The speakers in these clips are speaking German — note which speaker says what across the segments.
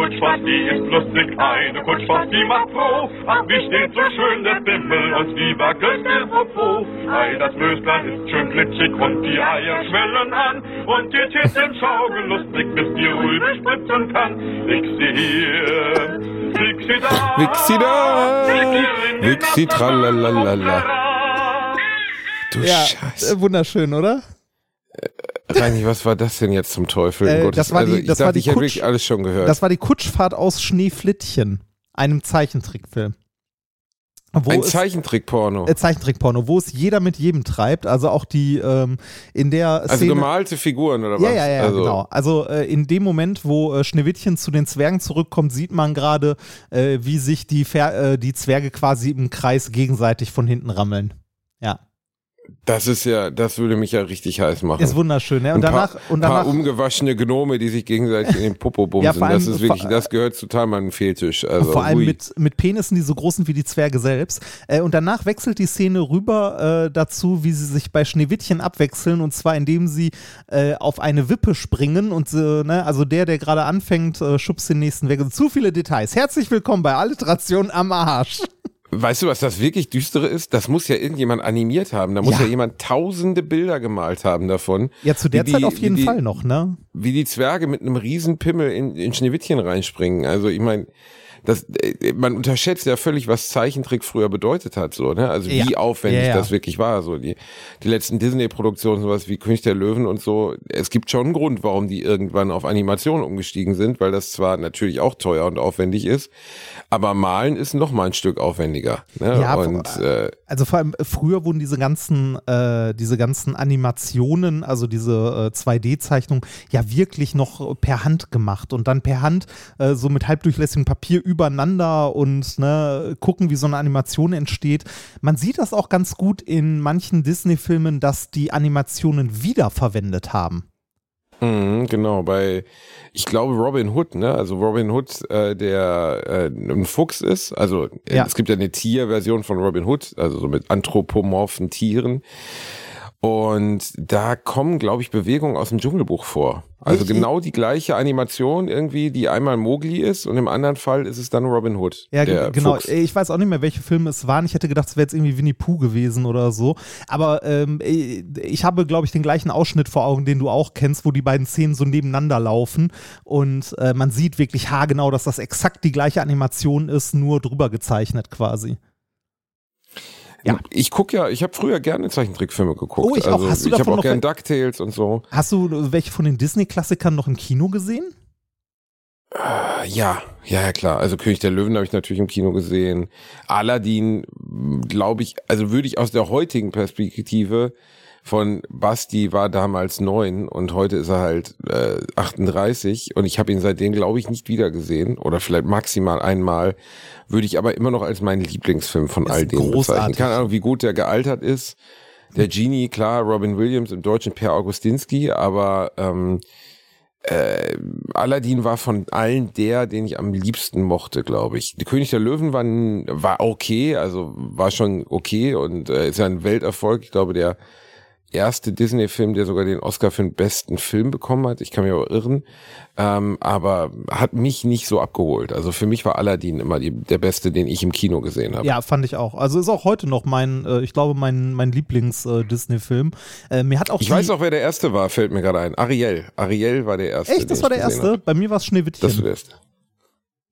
Speaker 1: Kutschfahrt, die ist lustig, eine Kutschfahrt, die macht froh. Ach, wie steht so schön der Bimmel und wie wackelt der Popo. Ei, das Möslein ist schön glitschig und die Eier schwellen an. Und die Titten schaukeln lustig, bis die Rübe spritzen kann. Nix sie hier, nix sie da.
Speaker 2: Wixi da, Wixi tralalala. Du
Speaker 3: Ja,
Speaker 2: Scheiße.
Speaker 3: äh, wunderschön, oder?
Speaker 2: Reini, was war das denn jetzt zum Teufel?
Speaker 3: Äh, das war die-
Speaker 2: also, ich
Speaker 3: das war
Speaker 2: dachte,
Speaker 3: die
Speaker 2: ich hätte
Speaker 3: Kutsch-
Speaker 2: wirklich alles schon gehört.
Speaker 3: Das war die Kutschfahrt aus Schneeflittchen, einem Zeichentrickfilm. Wo
Speaker 2: Ein Zeichentrickporno.
Speaker 3: äh, Zeichentrickporno, wo es jeder mit jedem treibt. Also auch die ähm, in der
Speaker 2: Also
Speaker 3: Szene.
Speaker 2: gemalte Figuren oder was?
Speaker 3: ja, ja, ja,
Speaker 2: also,
Speaker 3: genau. Also äh, in dem Moment, wo äh, Schneewittchen zu den Zwergen zurückkommt, sieht man gerade, äh, wie sich die, Fer äh, die Zwerge quasi im Kreis gegenseitig von hinten rammeln.
Speaker 2: Das ist ja, das würde mich ja richtig heiß machen.
Speaker 3: ist wunderschön. Ne? Und
Speaker 2: ein
Speaker 3: danach,
Speaker 2: paar,
Speaker 3: und
Speaker 2: paar
Speaker 3: danach
Speaker 2: umgewaschene Gnome, die sich gegenseitig in den Popo bumsen.
Speaker 3: Ja, allem-
Speaker 2: das ist wirklich, das gehört total meinem Fehltisch. Also,
Speaker 3: vor allem
Speaker 2: hui.
Speaker 3: mit, mit Penissen, die so groß sind wie die Zwerge selbst. Äh, und danach wechselt die Szene rüber äh, dazu, wie sie sich bei Schneewittchen abwechseln. Und zwar, indem sie äh, auf eine Wippe springen. Und ne, also der, der gerade anfängt, äh, schubst den nächsten weg. Also zu viele Details. Herzlich willkommen bei Alliteration am Arsch.
Speaker 2: Weißt du, was das wirklich Düstere ist? Das muss ja irgendjemand animiert haben. Da muss
Speaker 3: Ja.
Speaker 2: ja, jemand tausende Bilder gemalt haben davon.
Speaker 3: Ja, zu der
Speaker 2: wie
Speaker 3: Zeit
Speaker 2: die-
Speaker 3: auf jeden
Speaker 2: die,
Speaker 3: Fall noch, ne?
Speaker 2: Wie die Zwerge mit einem riesen Pimmel in, in Schneewittchen reinspringen. Also ich meine, das, äh, man unterschätzt ja völlig, was Zeichentrick früher bedeutet hat, so, ne? Also wie
Speaker 3: Ja.
Speaker 2: aufwendig
Speaker 3: Ja, ja.
Speaker 2: das wirklich war. So die, die letzten Disney-Produktionen, sowas wie König der Löwen und so. Es gibt schon einen Grund, warum die irgendwann auf Animation umgestiegen sind, weil das zwar natürlich auch teuer und aufwendig ist, aber malen ist noch mal ein Stück aufwendiger. Ne?
Speaker 3: Ja,
Speaker 2: und äh,
Speaker 3: Also vor allem äh, früher wurden diese ganzen, äh, diese ganzen Animationen, also diese äh, 2D-Zeichnungen, ja wirklich noch per Hand gemacht und dann per Hand äh, so mit halbdurchlässigem Papier übereinander und ne, gucken, wie so eine Animation entsteht. Man sieht das auch ganz gut in manchen Disney-Filmen, dass die Animationen wiederverwendet haben.
Speaker 2: Mhm, genau, bei, ich glaube Robin Hood, ne? Also Robin Hood, äh, der äh, ein Fuchs ist. Also äh,
Speaker 3: Ja.
Speaker 2: es gibt ja eine Tierversion von Robin Hood, also so mit anthropomorphen Tieren. Und da kommen, glaube ich, Bewegungen aus dem Dschungelbuch vor. Also
Speaker 3: Ich-
Speaker 2: genau die gleiche Animation irgendwie, die einmal Mowgli ist und im anderen Fall ist es dann Robin Hood.
Speaker 3: Ja, genau.
Speaker 2: Fuchs.
Speaker 3: Ich weiß auch nicht mehr, welche Filme es waren. Ich hätte gedacht, es wäre jetzt irgendwie Winnie Pooh gewesen oder so. Aber ähm, ich habe, glaube ich, den gleichen Ausschnitt vor Augen, den du auch kennst, wo die beiden Szenen so nebeneinander laufen. Und äh, man sieht wirklich haargenau, dass das exakt die gleiche Animation ist, nur drüber gezeichnet quasi. Ja.
Speaker 2: Ich guck ja, ich habe früher gerne Zeichentrickfilme geguckt.
Speaker 3: Oh, ich auch.
Speaker 2: Also,
Speaker 3: Hast du
Speaker 2: ich habe auch gerne DuckTales und so.
Speaker 3: Hast du welche von den Disney-Klassikern noch im Kino gesehen?
Speaker 2: Äh, Ja, ja, ja, klar. Also König der Löwen habe ich natürlich im Kino gesehen. Aladdin, glaube ich, also würde ich aus der heutigen Perspektive von Basti war damals neun und heute ist er halt äh, 38 und ich habe ihn seitdem, glaube ich, nicht wieder gesehen oder vielleicht maximal einmal, würde ich aber immer noch als meinen Lieblingsfilm von
Speaker 3: Ist
Speaker 2: all denen
Speaker 3: großartig.
Speaker 2: bezeichnen. Keine Ahnung, wie gut der gealtert ist. Der Genie, klar, Robin Williams im Deutschen Per Augustinski, aber ähm, äh, Aladdin war von allen der, den ich am liebsten mochte, glaube ich. Die König der Löwen war, war okay, also war schon okay und äh, ist ja ein Welterfolg. Ich glaube, der erste Disney-Film, der sogar den Oscar für den besten Film bekommen hat. Ich kann mich aber irren. Ähm, aber hat mich nicht so abgeholt. Also für mich war Aladdin immer die, der beste, den ich im Kino gesehen habe.
Speaker 3: Ja, fand ich auch. Also ist auch heute noch mein, äh, ich glaube, mein, mein Lieblings-Disney-Film. Äh, mir hat auch
Speaker 2: Ich weiß auch, wer der erste war, fällt mir gerade ein. Ariel. Ariel war der erste.
Speaker 3: Echt, das war der erste? Bei mir war es Schneewittchen.
Speaker 2: Das war der erste.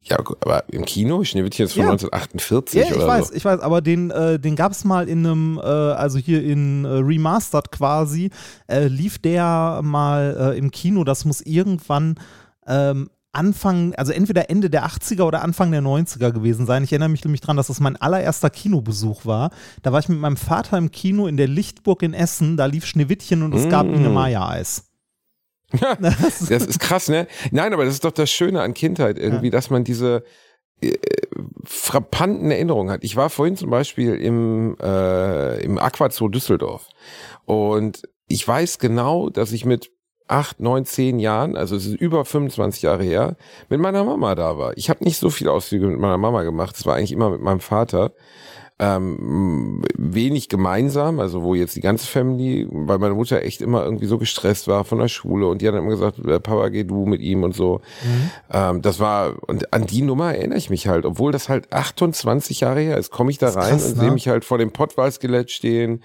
Speaker 2: Ja, aber im Kino? Schneewittchen ist von
Speaker 3: Ja.
Speaker 2: 1948
Speaker 3: Ja, ich
Speaker 2: oder
Speaker 3: weiß,
Speaker 2: so.
Speaker 3: ich weiß, aber den, äh, den gab es mal in einem, äh, also hier in äh, Remastered quasi, äh, lief der mal äh, im Kino, das muss irgendwann ähm, Anfang, also entweder Ende der 80er oder Anfang der 90er gewesen sein. Ich erinnere mich nämlich dran, dass das mein allererster Kinobesuch war. Da war ich mit meinem Vater im Kino in der Lichtburg in Essen, da lief Schneewittchen und es gab
Speaker 2: Mm.
Speaker 3: Ine Maya-Eis.
Speaker 2: Das ist krass, ne? Nein, aber das ist doch das Schöne an Kindheit irgendwie, dass man diese, äh, frappanten Erinnerungen hat. Ich war vorhin zum Beispiel im, äh, im Aquazoo Düsseldorf und ich weiß genau, dass ich mit acht, neun, zehn Jahren, also es ist über 25 Jahre her, mit meiner Mama da war. Ich habe nicht so viele Ausflüge mit meiner Mama gemacht, es war eigentlich immer mit meinem Vater ähm, wenig gemeinsam, also wo jetzt die ganze Family, weil meine Mutter echt immer irgendwie so gestresst war von der Schule und die hat immer gesagt, äh, Papa, geh du mit ihm und so. Mhm. Ähm, das war, und an die Nummer erinnere ich mich halt, obwohl das halt 28 Jahre her ist, komme ich da rein krass, und ne? sehe mich halt vor dem Pottwalskelett stehen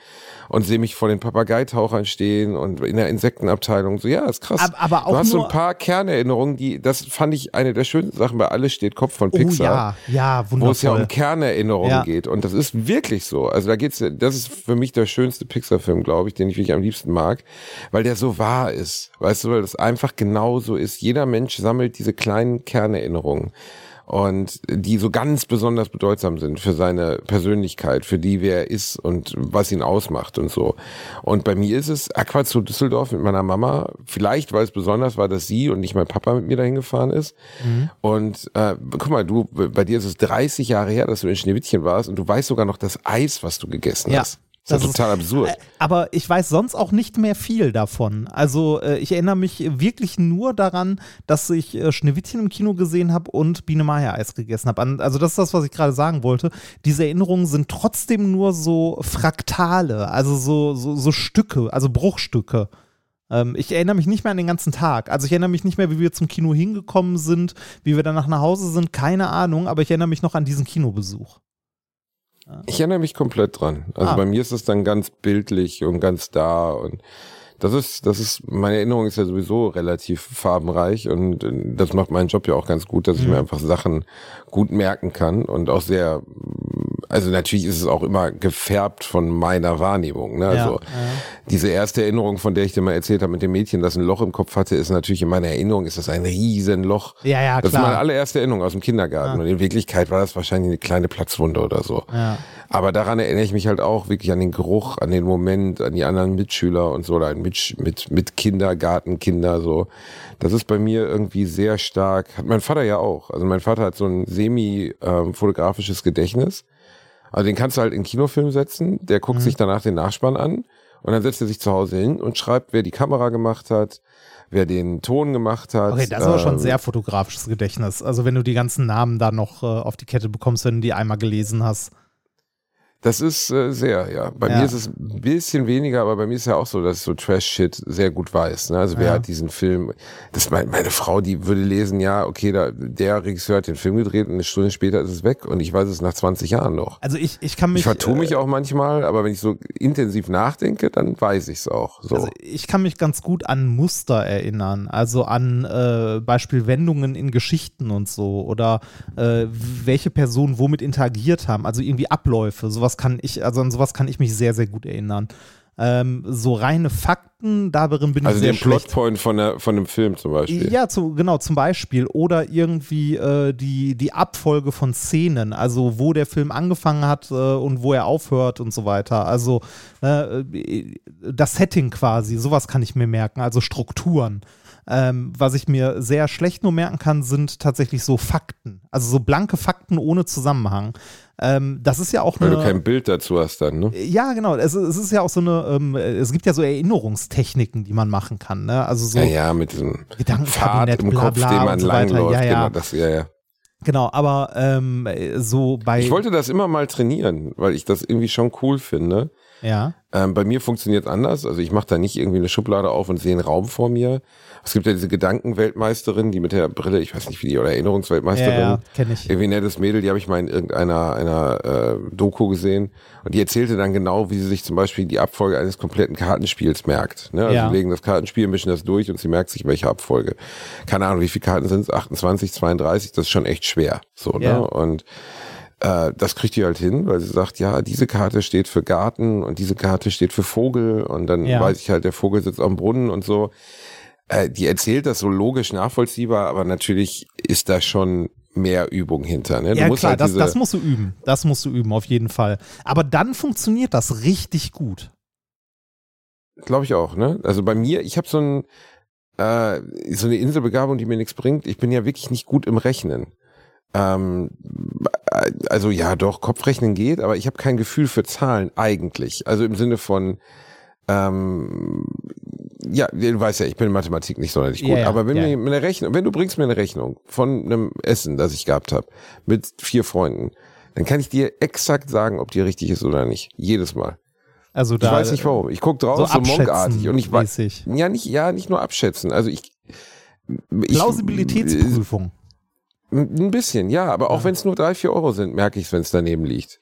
Speaker 2: und sehe mich vor den Papageitauchern stehen und in der Insektenabteilung. So, ja, ist krass.
Speaker 3: Aber, aber auch
Speaker 2: du hast so ein paar Kernerinnerungen, die, das fand ich eine der schönsten Sachen bei Alles steht Kopf von Pixar.
Speaker 3: Oh ja, ja, wundervoll.
Speaker 2: Wo es ja um Kernerinnerungen ja. geht. Und das ist wirklich so. Also da geht's, das ist für mich der schönste Pixar-Film, glaube ich, den ich wirklich am liebsten mag, weil der so wahr ist. Weißt du, weil das einfach genauso ist. Jeder Mensch sammelt diese kleinen Kernerinnerungen und die so ganz besonders bedeutsam sind für seine Persönlichkeit, für die, wer er ist und was ihn ausmacht und so. Und bei mir ist es Aqua zu Düsseldorf mit meiner Mama, vielleicht weil es besonders war, dass sie und nicht mein Papa mit mir dahin gefahren ist. Mhm. Und äh, guck mal, du, bei dir ist es 30 Jahre her, dass du in Schneewittchen warst und du weißt sogar noch das Eis, was du gegessen ja. hast. Das, das ist total absurd. Äh,
Speaker 3: aber ich weiß sonst auch nicht mehr viel davon. Also äh, ich erinnere mich wirklich nur daran, dass ich äh, Schneewittchen im Kino gesehen habe und Biene Maya Eis gegessen habe. Also das ist das, was ich gerade sagen wollte. Diese Erinnerungen sind trotzdem nur so Fraktale, also so, so, so Stücke, also Bruchstücke. Ähm, ich erinnere mich nicht mehr an den ganzen Tag. Also ich erinnere mich nicht mehr, wie wir zum Kino hingekommen sind, wie wir danach nach Hause sind, keine Ahnung, aber ich erinnere mich noch an diesen Kinobesuch.
Speaker 2: Ich erinnere mich komplett dran. Also ah. bei mir ist es dann ganz bildlich und ganz da und das ist, das ist, meine Erinnerung ist ja sowieso relativ farbenreich und das macht meinen Job ja auch ganz gut, dass ich mhm. mir einfach Sachen gut merken kann und auch sehr also natürlich ist es auch immer gefärbt von meiner Wahrnehmung. Ne? Also ja, ja. diese ersteErinnerung, von der ich dir mal erzählt habe mit dem Mädchen, das ein Loch im Kopf hatte, ist natürlich in meiner Erinnerung ist das ein riesen Loch.
Speaker 3: Ja, ja, klar.
Speaker 2: Das ist meine allererste Erinnerung aus dem Kindergarten. Ja. Und in Wirklichkeit war das wahrscheinlich eine kleine Platzwunde oder so. Ja. Aber daran erinnere ich mich halt auch wirklich an den Geruch, an den Moment, an die anderen Mitschüler und so, oder mit, mit, mit Kindergartenkinder so. Das ist bei mir irgendwie sehr stark, hat mein Vater ja auch. Also mein Vater hat so ein semi-fotografisches ähm, Gedächtnis. Also den kannst du halt in Kinofilm setzen, der guckt mhm. sich danach den Nachspann an und dann setzt er sich zu Hause hin und schreibt, wer die Kamera gemacht hat, wer den Ton gemacht hat.
Speaker 3: Okay, das ist aber schon ähm, sehr fotografisches Gedächtnis. Also wenn du die ganzen Namen da noch äh, auf die Kette bekommst, wenn du die einmal gelesen hast.
Speaker 2: Das ist äh, sehr, ja. Bei ja. mir ist es ein bisschen weniger, aber bei mir ist ja auch so, dass ich so Trash-Shit sehr gut weiß. Ne? Also wer ja. hat diesen Film, das meine, meine Frau, die würde lesen, ja, okay, da, der Regisseur hat den Film gedreht und eine Stunde später ist es weg und ich weiß es nach 20 Jahren noch.
Speaker 3: Also ich, ich kann mich.
Speaker 2: Ich vertue mich äh, auch manchmal, aber wenn ich so intensiv nachdenke, dann weiß ich es auch. So.
Speaker 3: Also ich kann mich ganz gut an Muster erinnern, also an äh, Beispiel Wendungen in Geschichten und so oder äh, welche Personen womit interagiert haben, also irgendwie Abläufe, sowas sowas kann ich, also an sowas kann ich mich sehr, sehr gut erinnern. Ähm, so reine Fakten, darin bin
Speaker 2: also
Speaker 3: ich sehr
Speaker 2: schlecht. Also den Plotpoint von, der, von dem Film zum Beispiel.
Speaker 3: Ja, zu, genau, zum Beispiel. Oder irgendwie äh, die, die Abfolge von Szenen, also wo der Film angefangen hat äh, und wo er aufhört und so weiter. Also äh, das Setting quasi, sowas kann ich mir merken, also Strukturen. Ähm, was ich mir sehr schlecht nur merken kann, sind tatsächlich so Fakten. Also so blanke Fakten ohne Zusammenhang. Ähm, das ist ja auch
Speaker 2: Weil eine, du kein Bild dazu hast dann, ne?
Speaker 3: Ja, genau. Es, es ist ja auch so eine, ähm, es gibt ja so Erinnerungstechniken, die man machen kann, ne? Also so.
Speaker 2: Ja, ja, mit diesem Pfad im Kopf, bla, den man so langläuft. Ja, ja. Genau, das, ja, ja.
Speaker 3: Genau, aber ähm, so bei.
Speaker 2: Ich wollte das immer mal trainieren, weil ich das irgendwie schon cool finde.
Speaker 3: Ja.
Speaker 2: Ähm, bei mir funktioniert anders. Also ich mache da nicht irgendwie eine Schublade auf und sehe einen Raum vor mir. Es gibt ja diese Gedankenweltmeisterin, die mit der Brille, ich weiß nicht wie die, oder Erinnerungsweltmeisterin. Ja, ja
Speaker 3: kenn ich.
Speaker 2: Irgendwie nettes Mädel, die habe ich mal in irgendeiner einer, äh, Doku gesehen. Und die erzählte dann genau, wie sie sich zum Beispiel die Abfolge eines kompletten Kartenspiels merkt. Ne? Also ja. sie legen das Kartenspiel, mischen das durch und sie merkt sich, welche Abfolge. Keine Ahnung, wie viele Karten sind es? 28, 32, das ist schon echt schwer. So, ne? ja. Und äh, das kriegt die halt hin, weil sie sagt, ja, diese Karte steht für Garten und diese Karte steht für Vogel und dann ja. weiß ich halt, der Vogel sitzt am Brunnen und so. Äh, die erzählt das so logisch nachvollziehbar, aber natürlich ist da schon mehr Übung hinter. Ne?
Speaker 3: Du ja, klar, halt das, das musst du üben. Das musst du üben, auf jeden Fall. Aber dann funktioniert das richtig gut.
Speaker 2: Glaube ich auch, ne? Also bei mir, ich habe so ein äh, so eine Inselbegabung, die mir nichts bringt. Ich bin ja wirklich nicht gut im Rechnen. Ähm, also ja, doch, Kopfrechnen geht, aber ich habe kein Gefühl für Zahlen eigentlich. Also im Sinne von, ähm, ja, du weißt ja, ich bin in Mathematik nicht sonderlich gut,
Speaker 3: ja,
Speaker 2: aber wenn,
Speaker 3: ja,
Speaker 2: mir eine Rechnung, wenn du bringst mir eine Rechnung von einem Essen, das ich gehabt habe, mit vier Freunden, dann kann ich dir exakt sagen, ob die richtig ist oder nicht. Jedes Mal.
Speaker 3: Also
Speaker 2: Ich
Speaker 3: da,
Speaker 2: weiß nicht warum. Ich guck drauf,
Speaker 3: so
Speaker 2: so, monkartig. Und ich weiß, ja nicht, ja, nicht nur abschätzen. Also ich, ich
Speaker 3: Plausibilitätsprüfung.
Speaker 2: Ein bisschen, ja, aber auch wenn es nur drei, vier Euro sind, merke ich es, wenn es daneben liegt.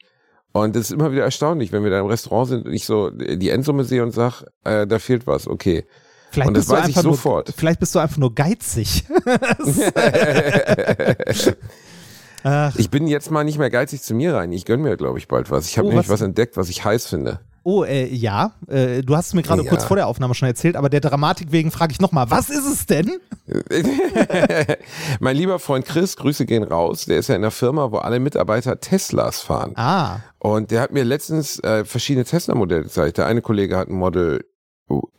Speaker 2: Und es ist immer wieder erstaunlich, wenn wir da im Restaurant sind und ich so die Endsumme sehe und sag, äh, da fehlt was, okay.
Speaker 3: Vielleicht
Speaker 2: Und das
Speaker 3: bist du
Speaker 2: weiß ich
Speaker 3: einfach nur,
Speaker 2: sofort.
Speaker 3: Vielleicht bist du einfach nur geizig. Ach,
Speaker 2: Ich bin jetzt mal nicht mehr geizig zu mir rein. Ich gönn mir, glaube ich, bald was. Ich habe
Speaker 3: Oh,
Speaker 2: nämlich
Speaker 3: was?
Speaker 2: was entdeckt, was ich heiß finde.
Speaker 3: Oh, äh, ja, äh, du hast es mir gerade
Speaker 2: Ja.
Speaker 3: kurz vor der Aufnahme schon erzählt, aber der Dramatik wegen frage ich nochmal, was ist es denn?
Speaker 2: mein lieber Freund Chris, Grüße gehen raus. Der ist ja in einer Firma, wo alle Mitarbeiter Teslas fahren.
Speaker 3: Ah,
Speaker 2: Und der hat mir letztens äh, verschiedene Tesla-Modelle gezeigt. Der eine Kollege hat ein Model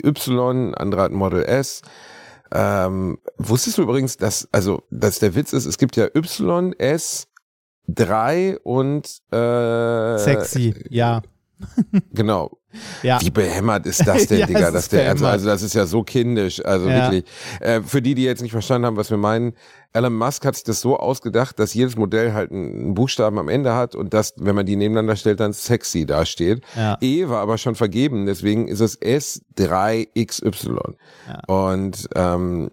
Speaker 2: Y, ein anderer hat ein Model S. Ähm, wusstest du übrigens, dass, also, dass der Witz ist, es gibt ja Y, S, 3 und äh,
Speaker 3: sexy, ja.
Speaker 2: Genau.
Speaker 3: Ja,
Speaker 2: Wie behämmert ist das denn,
Speaker 3: Ja,
Speaker 2: Digga?
Speaker 3: ist
Speaker 2: der, also,
Speaker 3: behämmert.
Speaker 2: also das ist ja so kindisch, also
Speaker 3: Ja.
Speaker 2: wirklich. Äh, für die, die jetzt nicht verstanden haben, was wir meinen, Elon Musk hat sich das so ausgedacht, dass jedes Modell halt einen Buchstaben am Ende hat und das, wenn man die nebeneinander stellt, dann sexy dasteht.
Speaker 3: Ja.
Speaker 2: E war aber schon vergeben, deswegen ist es S3XY.
Speaker 3: Ja.
Speaker 2: Und ähm,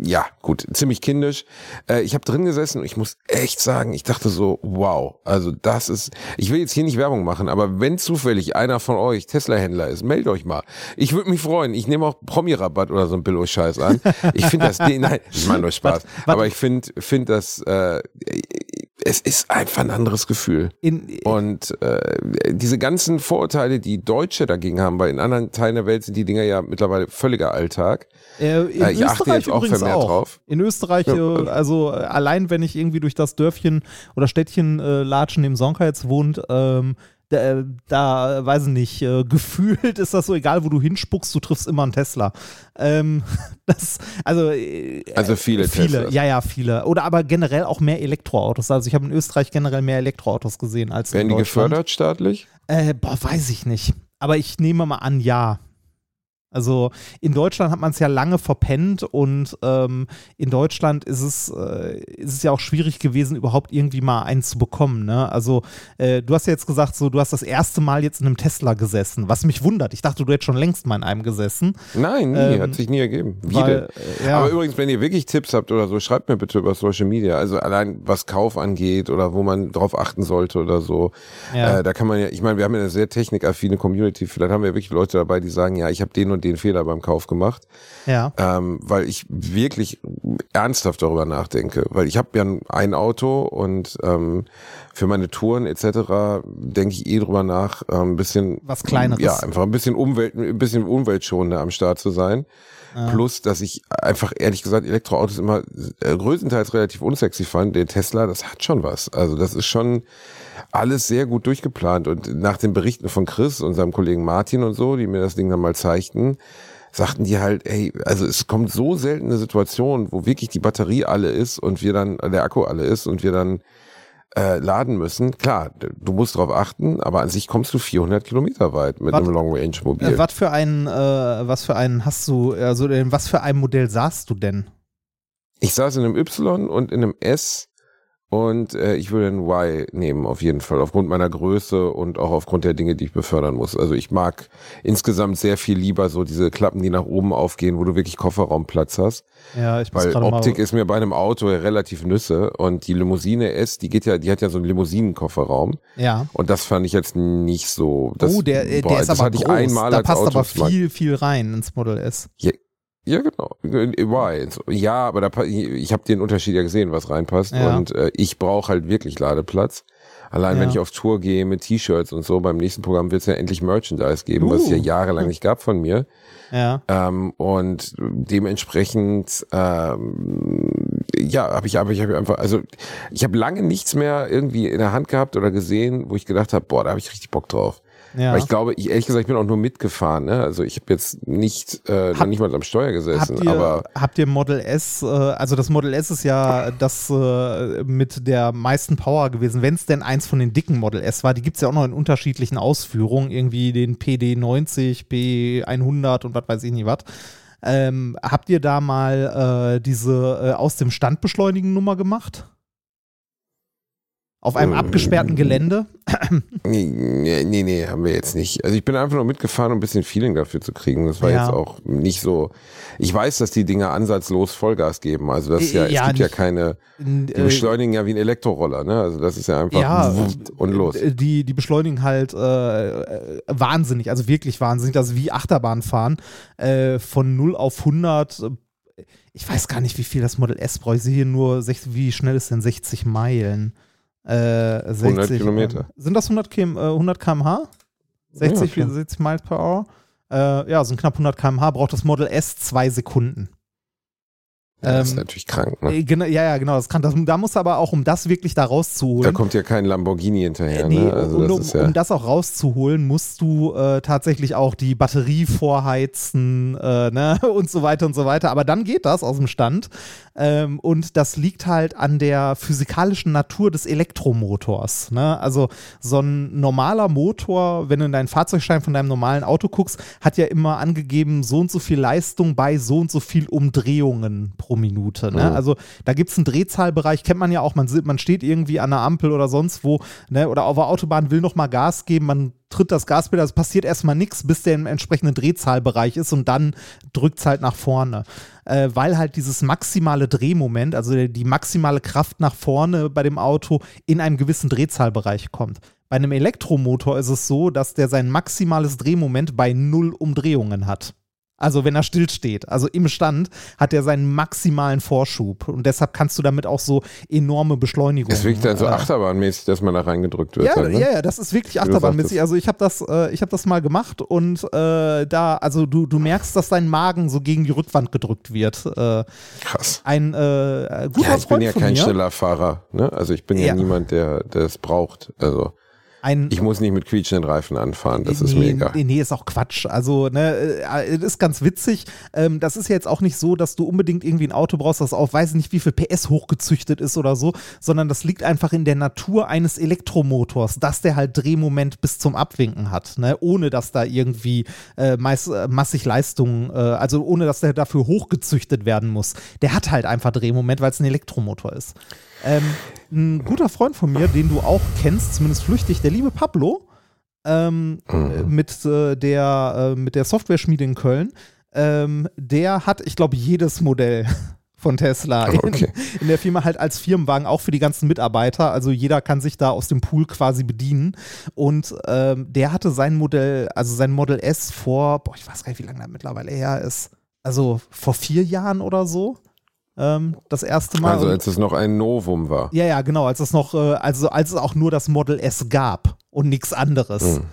Speaker 2: ja, gut, ziemlich kindisch. Äh, ich habe drin gesessen und ich muss echt sagen, ich dachte so, wow, also das ist, ich will jetzt hier nicht Werbung machen, aber wenn zufällig einer von euch Tesla-Händler ist, meldet euch mal. Ich würde mich freuen. Ich nehme auch Promi-Rabatt oder so ein Billo-Scheiß an. Ich finde das, nein, ich meine nur Spaß.
Speaker 3: Was-
Speaker 2: aber ich finde, finde das, äh, es ist einfach ein anderes Gefühl.
Speaker 3: in,
Speaker 2: Und äh, diese ganzen Vorurteile, die Deutsche dagegen haben, weil in anderen Teilen der Welt sind die Dinger ja mittlerweile völliger Alltag.
Speaker 3: Äh, in
Speaker 2: Äh, ich achte
Speaker 3: Österreich
Speaker 2: jetzt auch
Speaker 3: übrigens
Speaker 2: vermehrt
Speaker 3: auch.
Speaker 2: drauf.
Speaker 3: In Österreich,
Speaker 2: Ja,
Speaker 3: äh,
Speaker 2: also-
Speaker 3: allein wenn ich irgendwie durch das Dörfchen oder Städtchen äh, latschen, dem Sonka jetzt wohnt, ähm, da, äh, da, weiß ich nicht, äh, gefühlt ist das so, egal wo du hinspuckst, du triffst immer einen Tesla. Ähm, das, also, äh,
Speaker 2: Also viele
Speaker 3: Viele,
Speaker 2: Teslas.
Speaker 3: ja, ja, viele. Oder aber generell auch mehr Elektroautos. Also ich habe in Österreich generell mehr Elektroautos gesehen als
Speaker 2: Werden
Speaker 3: in
Speaker 2: die
Speaker 3: Deutschland.
Speaker 2: gefördert staatlich?
Speaker 3: Äh, boah, weiß ich nicht. Aber ich nehme mal an, ja. Also in Deutschland hat man es ja lange verpennt und ähm, in Deutschland ist es, äh, ist es ja auch schwierig gewesen, überhaupt irgendwie mal einen zu bekommen. Ne? Also äh, du hast ja jetzt gesagt, so du hast das erste Mal jetzt in einem Tesla gesessen, was mich wundert. Ich dachte, du hättest schon längst mal in einem gesessen.
Speaker 2: Nein, nie,
Speaker 3: Ähm,
Speaker 2: hat sich nie ergeben.
Speaker 3: Weil, äh, ja.
Speaker 2: Aber übrigens, wenn ihr wirklich Tipps habt oder so, schreibt mir bitte über Social Media. Also allein was Kauf angeht oder wo man drauf achten sollte oder so.
Speaker 3: Ja.
Speaker 2: Äh, da kann man ja, ich meine, wir haben ja eine sehr technikaffine Community. Vielleicht haben wir wirklich Leute dabei, die sagen, ja, ich habe den und den Fehler beim Kauf gemacht.
Speaker 3: ja.
Speaker 2: ähm, weil ich wirklich ernsthaft darüber nachdenke, weil ich habe ja ein Auto und ähm, für meine Touren etc. denke ich eh drüber nach, ähm, ein bisschen
Speaker 3: Was Kleineres.
Speaker 2: ja einfach ein bisschen Umwelt, ein bisschen umweltschonender am Start zu sein. Plus, dass ich einfach ehrlich gesagt Elektroautos immer äh, größtenteils relativ unsexy fand. Der Tesla, das hat schon was. Also das ist schon alles sehr gut durchgeplant. Und nach den Berichten von Chris und seinem Kollegen Martin und so, die mir das Ding dann mal zeigten, sagten die halt, ey, also es kommt so selten eine Situation, wo wirklich die Batterie alle ist und wir dann, der Akku alle ist und wir dann äh, laden müssen. Klar, du musst drauf achten, aber an sich kommst du 400 Kilometer weit mit
Speaker 3: Was-
Speaker 2: einem Long Range Mobil.
Speaker 3: Äh, was für einen, äh, was für einen hast du, also in was für einem Modell saßt du denn?
Speaker 2: Ich saß in einem Y und in einem S und äh, ich würde ein Y nehmen auf jeden Fall, aufgrund meiner Größe und auch aufgrund der Dinge, die ich befördern muss. Also ich mag insgesamt sehr viel lieber so diese Klappen, die nach oben aufgehen, wo du wirklich Kofferraumplatz hast.
Speaker 3: Ja, ich
Speaker 2: Weil Optik
Speaker 3: mal,
Speaker 2: ist mir bei einem Auto ja relativ Nüsse und die Limousine S, die geht ja, die hat ja so einen Limousinenkofferraum
Speaker 3: ja.
Speaker 2: und das fand ich jetzt nicht so. Das,
Speaker 3: oh, der, äh,
Speaker 2: boah,
Speaker 3: der ist
Speaker 2: das
Speaker 3: aber
Speaker 2: hatte ich
Speaker 3: groß.
Speaker 2: einmal
Speaker 3: da passt aber viel, viel rein ins Model S.
Speaker 2: Ja, genau. Why? Ja, aber da, ich habe den Unterschied ja gesehen, was reinpasst.
Speaker 3: Ja.
Speaker 2: Und äh, ich brauche halt wirklich Ladeplatz. Allein
Speaker 3: Ja.
Speaker 2: wenn ich auf Tour gehe mit T-Shirts und so, beim nächsten Programm wird es ja endlich Merchandise geben, was es ja
Speaker 3: Uh.
Speaker 2: jahrelang nicht gab von mir.
Speaker 3: Ja.
Speaker 2: Ähm, und dementsprechend, ähm, ja, habe ich, aber ich habe einfach, also ich habe lange nichts mehr irgendwie in der Hand gehabt oder gesehen, wo ich gedacht habe, boah, da habe ich richtig Bock drauf. Ja. Weil ich glaube, ich, ehrlich gesagt, ich bin auch nur mitgefahren. Ne? Also ich habe jetzt nicht, äh, hab, nicht mal am Steuer gesessen.
Speaker 3: Habt ihr,
Speaker 2: aber
Speaker 3: habt ihr Model S, äh, also das Model S ist ja das äh, mit der meisten Power gewesen, wenn es denn eins von den dicken Model S war. Die gibt es ja auch noch in unterschiedlichen Ausführungen, irgendwie den PD90, P100 und was weiß ich nicht was. Ähm, habt ihr da mal äh, diese äh, aus dem Stand beschleunigen Nummer gemacht? Auf einem abgesperrten Gelände?
Speaker 2: Nee, nee, nee, haben wir jetzt nicht. Also ich bin einfach nur mitgefahren, um ein bisschen Feeling dafür zu kriegen. Das war ja. jetzt auch nicht so. Ich weiß, dass die Dinger ansatzlos Vollgas geben. Also das ist ja, ja es gibt ja keine, die äh, beschleunigen ja wie ein Elektroroller, ne? Also das ist ja einfach ja, und los.
Speaker 3: Die, die beschleunigen halt äh, wahnsinnig, also wirklich wahnsinnig. Das ist wie Achterbahnfahren. Äh, von 0 auf 100 ich weiß gar nicht, wie viel das Model S braucht. Ich sehe hier nur, wie schnell ist denn 60 Meilen?
Speaker 2: Äh, 60, 100 Kilometer.
Speaker 3: Äh, sind das 100, km, äh, 100 km/h? 60, ja, 60 Miles per Hour? Äh, ja, sind knapp 100 km/h, braucht das Model S zwei Sekunden.
Speaker 2: Ja, das ist ähm, natürlich krank, ne?
Speaker 3: Genau, ja, ja, genau, das kann. Das, da muss aber auch, um das wirklich da rauszuholen. Da
Speaker 2: kommt ja kein Lamborghini hinterher, äh, nee, ne?
Speaker 3: Also um, das ja um, das auch rauszuholen, musst du äh, tatsächlich auch die Batterie vorheizen, äh, ne? Und so weiter und so weiter. Aber dann geht das aus dem Stand. Ähm, und das liegt halt an der physikalischen Natur des Elektromotors. Ne? Also so ein normaler Motor, wenn du in deinen Fahrzeugschein von deinem normalen Auto guckst, hat ja immer angegeben, so und so viel Leistung bei so und so viel Umdrehungen pro Minute. Ne? Mhm. Also da gibt es einen Drehzahlbereich, kennt man ja auch, man, man steht irgendwie an der Ampel oder sonst wo, ne? oder auf der Autobahn will noch mal Gas geben, man tritt das Gaspedal, es passiert erstmal nichts, bis der im entsprechenden Drehzahlbereich ist und dann drückt es halt nach vorne. Äh, weil halt dieses maximale Drehmoment, also die maximale Kraft nach vorne bei dem Auto in einem gewissen Drehzahlbereich kommt. Bei einem Elektromotor ist es so, dass der sein maximales Drehmoment bei null Umdrehungen hat. Also wenn er stillsteht, also im Stand, hat er seinen maximalen Vorschub und deshalb kannst du damit auch so enorme Beschleunigungen.
Speaker 2: Es wirkt dann so äh, achterbahnmäßig, dass man da reingedrückt wird.
Speaker 3: Ja,
Speaker 2: dann, ne?
Speaker 3: ja, ja, das ist wirklich achterbahnmäßig. Also ich habe das, äh, ich habe das mal gemacht und äh, da, also du, du merkst, dass dein Magen so gegen die Rückwand gedrückt wird. Äh,
Speaker 2: Krass.
Speaker 3: Ein äh, guter
Speaker 2: ja, ich
Speaker 3: Freund
Speaker 2: bin ja kein schneller Fahrer. Ne? Also ich bin ja, ja niemand, der das braucht. Also ein, ich muss nicht mit quietschenden Reifen anfahren, das nee, ist mega.
Speaker 3: Nee, nee, ist auch Quatsch. Also, ne, äh, ist ganz witzig. Ähm, das ist ja jetzt auch nicht so, dass du unbedingt irgendwie ein Auto brauchst, das auf weiß nicht wie viel PS hochgezüchtet ist oder so, sondern das liegt einfach in der Natur eines Elektromotors, dass der halt Drehmoment bis zum Abwinken hat, ne, ohne dass da irgendwie äh, meist, äh, massig Leistung, äh, also ohne dass der dafür hochgezüchtet werden muss. Der hat halt einfach Drehmoment, weil es ein Elektromotor ist. Ähm, ein guter Freund von mir, den du auch kennst, zumindest flüchtig, der liebe Pablo, ähm, mhm. mit, äh, der, äh, mit der Software-Schmiede in Köln, ähm, der hat, ich glaube, jedes Modell von Tesla okay. in, in, der Firma halt als Firmenwagen, auch für die ganzen Mitarbeiter. Also jeder kann sich da aus dem Pool quasi bedienen. Und ähm, der hatte sein Modell, also sein Model S vor, boah, ich weiß gar nicht, wie lange das mittlerweile her ist. Also vor vier Jahren oder so ähm, das erste Mal.
Speaker 2: Also als es noch ein Novum war.
Speaker 3: Ja, ja, genau, als es noch, äh, also als es auch nur das Model S gab und nichts anderes. Mhm.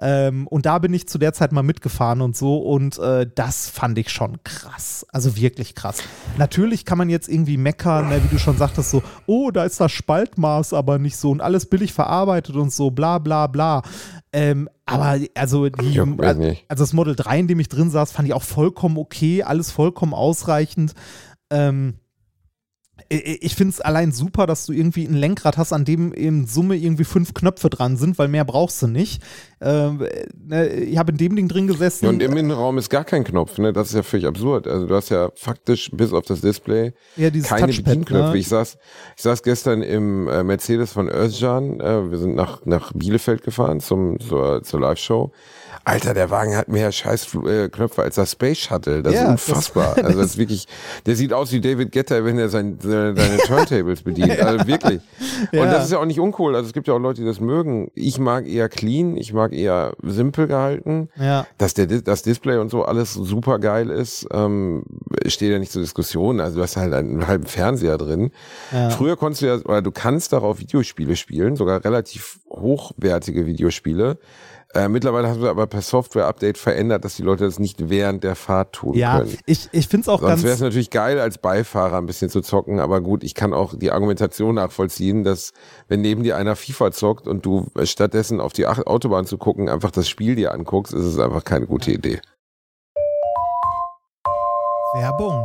Speaker 3: Ähm, und da bin ich zu der Zeit mal mitgefahren und so und äh, das fand ich schon krass. Also wirklich krass. Natürlich kann man jetzt irgendwie meckern, ne, wie du schon sagtest, so, oh, da ist das Spaltmaß aber nicht so und alles billig verarbeitet und so, bla bla bla. Ähm, aber also, die, also das Model 3, in dem ich drin saß, fand ich auch vollkommen okay, alles vollkommen ausreichend. Ähm, ich finde es allein super, dass du irgendwie ein Lenkrad hast, an dem in Summe irgendwie fünf Knöpfe dran sind, weil mehr brauchst du nicht. Ähm, ne, ich habe in dem Ding drin gesessen.
Speaker 2: Ja, und im Innenraum ist gar kein Knopf, ne? Das ist ja völlig absurd. Also du hast ja faktisch bis auf das Display
Speaker 3: ja,
Speaker 2: keine
Speaker 3: Touchpad,
Speaker 2: Bedienknöpfe. Ne? Ich saß, ich saß gestern im äh, Mercedes von Özcan. Äh, wir sind nach nach Bielefeld gefahren zum zur, zur Live-Show. Alter, der Wagen hat mehr Scheißknöpfe als das Space Shuttle. Das ja, ist unfassbar. Das, also das ist wirklich, der sieht aus wie David Getter, wenn er sein, seine, seine Turntables bedient. Also wirklich. Und ja. das ist ja auch nicht uncool. Also es gibt ja auch Leute, die das mögen. Ich mag eher clean, ich mag eher simpel gehalten.
Speaker 3: Ja.
Speaker 2: Dass der, das Display und so alles super geil ist, ähm, steht ja nicht zur Diskussion. Also du hast halt einen halben Fernseher drin. Ja. Früher konntest du ja, oder du kannst darauf Videospiele spielen, sogar relativ hochwertige Videospiele Äh, mittlerweile haben wir aber per Software-Update verändert, dass die Leute das nicht während der Fahrt tun
Speaker 3: Ja,
Speaker 2: können.
Speaker 3: ich, ich finde es auch
Speaker 2: Sonst
Speaker 3: ganz.
Speaker 2: wäre es natürlich geil, als Beifahrer ein bisschen zu zocken, aber gut, ich kann auch die Argumentation nachvollziehen, dass wenn neben dir einer FIFA zockt und du stattdessen auf die Autobahn zu gucken, einfach das Spiel dir anguckst, ist es einfach keine gute Idee.
Speaker 3: Werbung.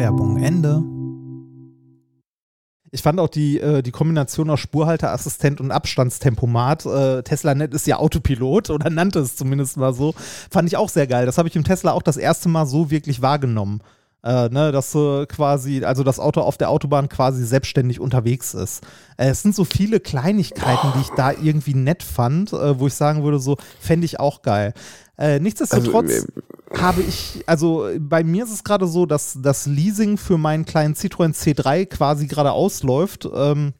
Speaker 3: Werbung Ende. Ich fand auch die, äh, die Kombination aus Spurhalteassistent und Abstandstempomat. Äh, TeslaNet ist ja Autopilot oder nannte es zumindest mal so. Fand ich auch sehr geil. Das habe ich im Tesla auch das erste Mal so wirklich wahrgenommen. Äh, ne, dass äh, quasi, also das Auto auf der Autobahn quasi selbstständig unterwegs ist. Äh, es sind so viele Kleinigkeiten, die ich da irgendwie nett fand, äh, wo ich sagen würde, so fände ich auch geil. Äh, nichtsdestotrotz
Speaker 2: Also,
Speaker 3: habe ich, also bei mir ist es gerade so, dass das Leasing für meinen kleinen Citroën C3 quasi gerade ausläuft ähm,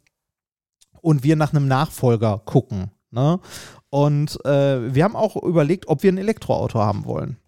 Speaker 3: und wir nach einem Nachfolger gucken. Ne? Und äh, wir haben auch überlegt, ob wir ein Elektroauto haben wollen.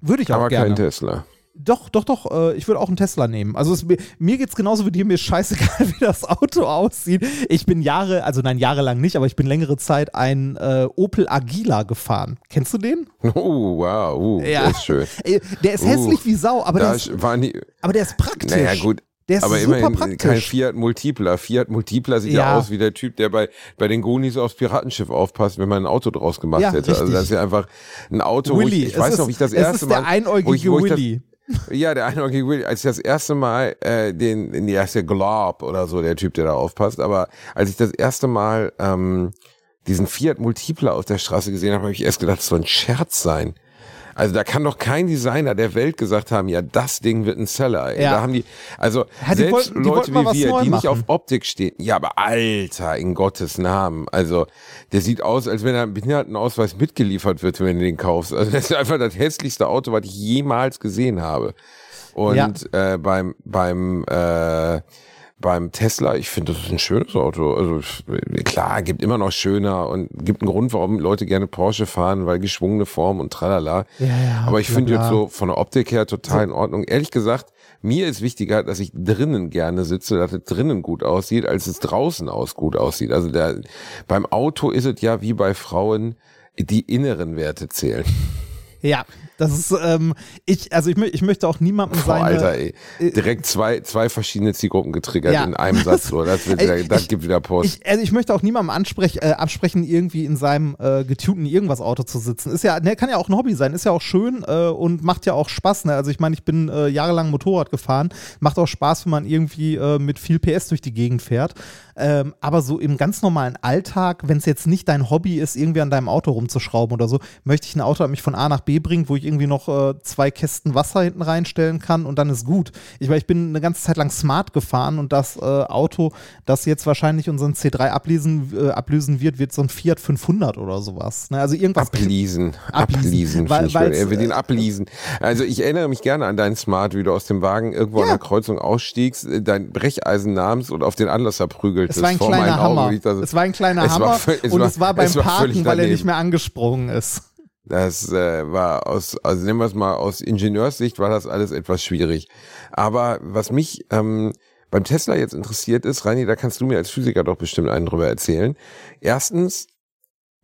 Speaker 3: Würde ich auch
Speaker 2: Aber
Speaker 3: gerne.
Speaker 2: kein Tesla.
Speaker 3: Doch, doch, doch. Äh, ich würde auch einen Tesla nehmen. Also es, mir, mir geht's genauso wie dir. Mir ist scheißegal, wie das Auto aussieht. Ich bin Jahre, also nein, jahrelang nicht, aber ich bin längere Zeit ein äh, Opel Agila gefahren. Kennst du den?
Speaker 2: Oh, wow, uh,
Speaker 3: Ja.
Speaker 2: das ist schön.
Speaker 3: Ey, der ist
Speaker 2: Uh,
Speaker 3: hässlich wie Sau, aber der, ist,
Speaker 2: die,
Speaker 3: aber der ist praktisch.
Speaker 2: naja gut,
Speaker 3: Der ist
Speaker 2: aber
Speaker 3: super
Speaker 2: immerhin
Speaker 3: praktisch.
Speaker 2: kein Fiat Multipla. Fiat Multipla sieht ja.
Speaker 3: Ja.
Speaker 2: aus wie der Typ, der bei, bei den Goonies aufs Piratenschiff aufpasst, wenn man ein Auto draus gemacht
Speaker 3: Ja,
Speaker 2: hätte. Also
Speaker 3: richtig.
Speaker 2: das ist ja einfach ein Auto, wo
Speaker 3: Willy.
Speaker 2: ich, ich
Speaker 3: Es
Speaker 2: weiß
Speaker 3: ist,
Speaker 2: noch, wie ich das
Speaker 3: es
Speaker 2: erste
Speaker 3: ist
Speaker 2: Mal,
Speaker 3: der einäugige
Speaker 2: wo ich, wo ich das,
Speaker 3: Willy.
Speaker 2: Ja, der einäugige Willy, als ich das erste Mal äh, den, der ist der Glob oder so, der Typ, der da aufpasst, aber als ich das erste Mal ähm, diesen Fiat Multipla auf der Straße gesehen habe, habe ich erst gedacht, das soll ein Scherz sein. Also da kann doch kein Designer der Welt gesagt haben, ja, das Ding wird ein Seller. Ey.
Speaker 3: Ja.
Speaker 2: Da haben die, also
Speaker 3: Ja, die
Speaker 2: selbst
Speaker 3: wollten- die
Speaker 2: Leute wie wir, die nicht auf. Optik stehen. Ja, aber Alter, in Gottes Namen. Also der sieht aus, als wenn er ein Behindertenausweis mitgeliefert wird, wenn du den kaufst. Also das ist einfach das hässlichste Auto, was ich jemals gesehen habe. Und äh, beim beim äh, beim Tesla, ich finde, das ist ein schönes Auto. Also klar, gibt immer noch schöner und gibt einen Grund, warum Leute gerne Porsche fahren, weil geschwungene Form und tralala.
Speaker 3: Ja, ja,
Speaker 2: Aber ich finde jetzt so von der Optik her total in Ordnung. Ehrlich gesagt, mir ist wichtiger, dass ich drinnen gerne sitze, dass es drinnen gut aussieht, als es draußen aus gut aussieht. Also der, beim Auto ist es ja wie bei Frauen, die inneren Werte zählen.
Speaker 3: Ja, das ist, ähm, ich, also ich, ich möchte auch niemandem
Speaker 2: Boah,
Speaker 3: seine.
Speaker 2: Alter, ey.
Speaker 3: äh,
Speaker 2: Direkt zwei, zwei verschiedene Zielgruppen getriggert
Speaker 3: Ja.
Speaker 2: in einem Satz. So. Das, wird,
Speaker 3: Ey,
Speaker 2: das
Speaker 3: ich-
Speaker 2: gibt wieder Post.
Speaker 3: Ich, also ich möchte auch niemandem ansprech, äh, absprechen, irgendwie in seinem äh, getunten irgendwas Auto zu sitzen. Ist ja, ne, kann ja auch ein Hobby sein, ist ja auch schön äh, und macht ja auch Spaß. Ne? Also ich meine, ich bin äh, jahrelang Motorrad gefahren, macht auch Spaß, wenn man irgendwie äh, mit viel PS durch die Gegend fährt. Ähm, aber so im ganz normalen Alltag, wenn es jetzt nicht dein Hobby ist, irgendwie an deinem Auto rumzuschrauben oder so, möchte ich ein Auto, das mich von A nach B bringt, wo ich irgendwie noch äh, zwei Kästen Wasser hinten reinstellen kann und dann ist gut. Ich, weil ich bin eine ganze Zeit lang smart gefahren und das äh, Auto, das jetzt wahrscheinlich unseren C3 ablesen, äh, ablösen wird, wird so ein Fiat 500 oder sowas. Ne? Also irgendwas.
Speaker 2: Abliesen,
Speaker 3: Abliesen. Weil-
Speaker 2: Er will
Speaker 3: äh,
Speaker 2: ihn abliesen. Also ich erinnere mich gerne an deinen Smart, wie du aus dem Wagen irgendwo an
Speaker 3: Ja.
Speaker 2: der Kreuzung ausstiegst, äh, dein Brecheisen nahmst und auf den Anlasser prügeltest.
Speaker 3: Es war ein
Speaker 2: vor
Speaker 3: kleiner
Speaker 2: Augen.
Speaker 3: Hammer.
Speaker 2: Dachte,
Speaker 3: Es war ein kleiner
Speaker 2: war
Speaker 3: Hammer
Speaker 2: völ- es
Speaker 3: und
Speaker 2: war-
Speaker 3: es war beim
Speaker 2: es war
Speaker 3: Parken, weil er nicht mehr angesprungen ist.
Speaker 2: Das äh, war aus, also nehmen wir es mal aus Ingenieurssicht, war das alles etwas schwierig. Aber was mich ähm, beim Tesla jetzt interessiert ist, Reini, da kannst du mir als Physiker doch bestimmt einen drüber erzählen. Erstens,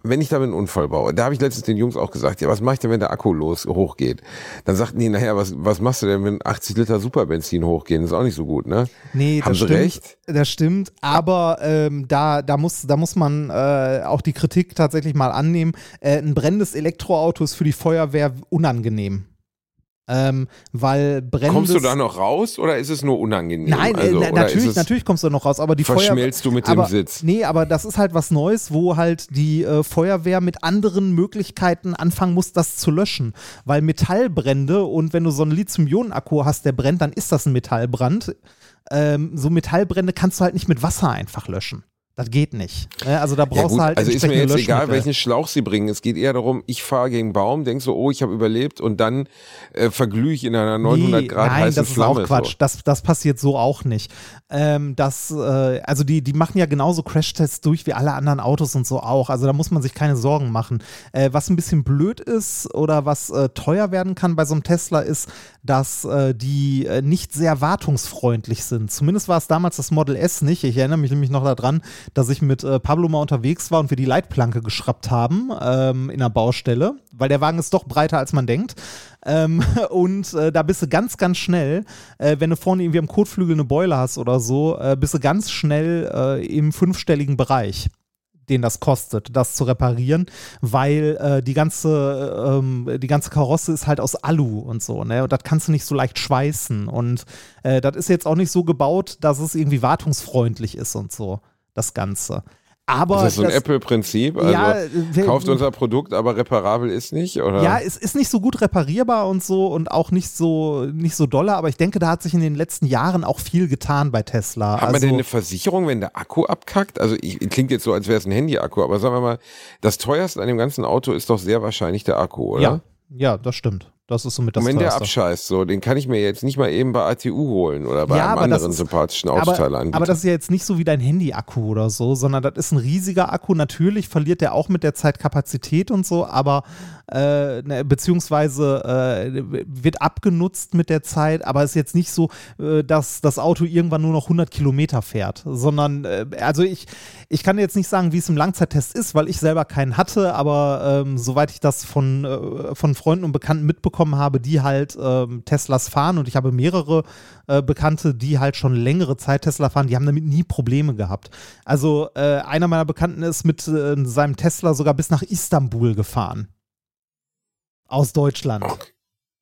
Speaker 2: wenn ich damit einen Unfall baue, da habe ich letztens den Jungs auch gesagt, ja, was mache ich denn, wenn der Akku los hochgeht? Dann sagten die, naja, was, was machst du denn, wenn 80 Liter Superbenzin hochgehen? Das ist auch nicht so gut, ne?
Speaker 3: Nee,
Speaker 2: Haben
Speaker 3: das
Speaker 2: sie
Speaker 3: stimmt.
Speaker 2: recht?
Speaker 3: Das stimmt, aber ähm, da, da, muss, da muss man äh, auch die Kritik tatsächlich mal annehmen. Äh, ein brennendes Elektroauto ist für die Feuerwehr unangenehm. Ähm, weil brennendes...
Speaker 2: Kommst du da noch raus oder ist es nur unangenehm?
Speaker 3: Nein, äh,
Speaker 2: also,
Speaker 3: na, natürlich, natürlich kommst du noch raus, aber die Feuerwehr.
Speaker 2: Verschmilzt du mit dem
Speaker 3: aber,
Speaker 2: Sitz?
Speaker 3: Nee, aber das ist halt was Neues, wo halt die äh, Feuerwehr mit anderen Möglichkeiten anfangen muss, das zu löschen. Weil Metallbrände und wenn du so einen Lithium-Ionen-Akku hast, der brennt, dann ist das ein Metallbrand. Ähm, so Metallbrände kannst du halt nicht mit Wasser einfach löschen. Das geht nicht. Also da brauchst
Speaker 2: Ja
Speaker 3: du halt
Speaker 2: also ist mir jetzt egal, welchen Schlauch sie bringen. Es geht eher darum, ich fahre gegen Baum, denk so, oh, ich habe überlebt und dann äh, verglühe ich in einer 900
Speaker 3: Nee,
Speaker 2: Grad
Speaker 3: nein,
Speaker 2: heißen
Speaker 3: das ist
Speaker 2: Flamme.
Speaker 3: auch Quatsch.
Speaker 2: So.
Speaker 3: Das, das passiert so auch nicht. Ähm, das, äh, also die, die machen ja genauso Crashtests durch wie alle anderen Autos und so auch. Also da muss man sich keine Sorgen machen. Äh, was ein bisschen blöd ist oder was äh, teuer werden kann bei so einem Tesla ist, dass äh, die äh, nicht sehr wartungsfreundlich sind. Zumindest war es damals das Model S nicht. Ich erinnere mich nämlich noch daran, dass ich mit äh, Pablo mal unterwegs war und wir die Leitplanke geschraubt haben ähm, in der Baustelle, weil der Wagen ist doch breiter als man denkt. Ähm, und äh, da bist du ganz, ganz schnell, äh, wenn du vorne irgendwie am Kotflügel eine Beule hast oder so, äh, bist du ganz schnell äh, im fünfstelligen Bereich den das kostet, das zu reparieren, weil äh, die ganze ähm, die ganze Karosse ist halt aus Alu und so, ne? Und das kannst du nicht so leicht schweißen und äh, das ist jetzt auch nicht so gebaut, dass es irgendwie wartungsfreundlich ist und so, das Ganze. Aber
Speaker 2: ist das so ein Apple-Prinzip? Also
Speaker 3: Ja,
Speaker 2: kauft unser Produkt, aber reparabel ist nicht? Oder?
Speaker 3: Ja, es ist nicht so gut reparierbar und so und auch nicht so, nicht so dolle, aber ich denke, da hat sich in den letzten Jahren auch viel getan bei Tesla.
Speaker 2: Hat man
Speaker 3: also,
Speaker 2: denn eine Versicherung, wenn der Akku abkackt? Also ich, klingt jetzt so, als wäre es ein Handy-Akku, aber sagen wir mal, das teuerste an dem ganzen Auto ist doch sehr wahrscheinlich der Akku, oder?
Speaker 3: ja, ja, das stimmt. Das ist somit das
Speaker 2: Und wenn der abscheißt, so, den kann ich mir jetzt nicht mal eben bei ATU holen oder bei
Speaker 3: Ja,
Speaker 2: einem
Speaker 3: aber
Speaker 2: anderen
Speaker 3: ist-
Speaker 2: sympathischen
Speaker 3: aber,
Speaker 2: Autoteileanbieter.
Speaker 3: aber das ist ja jetzt nicht so wie dein Handy-Akku oder so, sondern das ist ein riesiger Akku. Natürlich verliert der auch mit der Zeit Kapazität und so, aber äh, ne, beziehungsweise äh, wird abgenutzt mit der Zeit, aber es ist jetzt nicht so, äh, dass das Auto irgendwann nur noch 100 Kilometer fährt, sondern äh, also ich, ich kann jetzt nicht sagen, wie es im Langzeittest ist, weil ich selber keinen hatte, aber ähm, soweit ich das von, äh, von Freunden und Bekannten mitbekommen habe, die halt ähm, Teslas fahren und ich habe mehrere äh, Bekannte, die halt schon längere Zeit Tesla fahren, die haben damit nie Probleme gehabt. Also einer meiner Bekannten ist mit seinem Tesla sogar bis nach Istanbul gefahren. Aus Deutschland.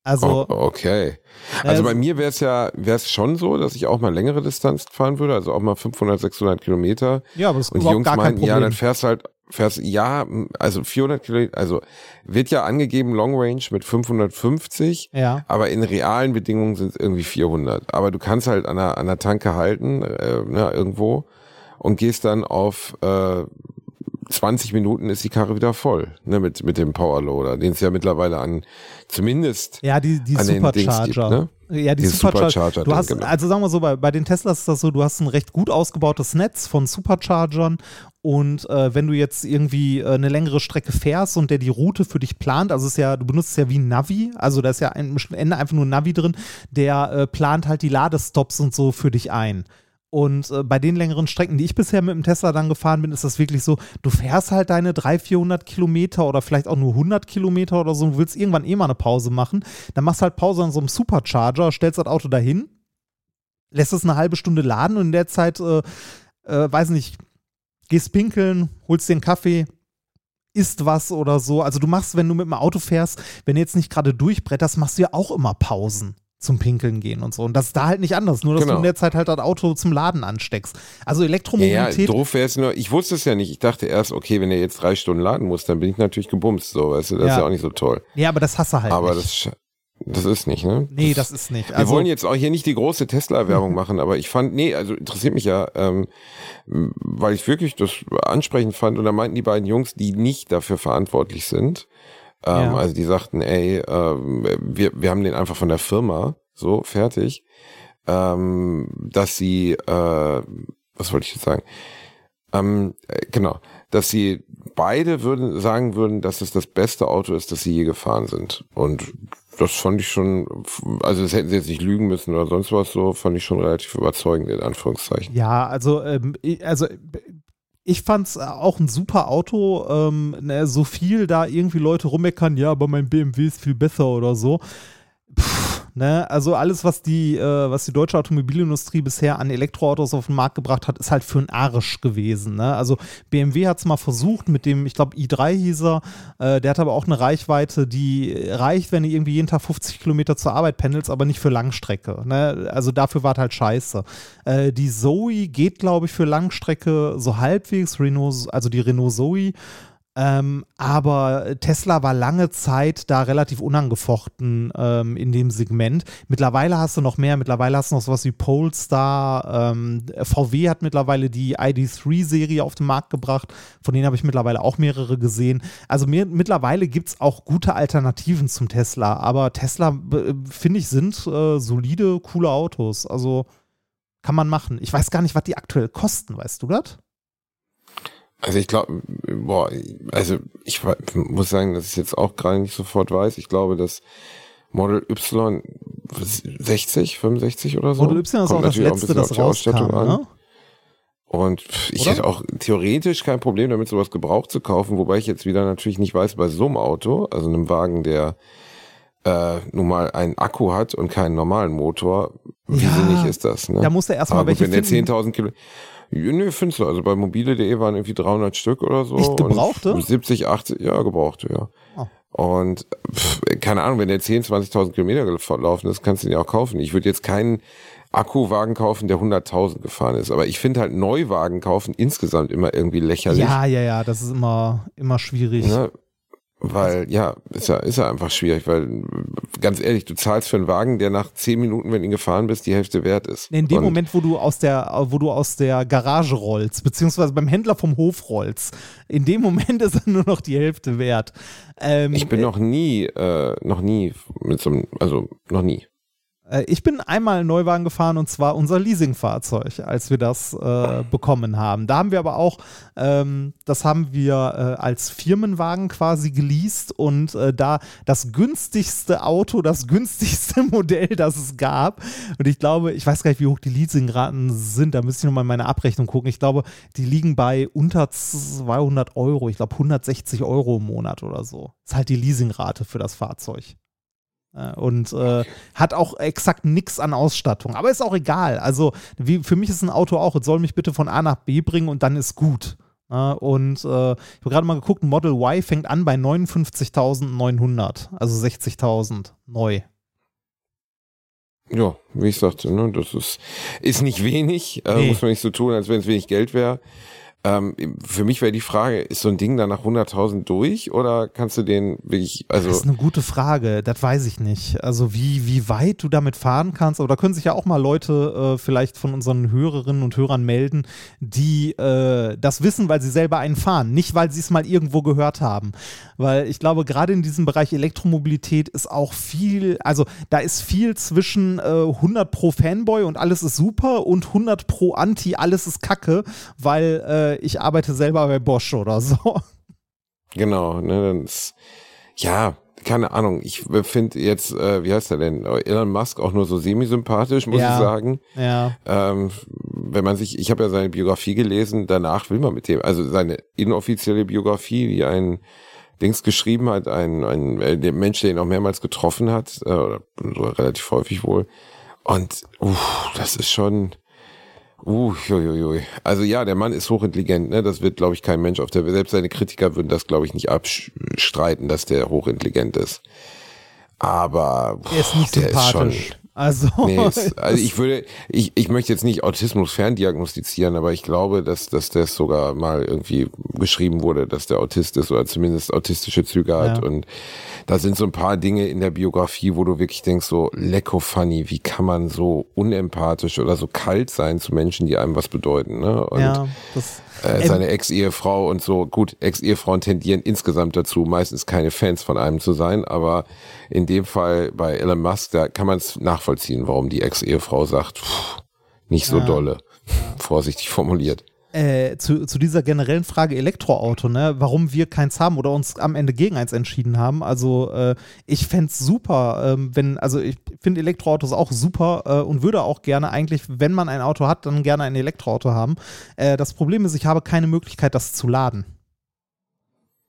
Speaker 3: Also,
Speaker 2: okay. Also bei mir wäre es ja, wäre es schon so, dass ich auch mal längere Distanz fahren würde, also auch mal 500, 600 Kilometer.
Speaker 3: ja, aber das ist
Speaker 2: Und die Jungs
Speaker 3: gar kein
Speaker 2: meinten, ja, dann fährst halt, fährst, ja, also 400 Kilometer, also wird ja angegeben Long Range mit 550,
Speaker 3: Ja.
Speaker 2: aber in realen Bedingungen sind es irgendwie 400. Aber du kannst halt an der, an der Tanke halten, äh, ne, irgendwo und gehst dann auf äh, 20 Minuten ist die Karre wieder voll, ne, mit, mit dem Powerloader, den es ja mittlerweile an, zumindest
Speaker 3: Ja, die, die Supercharger.
Speaker 2: gibt, ne?
Speaker 3: Ja, die,
Speaker 2: Die
Speaker 3: Supercharger.
Speaker 2: Supercharger,
Speaker 3: du hast,
Speaker 2: genau.
Speaker 3: also sagen wir so, bei, bei den Teslas ist das so, du hast ein recht gut ausgebautes Netz von Superchargern und äh, wenn du jetzt irgendwie äh, eine längere Strecke fährst und der die Route für dich plant, also ist ja, du benutzt es ja wie ein Navi, also da ist ja am Ende einfach nur ein Navi drin, der äh, plant halt die Ladestops und so für dich ein. Und äh, bei den längeren Strecken, die ich bisher mit dem Tesla dann gefahren bin, ist das wirklich so, du fährst halt deine 300, 400 Kilometer oder vielleicht auch nur 100 Kilometer oder so und willst irgendwann eh mal eine Pause machen. Dann machst halt Pause an so einem Supercharger, stellst das Auto dahin, lässt es eine halbe Stunde laden und in der Zeit, äh, äh, weiß nicht, gehst pinkeln, holst dir einen Kaffee, isst was oder so. Also du machst, wenn du mit dem Auto fährst, wenn du jetzt nicht gerade durchbretterst, machst du ja auch immer Pausen zum Pinkeln gehen und so. Und das ist da halt nicht anders, nur dass
Speaker 2: Genau.
Speaker 3: du in der Zeit halt das Auto zum Laden ansteckst. Also
Speaker 2: Ja, ja,
Speaker 3: Elektromobilität.
Speaker 2: doof wäre es nur, ich wusste es ja nicht. Ich dachte erst, okay, wenn er jetzt drei Stunden laden muss, dann bin ich natürlich gebumst, so, weißt du, das
Speaker 3: Ja.
Speaker 2: ist ja auch nicht so toll.
Speaker 3: Ja, aber das hasse halt
Speaker 2: Aber
Speaker 3: nicht.
Speaker 2: das, das ist nicht, ne?
Speaker 3: nee, das ist nicht.
Speaker 2: Wir
Speaker 3: Also,
Speaker 2: wollen jetzt auch hier nicht die große Tesla-Werbung machen, aber ich fand, nee, also interessiert mich ja, ähm, weil ich wirklich das ansprechend fand und da meinten die beiden Jungs, die nicht dafür verantwortlich sind, ähm,
Speaker 3: Ja.
Speaker 2: also die sagten, ey, ähm, wir, wir haben den einfach von der Firma, so, fertig, ähm, dass sie, äh, was wollte ich jetzt sagen? Ähm, äh, genau, dass sie beide würden sagen würden, dass es das beste Auto ist, das sie je gefahren sind. Und das fand ich schon, also das hätten sie jetzt nicht lügen müssen oder sonst was so, fand ich schon relativ überzeugend, in Anführungszeichen.
Speaker 3: Ja, also, ähm, also ich fand es auch ein super Auto. Ähm, ne, so viel da irgendwie Leute rummeckern, ja, aber mein BMW ist viel besser oder so. Puh, ne? Also alles, was die, äh, was die deutsche Automobilindustrie bisher an Elektroautos auf den Markt gebracht hat, ist halt für einen Arsch gewesen. Ne? Also BMW hat es mal versucht mit dem, ich glaube i3 hieß er, äh, der hat aber auch eine Reichweite, die reicht, wenn du irgendwie jeden Tag 50 Kilometer zur Arbeit pendelst, aber nicht für Langstrecke. Ne? Also dafür war es halt scheiße. Äh, die Zoe geht, glaube ich, für Langstrecke so halbwegs, Renault, also die Renault Zoe ähm, aber Tesla war lange Zeit da relativ unangefochten ähm, in dem Segment. Mittlerweile hast du noch mehr. Mittlerweile hast du noch sowas wie Polestar. Ähm, VW hat mittlerweile die ID3-Serie auf den Markt gebracht. Von denen habe ich mittlerweile auch mehrere gesehen. Also mir, mittlerweile gibt es auch gute Alternativen zum Tesla. Aber Tesla, äh, finde ich, sind äh, solide, coole Autos. Also kann man machen. Ich weiß gar nicht, was die aktuell kosten. Weißt du das?
Speaker 2: Also ich glaube, boah, also ich muss sagen, dass ich jetzt auch gerade nicht sofort weiß. Ich glaube, dass Model Y 60, 65 oder so.
Speaker 3: Model Y ist auch das letzte, das rauskam, ne?
Speaker 2: Und ich oder? hätte auch theoretisch kein Problem damit, sowas gebraucht zu kaufen, wobei ich jetzt wieder natürlich nicht weiß, bei so einem Auto, also einem Wagen, der äh, nun mal einen Akku hat und keinen normalen Motor, wie ja, sinnig ist das? Ne?
Speaker 3: Da muss er erstmal welche
Speaker 2: wenn der 10.000 Kilometer Nö, findest du. Also bei mobile.de waren irgendwie 300 Stück oder so.
Speaker 3: Echt gebrauchte?
Speaker 2: 70, 80, ja, gebrauchte, ja. Oh. Und pff, keine Ahnung, wenn der 10, 20.000 Kilometer gelaufen ist, kannst du ihn ja auch kaufen. Ich würde jetzt keinen Akkuwagen kaufen, der 100.000 gefahren ist. Aber ich finde halt Neuwagen kaufen insgesamt immer irgendwie lächerlich.
Speaker 3: Ja, ja, ja, das ist immer, immer schwierig. Ne?
Speaker 2: Weil, ja, ist ja, ist ja einfach schwierig, weil, ganz ehrlich, du zahlst für einen Wagen, der nach zehn Minuten, wenn du ihn gefahren bist, die Hälfte wert ist.
Speaker 3: In dem Und Moment, wo du aus der, wo du aus der Garage rollst, beziehungsweise beim Händler vom Hof rollst, in dem Moment ist er nur noch die Hälfte wert.
Speaker 2: Ähm, ich bin noch nie, äh, noch nie mit so einem, also noch nie.
Speaker 3: Äh, ich bin einmal einen Neuwagen gefahren und zwar unser Leasingfahrzeug, als wir das äh, bekommen haben. Da haben wir aber auch, ähm, das haben wir äh, als Firmenwagen quasi geleast und äh, da das günstigste Auto, das günstigste Modell, das es gab. Und ich glaube, ich weiß gar nicht, wie hoch die Leasingraten sind, da müsste ich nochmal in meine Abrechnung gucken. Ich glaube, die liegen bei unter 200 Euro, ich glaube 160 Euro im Monat oder so. Das ist halt die Leasingrate für das Fahrzeug. Äh, und äh, hat auch exakt nichts an Ausstattung. Aber ist auch egal. Also wie, für mich ist ein Auto auch, es soll mich bitte von A nach B bringen und dann ist gut. Uh, und äh, ich habe gerade mal geguckt, Model Y fängt an bei 59.900, also 60.000 neu.
Speaker 2: Ja, wie ich sagte, ne, das ist, ist nicht wenig, äh, nee. muss man nicht so tun, als wenn es wenig Geld wäre. Ähm, für mich wäre die Frage, ist so ein Ding dann nach 100.000 durch oder kannst du den wirklich, also.
Speaker 3: Das ist eine gute Frage, das weiß ich nicht. Also wie, wie weit du damit fahren kannst, aber da können sich ja auch mal Leute äh, vielleicht von unseren Hörerinnen und Hörern melden, die äh, das wissen, weil sie selber einen fahren, nicht weil sie es mal irgendwo gehört haben. Weil ich glaube, gerade in diesem Bereich Elektromobilität ist auch viel, also da ist viel zwischen äh, 100 pro Fanboy und alles ist super und 100 pro Anti, alles ist Kacke, weil äh, ich arbeite selber bei Bosch oder so.
Speaker 2: Genau, ne, das, ja, keine Ahnung. Ich finde jetzt, äh, wie heißt er denn? Elon Musk auch nur so semi-sympathisch, muss ja, ich sagen.
Speaker 3: Ja.
Speaker 2: Ähm, wenn man sich, ich habe ja seine Biografie gelesen, danach will man mit dem, also seine inoffizielle Biografie, die ein Dings geschrieben hat, ein, ein äh, der Mensch, der ihn auch mehrmals getroffen hat, äh, oder relativ häufig wohl. Und uff, das ist schon, Uh, ui, Also ja, der Mann ist hochintelligent, ne? Das wird, glaube ich, kein Mensch auf der Welt. Selbst seine Kritiker würden das, glaube ich, nicht abstreiten, dass der hochintelligent ist. Aber
Speaker 3: er ist nicht der sympathisch. Ist schon, also,
Speaker 2: nee, es, also ich würde, ich, ich möchte jetzt nicht Autismus ferndiagnostizieren, aber ich glaube, dass, dass das sogar mal irgendwie geschrieben wurde, dass der Autist ist oder zumindest autistische Züge hat. Ja. Und da sind so ein paar Dinge in der Biografie, wo du wirklich denkst, so lecko funny, wie kann man so unempathisch oder so kalt sein zu Menschen, die einem was bedeuten. Ne? Und
Speaker 3: ja, das
Speaker 2: äh, seine Ex-Ehefrau und so. Gut, Ex-Ehefrauen tendieren insgesamt dazu, meistens keine Fans von einem zu sein, aber in dem Fall bei Elon Musk, da kann man es nachvollziehen, warum die Ex-Ehefrau sagt, pff, nicht so ja. dolle, ja. vorsichtig formuliert.
Speaker 3: äh, zu, zu dieser generellen Frage Elektroauto, ne, warum wir keins haben oder uns am Ende gegen eins entschieden haben. Also äh, ich fände es super, ähm, wenn, also ich finde Elektroautos auch super äh, und würde auch gerne eigentlich, wenn man ein Auto hat, dann gerne ein Elektroauto haben. Äh, das Problem ist, ich habe keine Möglichkeit, das zu laden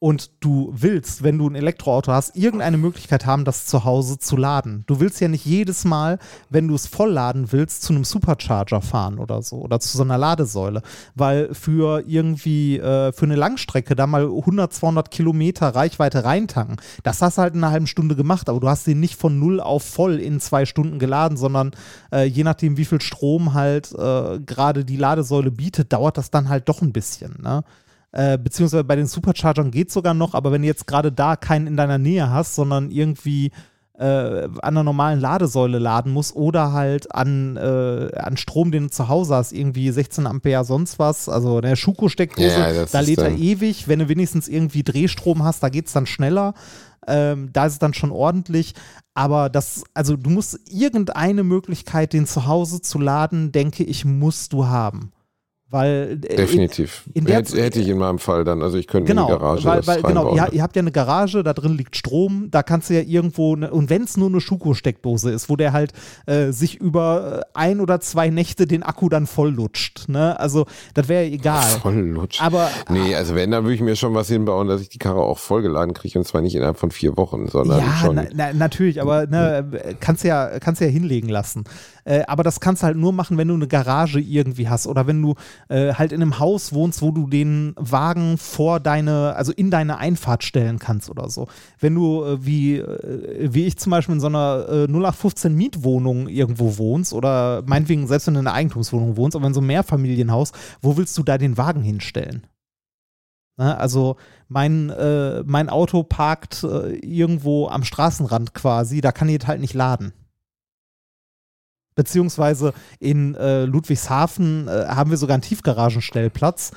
Speaker 3: und du willst, wenn du ein Elektroauto hast, irgendeine Möglichkeit haben, das zu Hause zu laden. Du willst ja nicht jedes Mal, wenn du es vollladen willst, zu einem Supercharger fahren oder so oder zu so einer Ladesäule, weil für irgendwie äh, für eine Langstrecke da mal 100, 200 Kilometer Reichweite reintanken, das hast du halt in einer halben Stunde gemacht, aber du hast den nicht von null auf voll in zwei Stunden geladen, sondern äh, je nachdem, wie viel Strom halt äh, gerade die Ladesäule bietet, dauert das dann halt doch ein bisschen. Ne? Äh, beziehungsweise bei den Superchargern geht sogar noch, aber wenn du jetzt gerade da keinen in deiner Nähe hast, sondern irgendwie äh, an einer normalen Ladesäule laden musst oder halt an, äh, an Strom, den du zu Hause hast, irgendwie 16 Ampere, sonst was, also eine Schuko-Steckdose,
Speaker 2: Ja,
Speaker 3: da lädt er ewig. Wenn du wenigstens irgendwie Drehstrom hast, da geht es dann schneller. Ähm, da ist es dann schon ordentlich. Aber das, also du musst irgendeine Möglichkeit, den zu Hause zu laden, denke ich, musst du haben. Weil äh,
Speaker 2: Definitiv.
Speaker 3: in der-
Speaker 2: hätte, hätte ich in meinem Fall dann. Also ich könnte
Speaker 3: Genau,
Speaker 2: in die Garage
Speaker 3: weil, weil genau, ihr, ihr habt ja eine Garage, da drin liegt Strom, da kannst du ja irgendwo, ne, und wenn es nur eine Schuko-Steckdose ist, wo der halt äh, sich über äh, ein oder zwei Nächte den Akku dann voll lutscht, ne? Also, das wäre ja egal.
Speaker 2: Voll lutsch.
Speaker 3: Aber
Speaker 2: Nee, also wenn, dann würde ich mir schon was hinbauen, dass ich die Karre auch vollgeladen kriege und zwar nicht innerhalb von vier Wochen, sondern
Speaker 3: ja,
Speaker 2: schon.
Speaker 3: na, na, natürlich, aber ne, kannst ja, kannst ja hinlegen lassen. Äh, aber das kannst du halt nur machen, wenn du eine Garage irgendwie hast oder wenn du äh, halt in einem Haus wohnst, wo du den Wagen vor deine, also in deine Einfahrt stellen kannst oder so. Wenn du äh, wie, äh, wie ich zum Beispiel in so einer äh, 0815 Mietwohnung irgendwo wohnst oder meinetwegen selbst wenn du in einer Eigentumswohnung wohnst, aber in so einem Mehrfamilienhaus, wo willst du da den Wagen hinstellen? Ne, also mein, äh, mein Auto parkt äh, irgendwo am Straßenrand quasi, da kann ich halt nicht laden. Beziehungsweise in äh, Ludwigshafen äh, haben wir sogar einen Tiefgaragenstellplatz.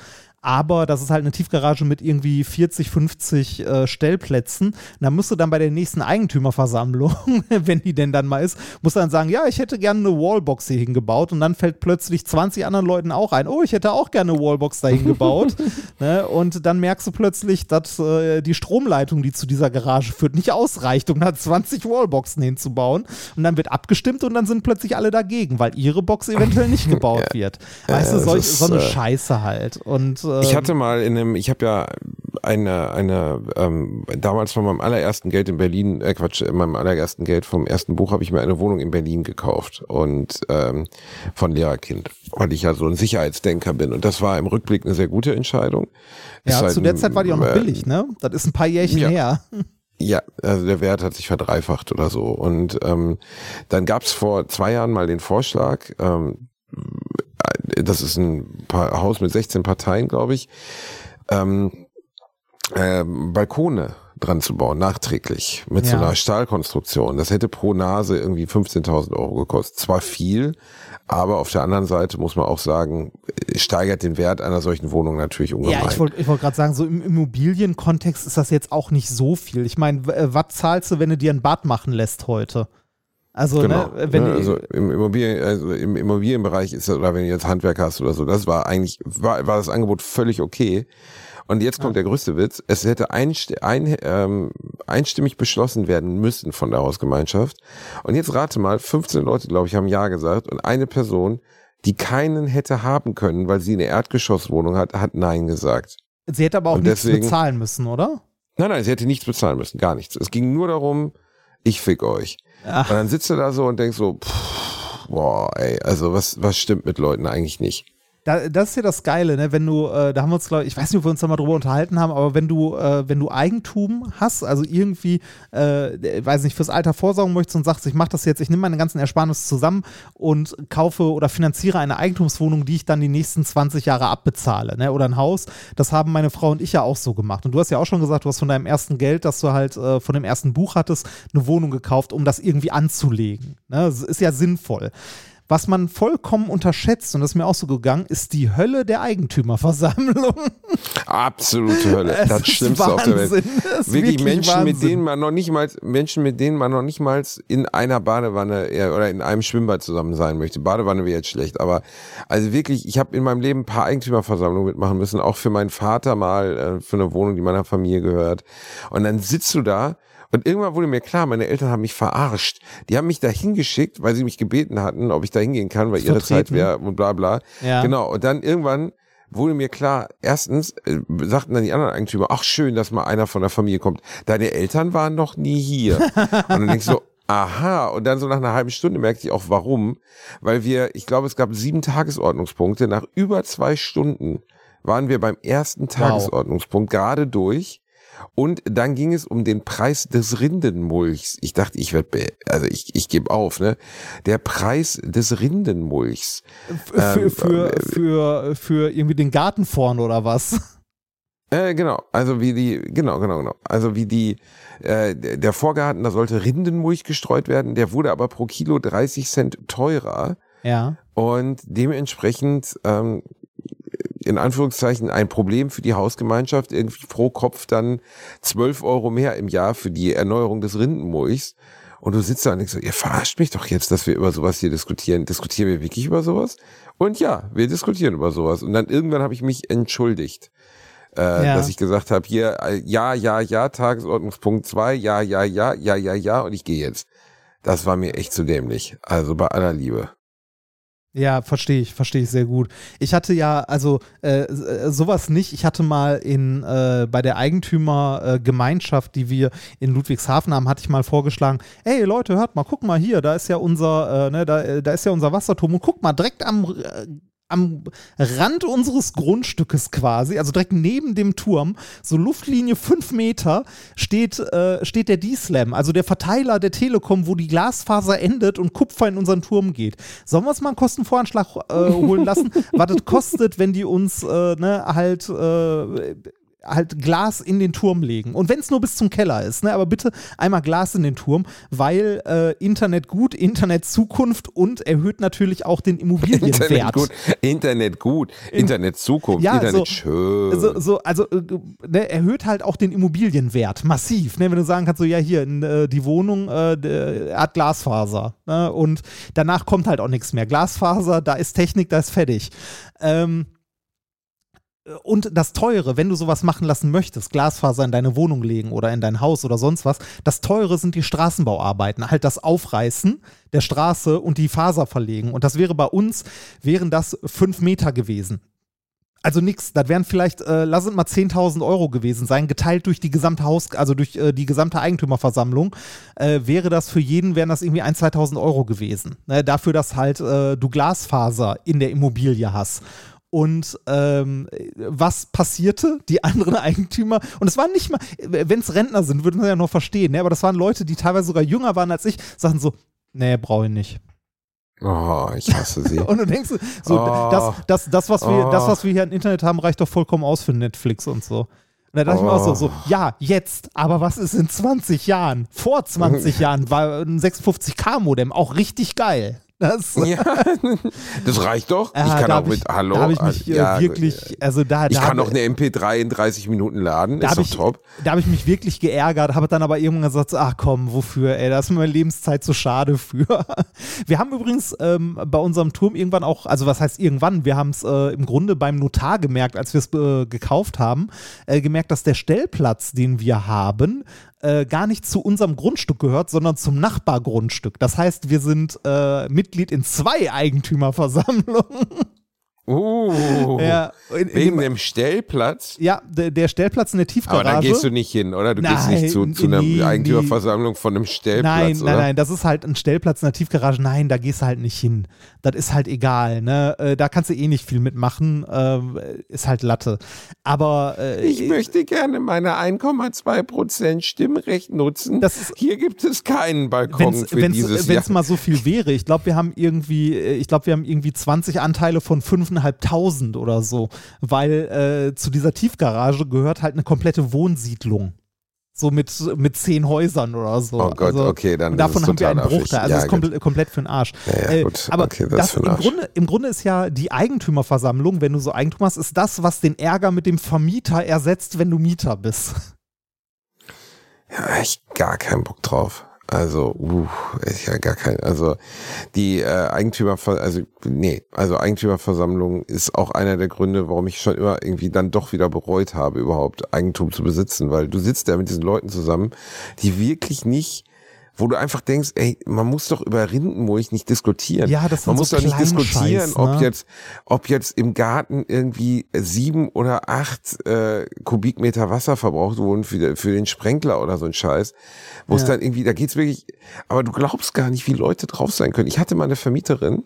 Speaker 3: Aber das ist halt eine Tiefgarage mit irgendwie 40, 50 äh, Stellplätzen. Da musst du dann bei der nächsten Eigentümerversammlung, wenn die denn dann mal ist, musst du dann sagen, ja, ich hätte gerne eine Wallbox hier hingebaut. Und dann fällt plötzlich 20 anderen Leuten auch ein, oh, ich hätte auch gerne eine Wallbox da hingebaut. ne? Und dann merkst du plötzlich, dass äh, die Stromleitung, die zu dieser Garage führt, nicht ausreicht, um da 20 Wallboxen hinzubauen. Und dann wird abgestimmt und dann sind plötzlich alle dagegen, weil ihre Box eventuell nicht gebaut wird. Weißt du, solch, so eine
Speaker 2: äh,
Speaker 3: Scheiße halt. Und
Speaker 2: Ich
Speaker 3: ähm,
Speaker 2: hatte mal in einem, ich habe ja eine, eine, ähm, damals von meinem allerersten Geld in Berlin, äh Quatsch, in meinem allerersten Geld vom ersten Buch habe ich mir eine Wohnung in Berlin gekauft und ähm, von Lehrerkind, weil ich ja so ein Sicherheitsdenker bin und das war im Rückblick eine sehr gute Entscheidung. Ist
Speaker 3: ja,
Speaker 2: halt
Speaker 3: zu der
Speaker 2: ein,
Speaker 3: Zeit war die auch noch
Speaker 2: äh,
Speaker 3: billig, ne? Das ist ein paar Jährchen
Speaker 2: ja.
Speaker 3: her.
Speaker 2: Ja, also der Wert hat sich verdreifacht oder so. Und ähm, dann gab es vor zwei Jahren mal den Vorschlag, ähm, das ist ein Haus mit 16 Parteien, glaube ich, ähm, ähm, Balkone dran zu bauen, nachträglich, mit so
Speaker 3: Ja.
Speaker 2: einer Stahlkonstruktion. Das hätte pro Nase irgendwie 15.000 Euro gekostet. Zwar viel, aber auf der anderen Seite muss man auch sagen, steigert den Wert einer solchen Wohnung natürlich ungemein.
Speaker 3: Ja, ich wollte wollt gerade sagen, so im Immobilienkontext ist das jetzt auch nicht so viel. Ich meine, äh, was zahlst du, wenn du dir ein Bad machen lässt heute? Also,
Speaker 2: Genau.
Speaker 3: ne, wenn
Speaker 2: ne,
Speaker 3: du-
Speaker 2: also im Immobilien, also im Immobilienbereich ist das, oder wenn du jetzt Handwerk hast oder so, das war eigentlich, war, war das Angebot völlig okay. Und jetzt kommt der größte Witz. Es hätte einst ein, ähm, einstimmig beschlossen werden müssen von der Hausgemeinschaft. Und jetzt rate mal, 15 Leute, glaube ich, haben Ja gesagt und eine Person, die keinen hätte haben können, weil sie eine Erdgeschosswohnung hat, hat Nein gesagt.
Speaker 3: sie hätte aber auch
Speaker 2: und
Speaker 3: nichts
Speaker 2: deswegen-
Speaker 3: bezahlen müssen, oder?
Speaker 2: Nein, nein, sie hätte nichts bezahlen müssen, gar nichts. Es ging nur darum, ich fick euch.
Speaker 3: Ach.
Speaker 2: Und dann sitzt du da so und denkst so, pff, boah, ey, also was, was stimmt mit Leuten eigentlich nicht?
Speaker 3: Da, das ist ja das Geile, ne? Wenn du, äh, da haben wir uns, glaube ich, ich weiß nicht, ob wir uns da mal drüber unterhalten haben, aber wenn du, äh, wenn du Eigentum hast, also irgendwie, äh, weiß nicht, fürs Alter vorsorgen möchtest und sagst, ich mache das jetzt, ich nehme meine ganzen Ersparnisse zusammen und kaufe oder finanziere eine Eigentumswohnung, die ich dann die nächsten 20 Jahre abbezahle, ne? Oder ein Haus, das haben meine Frau und ich ja auch so gemacht. Und du hast ja auch schon gesagt, du hast von deinem ersten Geld, das du halt äh, von dem ersten Buch hattest, eine Wohnung gekauft, um das irgendwie anzulegen. Ne? Das ist ja sinnvoll. Was man vollkommen unterschätzt, und das ist mir auch so gegangen, ist die Hölle der Eigentümerversammlung.
Speaker 2: Absolute Hölle.
Speaker 3: Es
Speaker 2: das Schlimmste auf der Welt. Wirklich
Speaker 3: wirklich
Speaker 2: Menschen, mit
Speaker 3: Wahnsinn.
Speaker 2: denen man noch nicht mal, Menschen, mit denen man noch nicht mal in einer Badewanne äh, oder in einem Schwimmbad zusammen sein möchte. Badewanne wäre jetzt schlecht, aber also wirklich, ich habe in meinem Leben ein paar Eigentümerversammlungen mitmachen müssen, auch für meinen Vater mal, äh, für eine Wohnung, die meiner Familie gehört. Und dann sitzt du da und irgendwann wurde mir klar, meine Eltern haben mich verarscht. Die haben mich da hingeschickt, weil sie mich gebeten hatten, ob ich da hingehen kann, weil ihre Zeit wäre und bla bla.
Speaker 3: Ja.
Speaker 2: Genau. Und dann irgendwann wurde mir klar, erstens äh, sagten dann die anderen Eigentümer, ach schön, dass mal einer von der Familie kommt. Deine Eltern waren noch nie hier. und dann denkst du so, aha. Und dann so nach einer halben Stunde merkte ich auch, warum. Weil wir, ich glaube, es gab sieben Tagesordnungspunkte. Nach über zwei Stunden waren wir beim ersten Tagesordnungspunkt gerade durch. Und dann ging es um den Preis des Rindenmulchs. Ich dachte, ich werde, also ich, ich gebe auf, ne? Der Preis des Rindenmulchs.
Speaker 3: Für,
Speaker 2: Ähm,
Speaker 3: für, für, für irgendwie den Garten vorne oder was?
Speaker 2: Äh, genau, also wie die, genau, genau, genau. Also wie die, äh, der der Vorgarten, da sollte Rindenmulch gestreut werden, der wurde aber pro Kilo 30 Cent teurer
Speaker 3: Ja.
Speaker 2: und dementsprechend ähm, in Anführungszeichen ein Problem für die Hausgemeinschaft, irgendwie pro Kopf dann 12 Euro mehr im Jahr für die Erneuerung des Rindenmulchs. Und du sitzt da und denkst so, ihr verarscht mich doch jetzt, dass wir über sowas hier diskutieren. Diskutieren wir wirklich über sowas? Und ja, wir diskutieren über sowas. Und dann irgendwann habe ich mich entschuldigt. Äh,
Speaker 3: Ja.
Speaker 2: dass ich gesagt habe, hier, äh, ja, ja, ja, Tagesordnungspunkt 2, ja, ja, ja, ja, ja, ja, und ich gehe jetzt. Das war mir echt zu dämlich. Also bei aller Liebe.
Speaker 3: Ja, verstehe ich, verstehe ich sehr gut. Ich hatte ja, also äh, äh, sowas nicht. Ich hatte mal in äh, bei der Eigentümergemeinschaft, äh, die wir in Ludwigshafen haben, hatte ich mal vorgeschlagen, ey Leute, hört mal, guck mal hier, da ist ja unser, äh, ne, da, äh, da ist ja unser Wasserturm und guck mal, direkt am äh, am Rand unseres Grundstückes quasi, also direkt neben dem Turm, so Luftlinie fünf Meter, steht, äh, steht der D-Slam, also der Verteiler der Telekom, wo die Glasfaser endet und Kupfer in unseren Turm geht. Sollen wir uns mal einen Kostenvoranschlag äh, holen lassen, was das kostet, wenn die uns äh, ne, halt äh, halt Glas in den Turm legen. Und wenn es nur bis zum Keller ist, ne? aber bitte einmal Glas in den Turm, weil äh, Internet gut, Internet Zukunft und erhöht natürlich auch den Immobilienwert.
Speaker 2: Internet gut, Internet gut, Internet Zukunft,
Speaker 3: Ja,
Speaker 2: Internet
Speaker 3: so-
Speaker 2: schön.
Speaker 3: So, so, also äh, ne, erhöht halt auch den Immobilienwert massiv. Ne? Wenn du sagen kannst, so ja hier, n- äh, die Wohnung äh, der hat Glasfaser ne? und danach kommt halt auch nichts mehr. Glasfaser, da ist Technik, da ist fertig. Ähm, und das Teure, wenn du sowas machen lassen möchtest, Glasfaser in deine Wohnung legen oder in dein Haus oder sonst was, das Teure sind die Straßenbauarbeiten, halt das Aufreißen der Straße und die Faser verlegen. Und das wäre bei uns, wären das fünf Meter gewesen. Also nix, das wären vielleicht, äh, lass es mal 10.000 Euro gewesen sein, geteilt durch die gesamte Haus, also durch äh, die gesamte Eigentümerversammlung, äh, wäre das für jeden, wären das irgendwie 1.000, 2.000 Euro gewesen. Ne, dafür, dass halt äh, du Glasfaser in der Immobilie hast. Und ähm, was passierte? Die anderen Eigentümer, und es waren nicht mal, wenn es Rentner sind, würde man ja noch verstehen, ne? aber das waren Leute, die teilweise sogar jünger waren als ich, sagten so, nee, brauche ich nicht.
Speaker 2: oh, ich hasse sie.
Speaker 3: Und du denkst so,
Speaker 2: Oh.
Speaker 3: das, das, das, was wir,
Speaker 2: Oh.
Speaker 3: das, was wir hier im Internet haben, reicht doch vollkommen aus für Netflix und so. Und da dachte ich mir auch so,
Speaker 2: Oh.
Speaker 3: so, ja, jetzt, aber was ist in 20 Jahren? Vor 20 Jahren war ein 56K-Modem auch richtig geil. Das,
Speaker 2: ja, das reicht doch.
Speaker 3: Ah,
Speaker 2: ich kann auch mit,
Speaker 3: ich,
Speaker 2: hallo.
Speaker 3: Da habe ich mich äh,
Speaker 2: ja,
Speaker 3: wirklich, also da,
Speaker 2: Ich
Speaker 3: da
Speaker 2: kann auch eine MP3 in 30 Minuten laden,
Speaker 3: da
Speaker 2: ist
Speaker 3: habe
Speaker 2: doch
Speaker 3: ich,
Speaker 2: top.
Speaker 3: da hab ich mich wirklich geärgert, habe dann aber irgendwann gesagt, so, ach komm, wofür, ey, da ist mir meine Lebenszeit zu schade für. Wir haben übrigens ähm, bei unserem Turm irgendwann auch, also was heißt irgendwann, wir haben es äh, im Grunde beim Notar gemerkt, als wir es äh, gekauft haben, äh, gemerkt, dass der Stellplatz, den wir haben, äh, gar nicht zu unserem Grundstück gehört, sondern zum Nachbargrundstück. Das heißt, wir sind äh, Mitglied in zwei Eigentümerversammlungen.
Speaker 2: Uh,
Speaker 3: Ja, in, in
Speaker 2: wegen
Speaker 3: dem,
Speaker 2: dem Stellplatz.
Speaker 3: ja der, der Stellplatz in der Tiefgarage.
Speaker 2: Aber da gehst du nicht hin, oder? Du gehst
Speaker 3: Nein,
Speaker 2: nicht zu, zu einer
Speaker 3: nee,
Speaker 2: Eigentümerversammlung von einem Stellplatz,
Speaker 3: Nein,
Speaker 2: oder?
Speaker 3: nein, nein, das ist halt ein Stellplatz in der Tiefgarage. Nein, da gehst du halt nicht hin. Das ist halt egal, ne? Äh, Da kannst du eh nicht viel mitmachen. Ähm, ist halt Latte. Aber äh,
Speaker 2: Ich möchte gerne meine 1,2% Stimmrecht nutzen.
Speaker 3: Ist-
Speaker 2: Hier gibt es keinen Balkon
Speaker 3: wenn's,
Speaker 2: für
Speaker 3: wenn's,
Speaker 2: dieses
Speaker 3: wenn's
Speaker 2: Jahr.
Speaker 3: mal so viel wäre, ich glaube, wir haben irgendwie, äh, ich glaube, wir haben irgendwie 20 Anteile von 5.500 oder so, weil äh, zu dieser Tiefgarage gehört halt eine komplette Wohnsiedlung. So mit, mit zehn Häusern oder so.
Speaker 2: Oh Gott,
Speaker 3: also,
Speaker 2: okay, dann
Speaker 3: davon haben wir einen
Speaker 2: total
Speaker 3: Bruchteil. Also das ist
Speaker 2: Ja,
Speaker 3: komplett, für den Arsch.
Speaker 2: Ja, ja,
Speaker 3: Äh, aber
Speaker 2: Okay, das
Speaker 3: das, im,
Speaker 2: Arsch.
Speaker 3: Grunde, im Grunde ist ja die Eigentümerversammlung, wenn du so Eigentum hast, ist das, was den Ärger mit dem Vermieter ersetzt, wenn du Mieter bist.
Speaker 2: Ja, echt gar keinen Bock drauf. Also, uh, ich ja gar kein, also die äh, Eigentümer, also nee, also Eigentümerversammlung ist auch einer der Gründe, warum ich schon immer irgendwie dann doch wieder bereut habe, überhaupt Eigentum zu besitzen, weil du sitzt ja mit diesen Leuten zusammen, die wirklich nicht wo du einfach denkst, ey, man muss doch über Rindenmulch nicht diskutieren.
Speaker 3: Ja, das
Speaker 2: man muss
Speaker 3: so
Speaker 2: doch nicht diskutieren,
Speaker 3: ne?
Speaker 2: ob jetzt, ob jetzt im Garten irgendwie sieben oder acht äh, Kubikmeter Wasser verbraucht wurden für, für den Sprenkler oder so ein Scheiß. Wo es
Speaker 3: Ja.
Speaker 2: dann irgendwie, da geht's wirklich, aber du glaubst gar nicht, wie Leute drauf sein können. Ich hatte mal eine Vermieterin,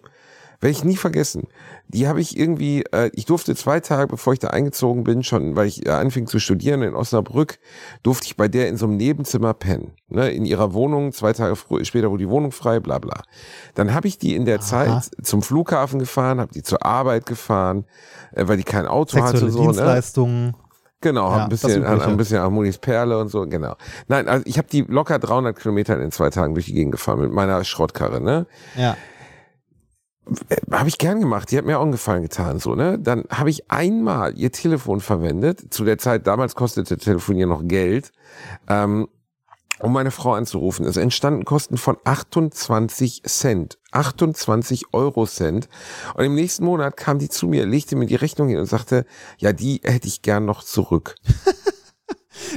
Speaker 2: werde ich nie vergessen. Die habe ich irgendwie, äh, ich durfte zwei Tage, bevor ich da eingezogen bin, schon, weil ich äh, anfing zu studieren in Osnabrück, durfte ich bei der in so einem Nebenzimmer pennen. Ne, in ihrer Wohnung, zwei Tage frü- später wurde die Wohnung frei, bla bla. Dann habe ich die in der Zeit zum Flughafen gefahren, habe die zur Arbeit gefahren, äh, weil die kein Auto
Speaker 3: Sexuelle
Speaker 2: hatte. So, ne?
Speaker 3: Dienstleistungen.
Speaker 2: Genau,
Speaker 3: Ja,
Speaker 2: ein bisschen,
Speaker 3: Übliche.
Speaker 2: ein bisschen Harmonis Perle und so, genau. Nein, also ich habe die locker 300 Kilometer in zwei Tagen durch die Gegend gefahren mit meiner Schrottkarre, ne?
Speaker 3: Ja.
Speaker 2: Habe ich gern gemacht, die hat mir auch einen Gefallen getan, so, ne? Dann habe ich einmal ihr Telefon verwendet, zu der Zeit, damals kostete Telefonieren noch Geld, ähm, um meine Frau anzurufen. Es entstanden Kosten von 28 Cent. 28 Euro Cent. Und im nächsten Monat kam die zu mir, legte mir die Rechnung hin und sagte, ja, die hätte ich gern noch zurück.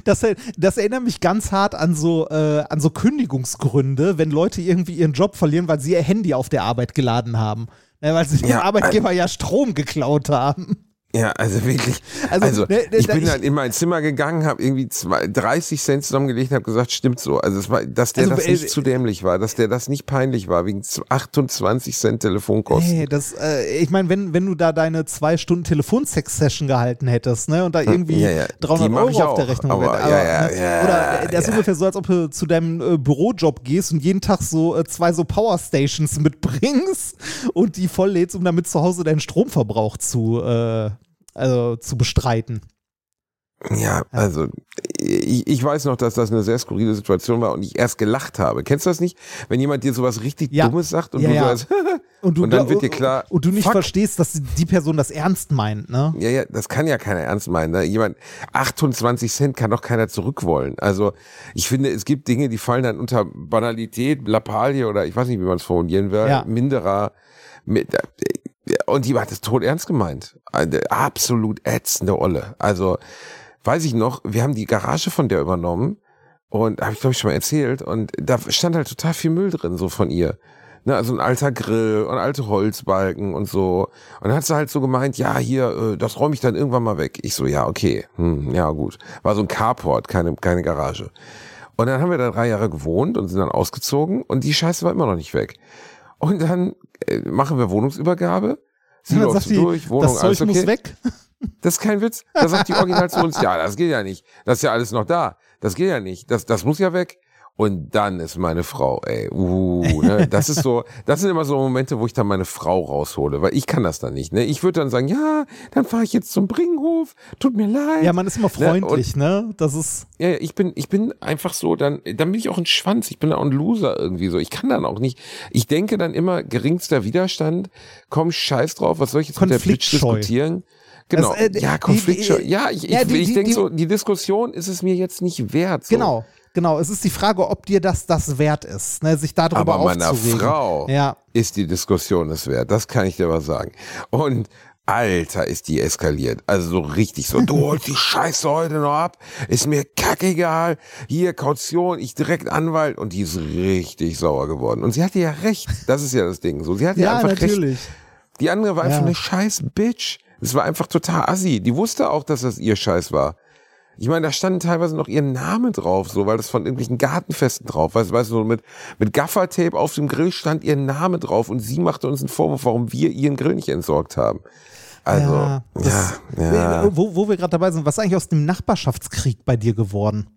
Speaker 3: Das, das erinnert mich ganz hart an so, äh, an so Kündigungsgründe, wenn Leute irgendwie ihren Job verlieren, weil sie ihr Handy auf der Arbeit geladen haben. Ne, weil sie dem
Speaker 2: Ja,
Speaker 3: Arbeitgeber ja Strom geklaut haben.
Speaker 2: Ja, also wirklich.
Speaker 3: Also,
Speaker 2: Also,
Speaker 3: ne, ne,
Speaker 2: ich bin
Speaker 3: ich-
Speaker 2: dann in mein Zimmer gegangen, habe irgendwie zwei, 30 Cent zusammengelegt, habe gesagt, stimmt so. Also es war, dass der
Speaker 3: Also,
Speaker 2: das
Speaker 3: äh,
Speaker 2: nicht zu dämlich war, dass der das nicht peinlich war wegen 28 Cent Telefonkosten.
Speaker 3: Nee, das, äh, ich meine, wenn, wenn du da deine zwei Stunden Telefonsex-Session gehalten hättest, ne, und da irgendwie
Speaker 2: Hm, ja, ja. Die
Speaker 3: 300
Speaker 2: mach ich
Speaker 3: Euro auf der Rechnung
Speaker 2: aber
Speaker 3: wäre,
Speaker 2: ja, ja,
Speaker 3: ne,
Speaker 2: ja,
Speaker 3: Oder äh, das ist
Speaker 2: ja.
Speaker 3: ungefähr so, als ob du zu deinem äh, Bürojob gehst und jeden Tag so äh, zwei so Powerstations mitbringst und die volllädst, um damit zu Hause deinen Stromverbrauch zu, äh, also zu bestreiten.
Speaker 2: Ja, also ich, ich weiß noch, dass das eine sehr skurrile Situation war und ich erst gelacht habe. Kennst du das nicht? Wenn jemand dir sowas richtig
Speaker 3: Ja.
Speaker 2: Dummes sagt und
Speaker 3: Ja,
Speaker 2: du
Speaker 3: ja.
Speaker 2: als
Speaker 3: Und, du,
Speaker 2: Und dann wird dir klar,
Speaker 3: Und du nicht
Speaker 2: fuck.
Speaker 3: verstehst, dass die Person das ernst meint, ne?
Speaker 2: Ja, ja, das kann ja keiner ernst meinen. Ne? Jemand, 28 Cent kann doch keiner zurückwollen. Also ich finde, es gibt Dinge, die fallen dann unter Banalität, Lappalie oder ich weiß nicht, wie man es formulieren will,
Speaker 3: Ja.
Speaker 2: minderer. Mit, äh, und die hat es tot ernst gemeint. Eine absolut ätzende Olle. Also weiß ich noch, wir haben die Garage von der übernommen und habe ich glaube ich schon mal erzählt und da stand halt total viel Müll drin so von ihr. Ne, also ein alter Grill und alte Holzbalken und so. Und dann hat sie halt so gemeint, ja, hier, äh, das räume ich dann irgendwann mal weg. Ich so, ja, okay, hm, ja gut. War so ein Carport, keine, keine Garage. Und dann haben wir da drei Jahre gewohnt und sind dann ausgezogen und die Scheiße war immer noch nicht weg. Und dann äh, machen wir Wohnungsübergabe. Sie
Speaker 3: dann
Speaker 2: läuft so
Speaker 3: die,
Speaker 2: durch, Wohnung,
Speaker 3: das
Speaker 2: alles
Speaker 3: Zeug
Speaker 2: okay.
Speaker 3: muss weg.
Speaker 2: Das ist kein Witz. Da sagt die Original zu uns, ja, das geht ja nicht. Das ist ja alles noch da. Das geht ja nicht. Das, das muss ja weg. Und dann ist meine Frau, ey, uh, ne, das ist so, das sind immer so Momente, wo ich dann meine Frau raushole, weil ich kann das dann nicht, ne. Ich würde dann sagen, ja, dann fahre ich jetzt zum Bringhof, tut mir leid.
Speaker 3: Ja, man ist immer
Speaker 2: Ne,
Speaker 3: freundlich, ne? Das ist.
Speaker 2: Ja, ja, ich bin, ich bin einfach so, dann, dann bin ich auch ein Schwanz, ich bin auch ein Loser irgendwie so. Ich kann dann auch nicht. Ich denke dann immer, geringster Widerstand, komm, scheiß drauf, was soll ich jetzt mit der Bitch diskutieren? Genau.
Speaker 3: Das, äh,
Speaker 2: ja, Konfliktscheu. Ja, ich,
Speaker 3: ja,
Speaker 2: ich,
Speaker 3: die-
Speaker 2: ich denke so, die Diskussion ist es mir jetzt nicht wert. So.
Speaker 3: Genau, genau. Es ist die Frage, ob dir das das wert ist, ne? sich darüber
Speaker 2: Aber meiner
Speaker 3: aufzuregen.
Speaker 2: Frau
Speaker 3: Ja.
Speaker 2: ist die Diskussion es wert. Das kann ich dir aber sagen. Und Alter, ist die eskaliert. Also so richtig so, du holst die Scheiße heute noch ab, ist mir kackegal, hier Kaution, ich direkt Anwalt und die ist richtig sauer geworden. Und sie hatte ja recht, das ist ja das Ding so. Sie hatte ja,
Speaker 3: Ja,
Speaker 2: einfach recht.
Speaker 3: natürlich.
Speaker 2: Die andere war einfach
Speaker 3: Ja.
Speaker 2: eine scheiß Bitch. Es war einfach total assi. Die wusste auch, dass das ihr Scheiß war. Ich meine, da standen teilweise noch ihr Name drauf, so, weil das von irgendwelchen Gartenfesten drauf war. Weißt du, so mit, mit Gaffertape auf dem Grill stand ihr Name drauf und sie machte uns einen Vorwurf, warum wir ihren Grill nicht entsorgt haben. Also, ja,
Speaker 3: das-
Speaker 2: ja,
Speaker 3: Äh, Wo, wo wir gerade dabei sind, was ist eigentlich aus dem Nachbarschaftskrieg bei dir geworden?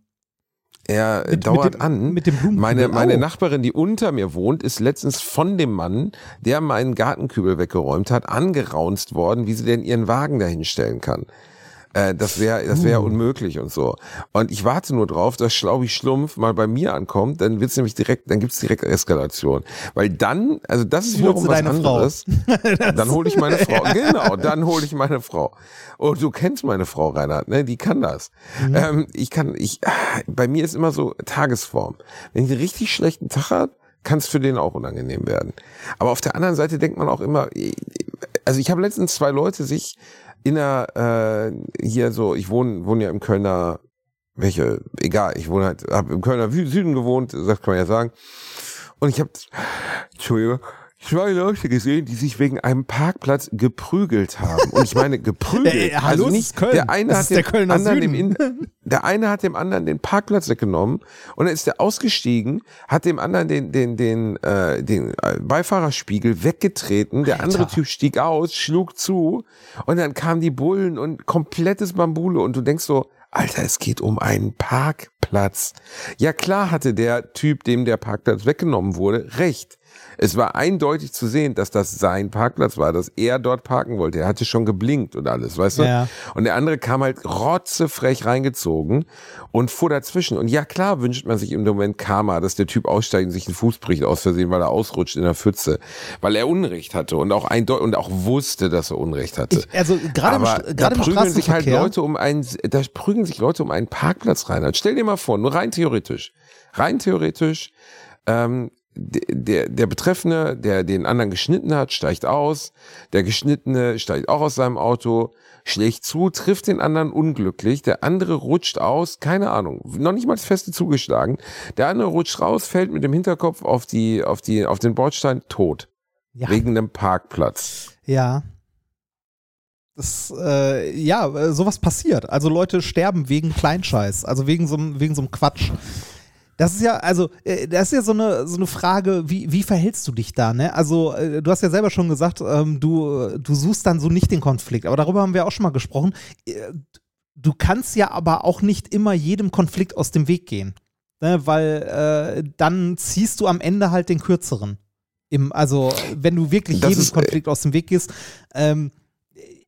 Speaker 2: er
Speaker 3: Mit-
Speaker 2: dauert
Speaker 3: mit dem-
Speaker 2: an.
Speaker 3: mit dem Blumenkübel.
Speaker 2: meine, meine. Nachbarin, die unter mir wohnt, ist letztens von dem Mann, der meinen Gartenkübel weggeräumt hat, angeraunzt worden, wie sie denn ihren Wagen dahin stellen kann. Äh, das wäre das wäre unmöglich und so. Und ich warte nur drauf, dass Schlaubi Schlumpf mal bei mir ankommt, dann wird's nämlich direkt, dann gibt's direkt Eskalation. Weil dann, also das ist wiederum was anderes. dann hole ich meine Frau. Genau, dann hole ich meine Frau. Und du kennst meine Frau, Reinhard, ne? Die kann das. Ähm, ich kann, ich, bei mir ist immer so Tagesform. Wenn ich einen richtig schlechten Tag hat, kann es für den auch unangenehm werden. Aber auf der anderen Seite denkt man auch immer, also ich habe letztens zwei Leute sich in der, äh, hier so, ich wohne, wohne ja im Kölner, welche, egal, ich wohne halt, habe im Kölner Süden gewohnt, das kann man ja sagen. Und ich habe, Entschuldigung, zwei Leute gesehen, die sich wegen einem Parkplatz geprügelt haben. Und ich meine geprügelt.
Speaker 3: Äh, hallo,
Speaker 2: also
Speaker 3: es
Speaker 2: nicht
Speaker 3: Köln.
Speaker 2: der eine hat
Speaker 3: der
Speaker 2: dem
Speaker 3: Kölner
Speaker 2: anderen dem in, der eine hat dem anderen den Parkplatz weggenommen und dann ist der ausgestiegen, hat dem anderen den den den äh, den äh, Beifahrerspiegel weggetreten. Der andere Typ stieg aus, schlug zu und dann kamen die Bullen und komplettes Bambule und du denkst so, Alter, es geht um einen Parkplatz. Ja klar hatte der Typ, dem der Parkplatz weggenommen wurde, recht. Es war eindeutig zu sehen, dass das sein Parkplatz war, dass er dort parken wollte. Er hatte schon geblinkt und alles, weißt du?
Speaker 3: Ja.
Speaker 2: Und der andere kam halt rotzefrech reingezogen und fuhr dazwischen. Und ja, klar wünscht man sich im Moment Karma, dass der Typ aussteigt und sich einen Fuß bricht aus Versehen, weil er ausrutscht in der Pfütze, weil er Unrecht hatte und auch eindeutig und auch wusste, dass er Unrecht hatte.
Speaker 3: Ich, also gerade im, St-
Speaker 2: da
Speaker 3: gerade im
Speaker 2: prügeln sich halt. Leute um einen, da prügeln sich Leute um einen Parkplatz rein. Also stell dir mal vor, nur rein theoretisch, rein theoretisch, ähm, der, der, der Betreffende, der den anderen geschnitten hat, steigt aus. Der Geschnittene steigt auch aus seinem Auto, schlägt zu, trifft den anderen unglücklich. Der andere rutscht aus, keine Ahnung, noch nicht mal das Feste zugeschlagen. Der andere rutscht raus, fällt mit dem Hinterkopf auf die, auf die, auf den Bordstein, tot.
Speaker 3: Ja.
Speaker 2: Wegen einem Parkplatz.
Speaker 3: Ja. Das, äh, ja, äh, sowas passiert. Also Leute sterben wegen Kleinscheiß, also wegen so, wegen so einem Quatsch. Das ist ja, also, äh, das ist ja so eine, so eine Frage, wie, wie verhältst du dich da, ne? Also, äh, du hast ja selber schon gesagt, ähm, du, äh, du suchst dann so nicht den Konflikt, aber darüber haben wir auch schon mal gesprochen. Du kannst ja aber auch nicht immer jedem Konflikt aus dem Weg gehen, ne? Weil äh, dann ziehst du am Ende halt den kürzeren. Im, also, wenn du wirklich
Speaker 2: Das
Speaker 3: jedem Konflikt aus dem Weg gehst. Ähm,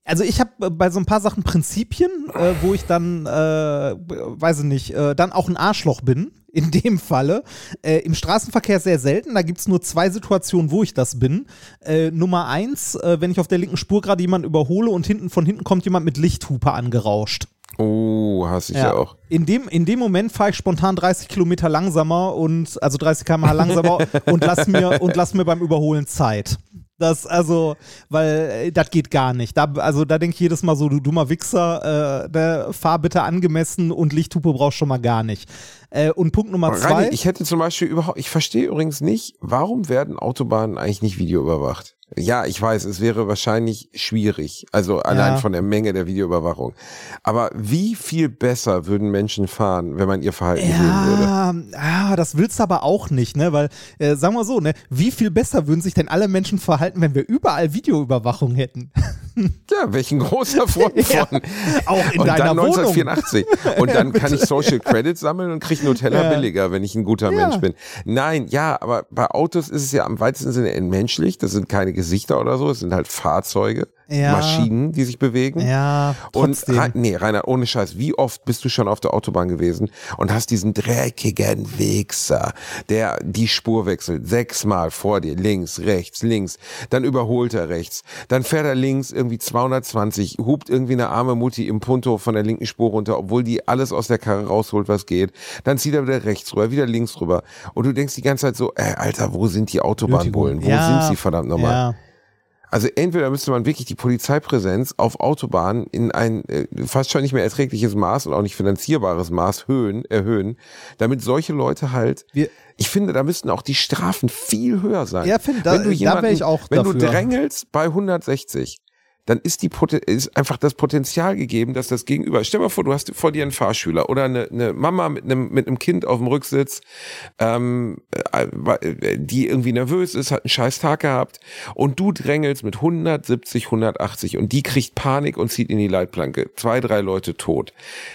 Speaker 3: also ich habe bei so ein paar Sachen Prinzipien, äh, wo ich dann, äh, weiß ich nicht, äh, dann auch ein Arschloch bin, in dem Falle. Äh, Im Straßenverkehr sehr selten, da gibt es nur zwei Situationen, wo ich das bin. Äh, Nummer eins, äh, wenn ich auf der linken Spur gerade jemanden überhole und hinten von hinten kommt jemand mit Lichthupe angerauscht.
Speaker 2: Oh, hasse ich ja, auch.
Speaker 3: In dem, in dem Moment fahre ich spontan 30 Kilometer langsamer und also 30 km/h langsamer und lass mir und lass mir beim Überholen Zeit. Das, also, weil äh, das geht gar nicht. Da, also da denke ich jedes Mal so, du dummer Wichser, äh, ne, fahr bitte angemessen und Lichthupe brauchst schon mal gar nicht. Äh, und Punkt Nummer
Speaker 2: Reini,
Speaker 3: zwei.
Speaker 2: ich hätte zum Beispiel überhaupt, ich verstehe übrigens nicht, warum werden Autobahnen eigentlich nicht videoüberwacht? Ja, ich weiß, es wäre wahrscheinlich schwierig, also allein
Speaker 3: Ja.
Speaker 2: von der Menge der Videoüberwachung. Aber wie viel besser würden Menschen fahren, wenn man ihr Verhalten sehen würde?
Speaker 3: Ja, ah, das willst du aber auch nicht, ne? Weil, äh, sagen wir so, ne, wie viel besser würden sich denn alle Menschen verhalten, wenn wir überall Videoüberwachung hätten?
Speaker 2: Ja, welchen großer Freund
Speaker 3: Ja,
Speaker 2: von.
Speaker 3: auch in
Speaker 2: und
Speaker 3: deiner
Speaker 2: dann
Speaker 3: Wohnung.
Speaker 2: 1984. Und dann kann ich Social Credits sammeln und kriege Nutella
Speaker 3: Ja.
Speaker 2: billiger, wenn ich ein guter
Speaker 3: Ja.
Speaker 2: Mensch bin. Nein, ja, aber bei Autos ist es ja am weitesten Sinne entmenschlich. Das sind keine Gesichter oder so, es sind halt Fahrzeuge,
Speaker 3: Ja.
Speaker 2: Maschinen, die sich bewegen.
Speaker 3: Ja,
Speaker 2: Und
Speaker 3: trotzdem.
Speaker 2: Re- nee, Rainer, ohne Scheiß, wie oft bist du schon auf der Autobahn gewesen und hast diesen dreckigen Wichser, der die Spur wechselt, sechsmal vor dir, links, rechts, links, dann überholt er rechts, dann fährt er links irgendwie 220, hupt irgendwie eine arme Mutti im Punto von der linken Spur runter, obwohl die alles aus der Karre rausholt, was geht, dann zieht er wieder rechts rüber, wieder links rüber und du denkst die ganze Zeit so, ey, Alter, wo sind die Autobahnbullen? Wo
Speaker 3: Ja,
Speaker 2: sind sie verdammt nochmal?
Speaker 3: Ja.
Speaker 2: Also entweder müsste man wirklich die Polizeipräsenz auf Autobahnen in ein äh, fast schon nicht mehr erträgliches Maß und auch nicht finanzierbares Maß höhen, erhöhen, damit solche Leute halt,
Speaker 3: Wir-
Speaker 2: ich finde, da müssten auch die Strafen viel höher sein.
Speaker 3: Ja, finde, da-
Speaker 2: wenn du
Speaker 3: da
Speaker 2: jemanden,
Speaker 3: wär ich auch
Speaker 2: Wenn du
Speaker 3: dafür.
Speaker 2: drängelst bei 160, dann ist die ist einfach das Potenzial gegeben, dass das Gegenüber. Stell mal vor, du hast vor dir einen Fahrschüler oder eine, eine Mama mit einem mit einem Kind auf dem Rücksitz, ähm, äh, äh, die irgendwie nervös ist, hat einen scheiß Tag gehabt und du drängelst mit 170, 180 und die kriegt Panik und zieht in die Leitplanke. Zwei, drei Leute tot.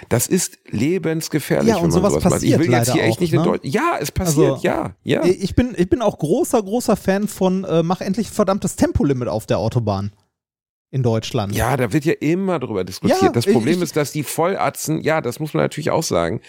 Speaker 2: Das ist lebensgefährlich,
Speaker 3: Ja, und
Speaker 2: wenn man
Speaker 3: sowas
Speaker 2: sowas macht. Ich
Speaker 3: passiert
Speaker 2: will jetzt hier echt
Speaker 3: auch,
Speaker 2: nicht in
Speaker 3: ne?
Speaker 2: Deutschland. Ja, es passiert,
Speaker 3: Also,
Speaker 2: ja, ja.
Speaker 3: Ich bin, ich bin auch großer, großer Fan von äh, mach endlich verdammtes Tempolimit auf der Autobahn. In Deutschland.
Speaker 2: Ja, da wird ja immer drüber diskutiert.
Speaker 3: Ja,
Speaker 2: das Problem
Speaker 3: ich-
Speaker 2: ist, dass die Vollatzen, ja, das muss man natürlich auch sagen,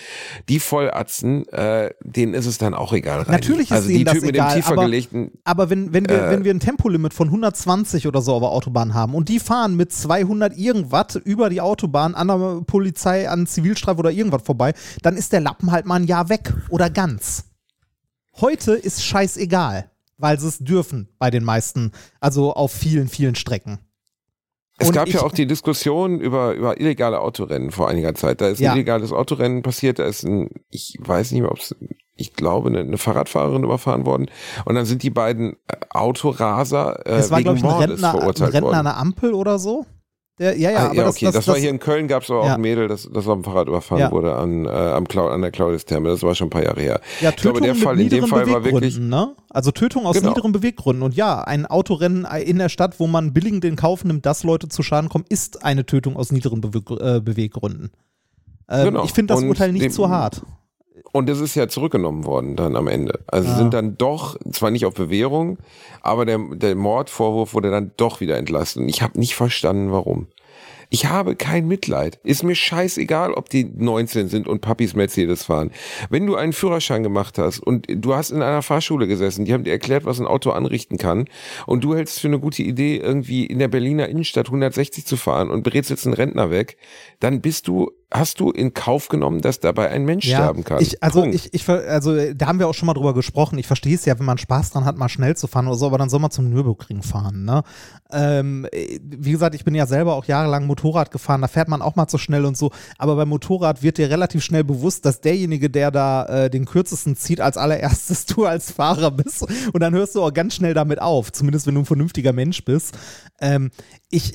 Speaker 2: die Vollatzen, äh, denen ist es dann auch egal. Reini.
Speaker 3: Natürlich ist
Speaker 2: also
Speaker 3: denen
Speaker 2: die
Speaker 3: das
Speaker 2: Typen mit
Speaker 3: egal,
Speaker 2: dem tiefer
Speaker 3: aber-
Speaker 2: gelegten,
Speaker 3: Aber wenn, wenn, wir,
Speaker 2: Äh.
Speaker 3: wenn wir ein Tempolimit von 120 oder so auf der Autobahn haben und die fahren mit 200 irgendwas über die Autobahn an der Polizei, an Zivilstreife oder irgendwas vorbei, dann ist der Lappen halt mal ein Jahr weg oder ganz. Heute ist scheißegal, weil sie es dürfen bei den meisten, also auf vielen, vielen Strecken.
Speaker 2: Es
Speaker 3: Und
Speaker 2: gab ja
Speaker 3: ich-
Speaker 2: auch die Diskussion über, über illegale Autorennen vor einiger Zeit. Da ist ein
Speaker 3: Ja.
Speaker 2: illegales Autorennen passiert, da ist ein, ich weiß nicht mehr, ob es, ich glaube, eine, eine Fahrradfahrerin überfahren worden. Und dann sind die beiden äh, Autoraser äh,
Speaker 3: Es war,
Speaker 2: wegen
Speaker 3: glaube ich, ein
Speaker 2: Mordes
Speaker 3: Rentner, ein
Speaker 2: verurteilt
Speaker 3: Rentner an
Speaker 2: worden.
Speaker 3: der Ampel oder so. Der, ja, ja,
Speaker 2: Ah, ja,
Speaker 3: das,
Speaker 2: okay,
Speaker 3: das,
Speaker 2: das, war hier in Köln, gab es aber auch
Speaker 3: Ja.
Speaker 2: ein Mädel, das, das auf dem Fahrrad überfahren
Speaker 3: Ja.
Speaker 2: wurde an, äh, am Clau an der Claudius-Therme. Das war schon ein paar Jahre her.
Speaker 3: Ja,
Speaker 2: ich glaube,
Speaker 3: Tötung
Speaker 2: der
Speaker 3: mit
Speaker 2: Fall in dem
Speaker 3: niederen
Speaker 2: Fall war wirklich,
Speaker 3: Beweggründen, ne? Also Tötung aus
Speaker 2: Genau.
Speaker 3: niederen Beweggründen. Und ja, ein Autorennen in der Stadt, wo man billigend in Kauf nimmt, dass Leute zu Schaden kommen, ist eine Tötung aus niederen äh, Beweggründen. Ähm,
Speaker 2: Genau.
Speaker 3: Ich finde das
Speaker 2: Und
Speaker 3: Urteil nicht zu hart.
Speaker 2: Und das ist ja zurückgenommen worden dann am Ende. Also
Speaker 3: Ah.
Speaker 2: sind dann doch, zwar nicht auf Bewährung, aber der, der Mordvorwurf wurde dann doch wieder entlassen. Und ich habe nicht verstanden, warum. Ich habe kein Mitleid. Ist mir scheißegal, ob die 19 sind und Papis Mercedes fahren. Wenn du einen Führerschein gemacht hast und du hast in einer Fahrschule gesessen, die haben dir erklärt, was ein Auto anrichten kann und du hältst für eine gute Idee, irgendwie in der Berliner Innenstadt 160 zu fahren und berätst jetzt einen Rentner weg, dann bist du, hast du in Kauf genommen, dass dabei ein Mensch sterben kann.
Speaker 3: Ich, also,
Speaker 2: Punkt.
Speaker 3: ich, ich, also, äh, da haben wir auch schon mal drüber gesprochen. Ich verstehe es ja, wenn man Spaß dran hat, mal schnell zu fahren oder so, aber dann soll man zum Nürburgring fahren. Ne? Ähm, äh, wie gesagt, ich bin ja selber auch jahrelang Motorrad gefahren, da fährt man auch mal zu schnell und so. Aber beim Motorrad wird dir relativ schnell bewusst, dass derjenige, der da äh, den kürzesten zieht, als allererstes du als Fahrer bist. Und dann hörst du auch ganz schnell damit auf, zumindest wenn du ein vernünftiger Mensch bist. Ähm, ich.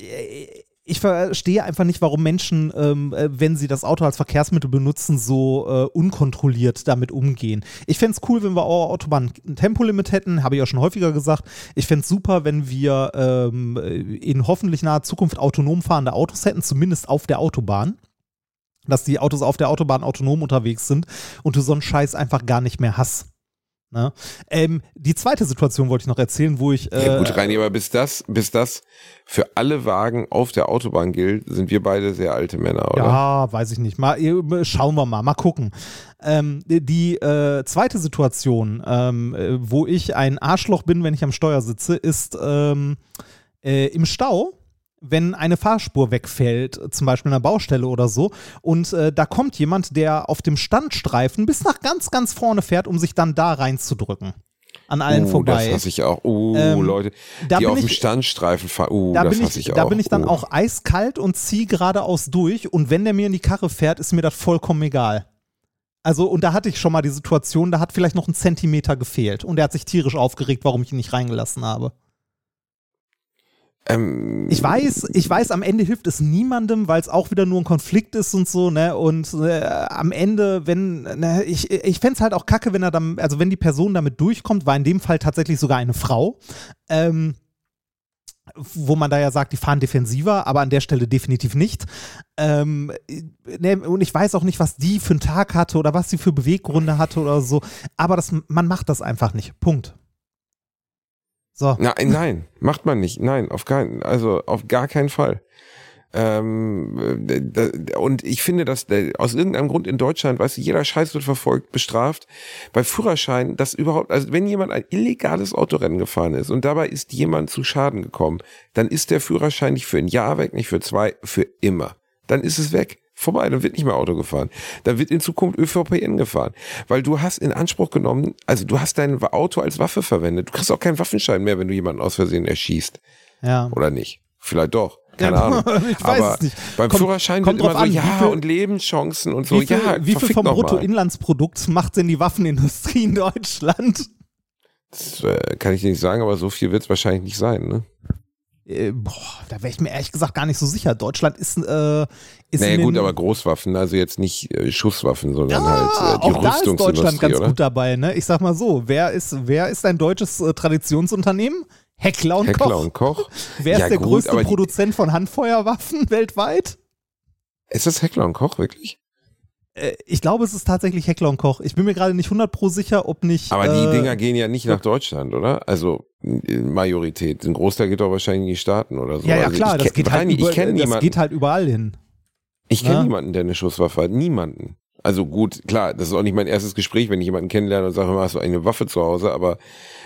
Speaker 3: Äh, ich verstehe einfach nicht, warum Menschen, ähm, äh, wenn sie das Auto als Verkehrsmittel benutzen, so äh, unkontrolliert damit umgehen. Ich fände es cool, wenn wir der Autobahn ein Tempolimit hätten, habe ich ja schon häufiger gesagt. Ich fände es super, wenn wir ähm, in hoffentlich naher Zukunft autonom fahrende Autos hätten, zumindest auf der Autobahn. Dass die Autos auf der Autobahn autonom unterwegs sind und du so einen Scheiß einfach gar nicht mehr hast. Ne? Ähm, die zweite Situation wollte ich noch erzählen, wo ich. Äh,
Speaker 2: Ja gut, Reini, aber bis das, bis das für alle Wagen auf der Autobahn gilt, sind wir beide sehr alte Männer, oder?
Speaker 3: Ja, weiß ich nicht. Mal, äh, schauen wir mal, mal gucken. Ähm, die äh, zweite Situation, ähm, äh, wo ich ein Arschloch bin, wenn ich am Steuer sitze, ist ähm, äh, im Stau. Wenn eine Fahrspur wegfällt, zum Beispiel an einer Baustelle oder so, und äh, da kommt jemand, der auf dem Standstreifen bis nach ganz, ganz vorne fährt, um sich dann da reinzudrücken. An allen
Speaker 2: uh,
Speaker 3: vorbei.
Speaker 2: Das hasse ich auch. Uh,
Speaker 3: Ähm,
Speaker 2: Leute,
Speaker 3: da
Speaker 2: die auf dem
Speaker 3: ich-
Speaker 2: Standstreifen fahren. Uh,
Speaker 3: da
Speaker 2: das
Speaker 3: bin
Speaker 2: hasse
Speaker 3: ich,
Speaker 2: ich auch.
Speaker 3: da bin ich dann
Speaker 2: uh.
Speaker 3: auch eiskalt und ziehe geradeaus durch und wenn der mir in die Karre fährt, ist mir das vollkommen egal. Also, und da hatte ich schon mal die Situation, da hat vielleicht noch ein Zentimeter gefehlt und er hat sich tierisch aufgeregt, warum ich ihn nicht reingelassen habe.
Speaker 2: Ähm,
Speaker 3: Ich weiß, ich weiß, am Ende hilft es niemandem, weil es auch wieder nur ein Konflikt ist und so, ne? Und äh, am Ende, wenn, ne, ich, ich fände es halt auch kacke, wenn er dann, also wenn die Person damit durchkommt, war in dem Fall tatsächlich sogar eine Frau, ähm, wo man da ja sagt, die fahren defensiver, aber an der Stelle definitiv nicht. Ähm, ne, und ich weiß auch nicht, was die für einen Tag hatte oder was sie für Beweggründe hatte oder so, aber das, man macht das einfach nicht. Punkt. So.
Speaker 2: Nein, nein, macht man nicht. Nein, auf keinen, also auf gar keinen Fall. Ähm, äh, und ich finde, dass äh, aus irgendeinem Grund in Deutschland, weißt du, jeder Scheiß wird verfolgt, bestraft. Bei Führerschein, dass überhaupt, also wenn jemand ein illegales Autorennen gefahren ist und dabei ist jemand zu Schaden gekommen, dann ist der Führerschein nicht für ein Jahr weg, nicht für zwei, für immer. Dann ist es weg. Vorbei, dann wird nicht mehr Auto gefahren. Dann wird in Zukunft ÖVPN gefahren. Weil du hast in Anspruch genommen, also du hast dein Auto als Waffe verwendet. Du kriegst auch keinen Waffenschein mehr, wenn du jemanden aus Versehen erschießt.
Speaker 3: Ja.
Speaker 2: Oder nicht? Vielleicht doch. Keine
Speaker 3: Ja,
Speaker 2: Ahnung.
Speaker 3: ich weiß
Speaker 2: Aber
Speaker 3: es nicht.
Speaker 2: beim
Speaker 3: Kommt-
Speaker 2: Führerschein
Speaker 3: kommt
Speaker 2: wird immer so,
Speaker 3: an,
Speaker 2: ja,
Speaker 3: viel-
Speaker 2: und Lebenschancen und so.
Speaker 3: Wie viel,
Speaker 2: ja,
Speaker 3: wie viel vom. Bruttoinlandsprodukt macht denn die Waffenindustrie in Deutschland?
Speaker 2: Das äh, kann ich dir nicht sagen, aber so viel wird es wahrscheinlich nicht sein, ne?
Speaker 3: Äh, boah, da wäre ich mir ehrlich gesagt gar nicht so sicher. Deutschland ist, äh, ist
Speaker 2: Naja gut, aber Großwaffen, also jetzt nicht äh, Schusswaffen, sondern
Speaker 3: ja,
Speaker 2: halt äh, die
Speaker 3: auch da ist Deutschland ganz
Speaker 2: oder?
Speaker 3: gut dabei. Ne? Ich sag mal so, wer ist, wer ist ein deutsches äh, Traditionsunternehmen? Heckler und
Speaker 2: Heckler
Speaker 3: Koch.
Speaker 2: und Koch.
Speaker 3: Wer ist
Speaker 2: Ja,
Speaker 3: der
Speaker 2: gut,
Speaker 3: größte Produzent von Handfeuerwaffen weltweit?
Speaker 2: Ist das Heckler und Koch wirklich?
Speaker 3: Äh, ich glaube, es ist tatsächlich Heckler und Koch. Ich bin mir gerade nicht 100 pro sicher, ob nicht.
Speaker 2: Aber die
Speaker 3: äh,
Speaker 2: Dinger gehen ja nicht nach Deutschland, oder? Also Majorität. Ein Großteil geht doch wahrscheinlich in die Staaten oder so.
Speaker 3: Ja, ja,
Speaker 2: also
Speaker 3: klar, das, geht halt, über, das
Speaker 2: niemanden.
Speaker 3: geht halt überall hin.
Speaker 2: Ich kenne
Speaker 3: Ja.
Speaker 2: niemanden, der eine Schusswaffe hat. Niemanden. Also gut, klar, das ist auch nicht mein erstes Gespräch, wenn ich jemanden kennenlerne und sage, hast du eine Waffe zu Hause? Aber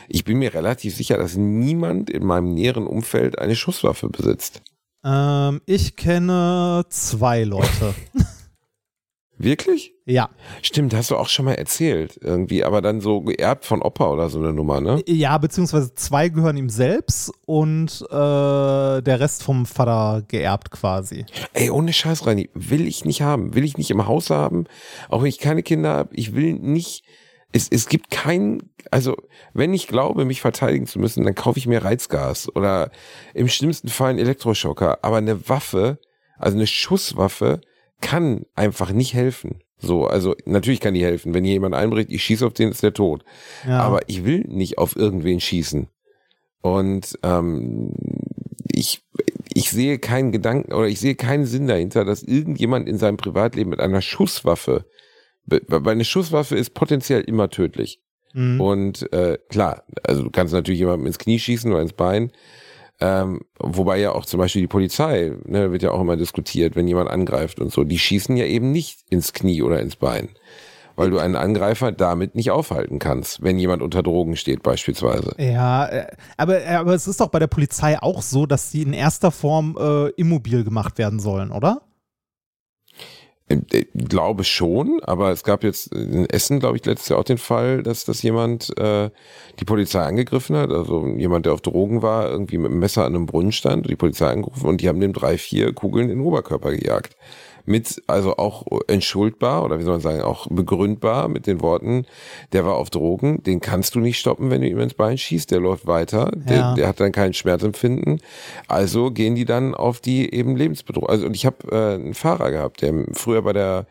Speaker 2: ich bin mir relativ sicher, dass niemand in meinem näheren Umfeld eine Schusswaffe besitzt.
Speaker 3: Ähm, ich kenne zwei Leute.
Speaker 2: Wirklich?
Speaker 3: ja.
Speaker 2: Stimmt, hast du auch schon mal erzählt irgendwie, aber dann so geerbt von Opa oder so eine Nummer, ne?
Speaker 3: Ja, beziehungsweise zwei gehören ihm selbst und äh, der Rest vom Vater geerbt quasi.
Speaker 2: Ey, ohne Scheiß, Reini, will ich nicht haben, will ich nicht im Haus haben, auch wenn ich keine Kinder habe, ich will nicht, es, es gibt kein, also wenn ich glaube, mich verteidigen zu müssen, dann kaufe ich mir Reizgas oder im schlimmsten Fall einen Elektroschocker, aber eine Waffe, also eine Schusswaffe, kann einfach nicht helfen. So, also natürlich kann die helfen. Wenn hier jemand einbricht, ich schieße auf den, ist der tot.
Speaker 3: Ja.
Speaker 2: Aber ich will nicht auf irgendwen schießen. Und ähm, ich, ich sehe keinen Gedanken oder ich sehe keinen Sinn dahinter, dass irgendjemand in seinem Privatleben mit einer Schusswaffe, weil eine Schusswaffe ist potenziell immer tödlich.
Speaker 3: Mhm.
Speaker 2: Und äh, klar, also du kannst natürlich jemandem ins Knie schießen oder ins Bein. Ähm, wobei ja auch zum Beispiel die Polizei, ne, wird ja auch immer diskutiert, wenn jemand angreift und so, die schießen ja eben nicht ins Knie oder ins Bein. Weil du einen Angreifer damit nicht aufhalten kannst, wenn jemand unter Drogen steht beispielsweise.
Speaker 3: Ja, äh, aber, äh, aber es ist doch bei der Polizei auch so, dass die in erster Form äh, immobil gemacht werden sollen, oder?
Speaker 2: Ich glaube schon, aber es gab jetzt in Essen, glaube ich, letztes Jahr auch den Fall, dass das jemand äh, die Polizei angegriffen hat, also jemand, der auf Drogen war, irgendwie mit einem Messer an einem Brunnen stand, die Polizei angerufen und die haben dem drei, vier Kugeln in den Oberkörper gejagt. Mit, also auch entschuldbar oder wie soll man sagen, auch begründbar mit den Worten, der war auf Drogen, den kannst du nicht stoppen, wenn du ihm ins Bein schießt, der läuft weiter, der,
Speaker 3: Ja.
Speaker 2: der hat dann kein Schmerzempfinden. Also gehen die dann auf die eben Lebensbedrohung. Also und ich habe äh, einen Fahrer gehabt, der früher bei der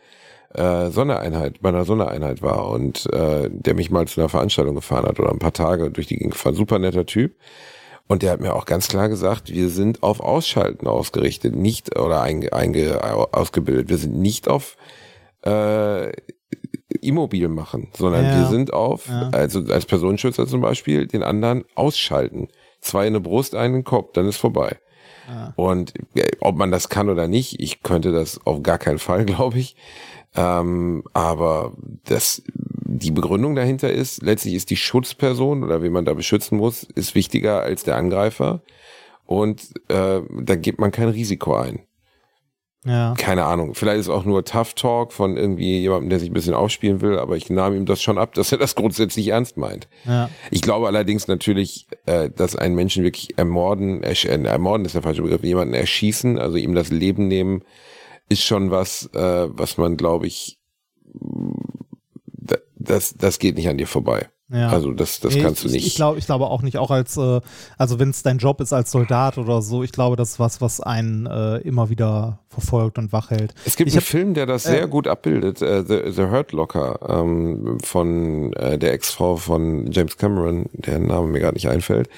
Speaker 2: äh, Sondereinheit, bei einer Sondereinheit war und äh, der mich mal zu einer Veranstaltung gefahren hat oder ein paar Tage durch die Gegend gefahren. Super netter Typ. Und der hat mir auch ganz klar gesagt, wir sind auf Ausschalten ausgerichtet, nicht oder einge, einge, ausgebildet. Wir sind nicht auf äh, immobil machen, sondern
Speaker 3: Ja.
Speaker 2: wir sind auf,
Speaker 3: Ja.
Speaker 2: also als Personenschützer zum Beispiel, den anderen ausschalten. Zwei in der Brust, einen in den Kopf, dann ist vorbei.
Speaker 3: Ja.
Speaker 2: Und äh, ob man das kann oder nicht, ich könnte das auf gar keinen Fall, glaube ich. Ähm, aber das, die Begründung dahinter ist, letztlich ist die Schutzperson oder wie man da beschützen muss, ist wichtiger als der Angreifer. Und äh, da gibt man kein Risiko ein.
Speaker 3: Ja.
Speaker 2: Keine Ahnung. Vielleicht ist auch nur Tough Talk von irgendwie jemandem, der sich ein bisschen aufspielen will, aber ich nahm ihm das schon ab, dass er das grundsätzlich ernst meint.
Speaker 3: Ja.
Speaker 2: Ich glaube allerdings natürlich, äh, dass einen Menschen wirklich ermorden, ersch äh, ermorden ist der falsche Begriff, jemanden erschießen, also ihm das Leben nehmen, ist schon was, äh, was man, glaube ich, das, das geht nicht an dir vorbei.
Speaker 3: Ja.
Speaker 2: Also das, das
Speaker 3: Nee,
Speaker 2: kannst du
Speaker 3: ich,
Speaker 2: nicht.
Speaker 3: Ich glaube ich glaube auch nicht, auch als, äh, also wenn es dein Job ist als Soldat oder so, ich glaube, das ist was, was einen äh, immer wieder verfolgt und wach hält.
Speaker 2: Es gibt
Speaker 3: Ich
Speaker 2: einen
Speaker 3: hab-
Speaker 2: Film, der das
Speaker 3: äh,
Speaker 2: sehr gut abbildet, äh, The, The Hurt Locker, ähm, von äh, der Ex-Frau von James Cameron, der Name mir gerade nicht einfällt.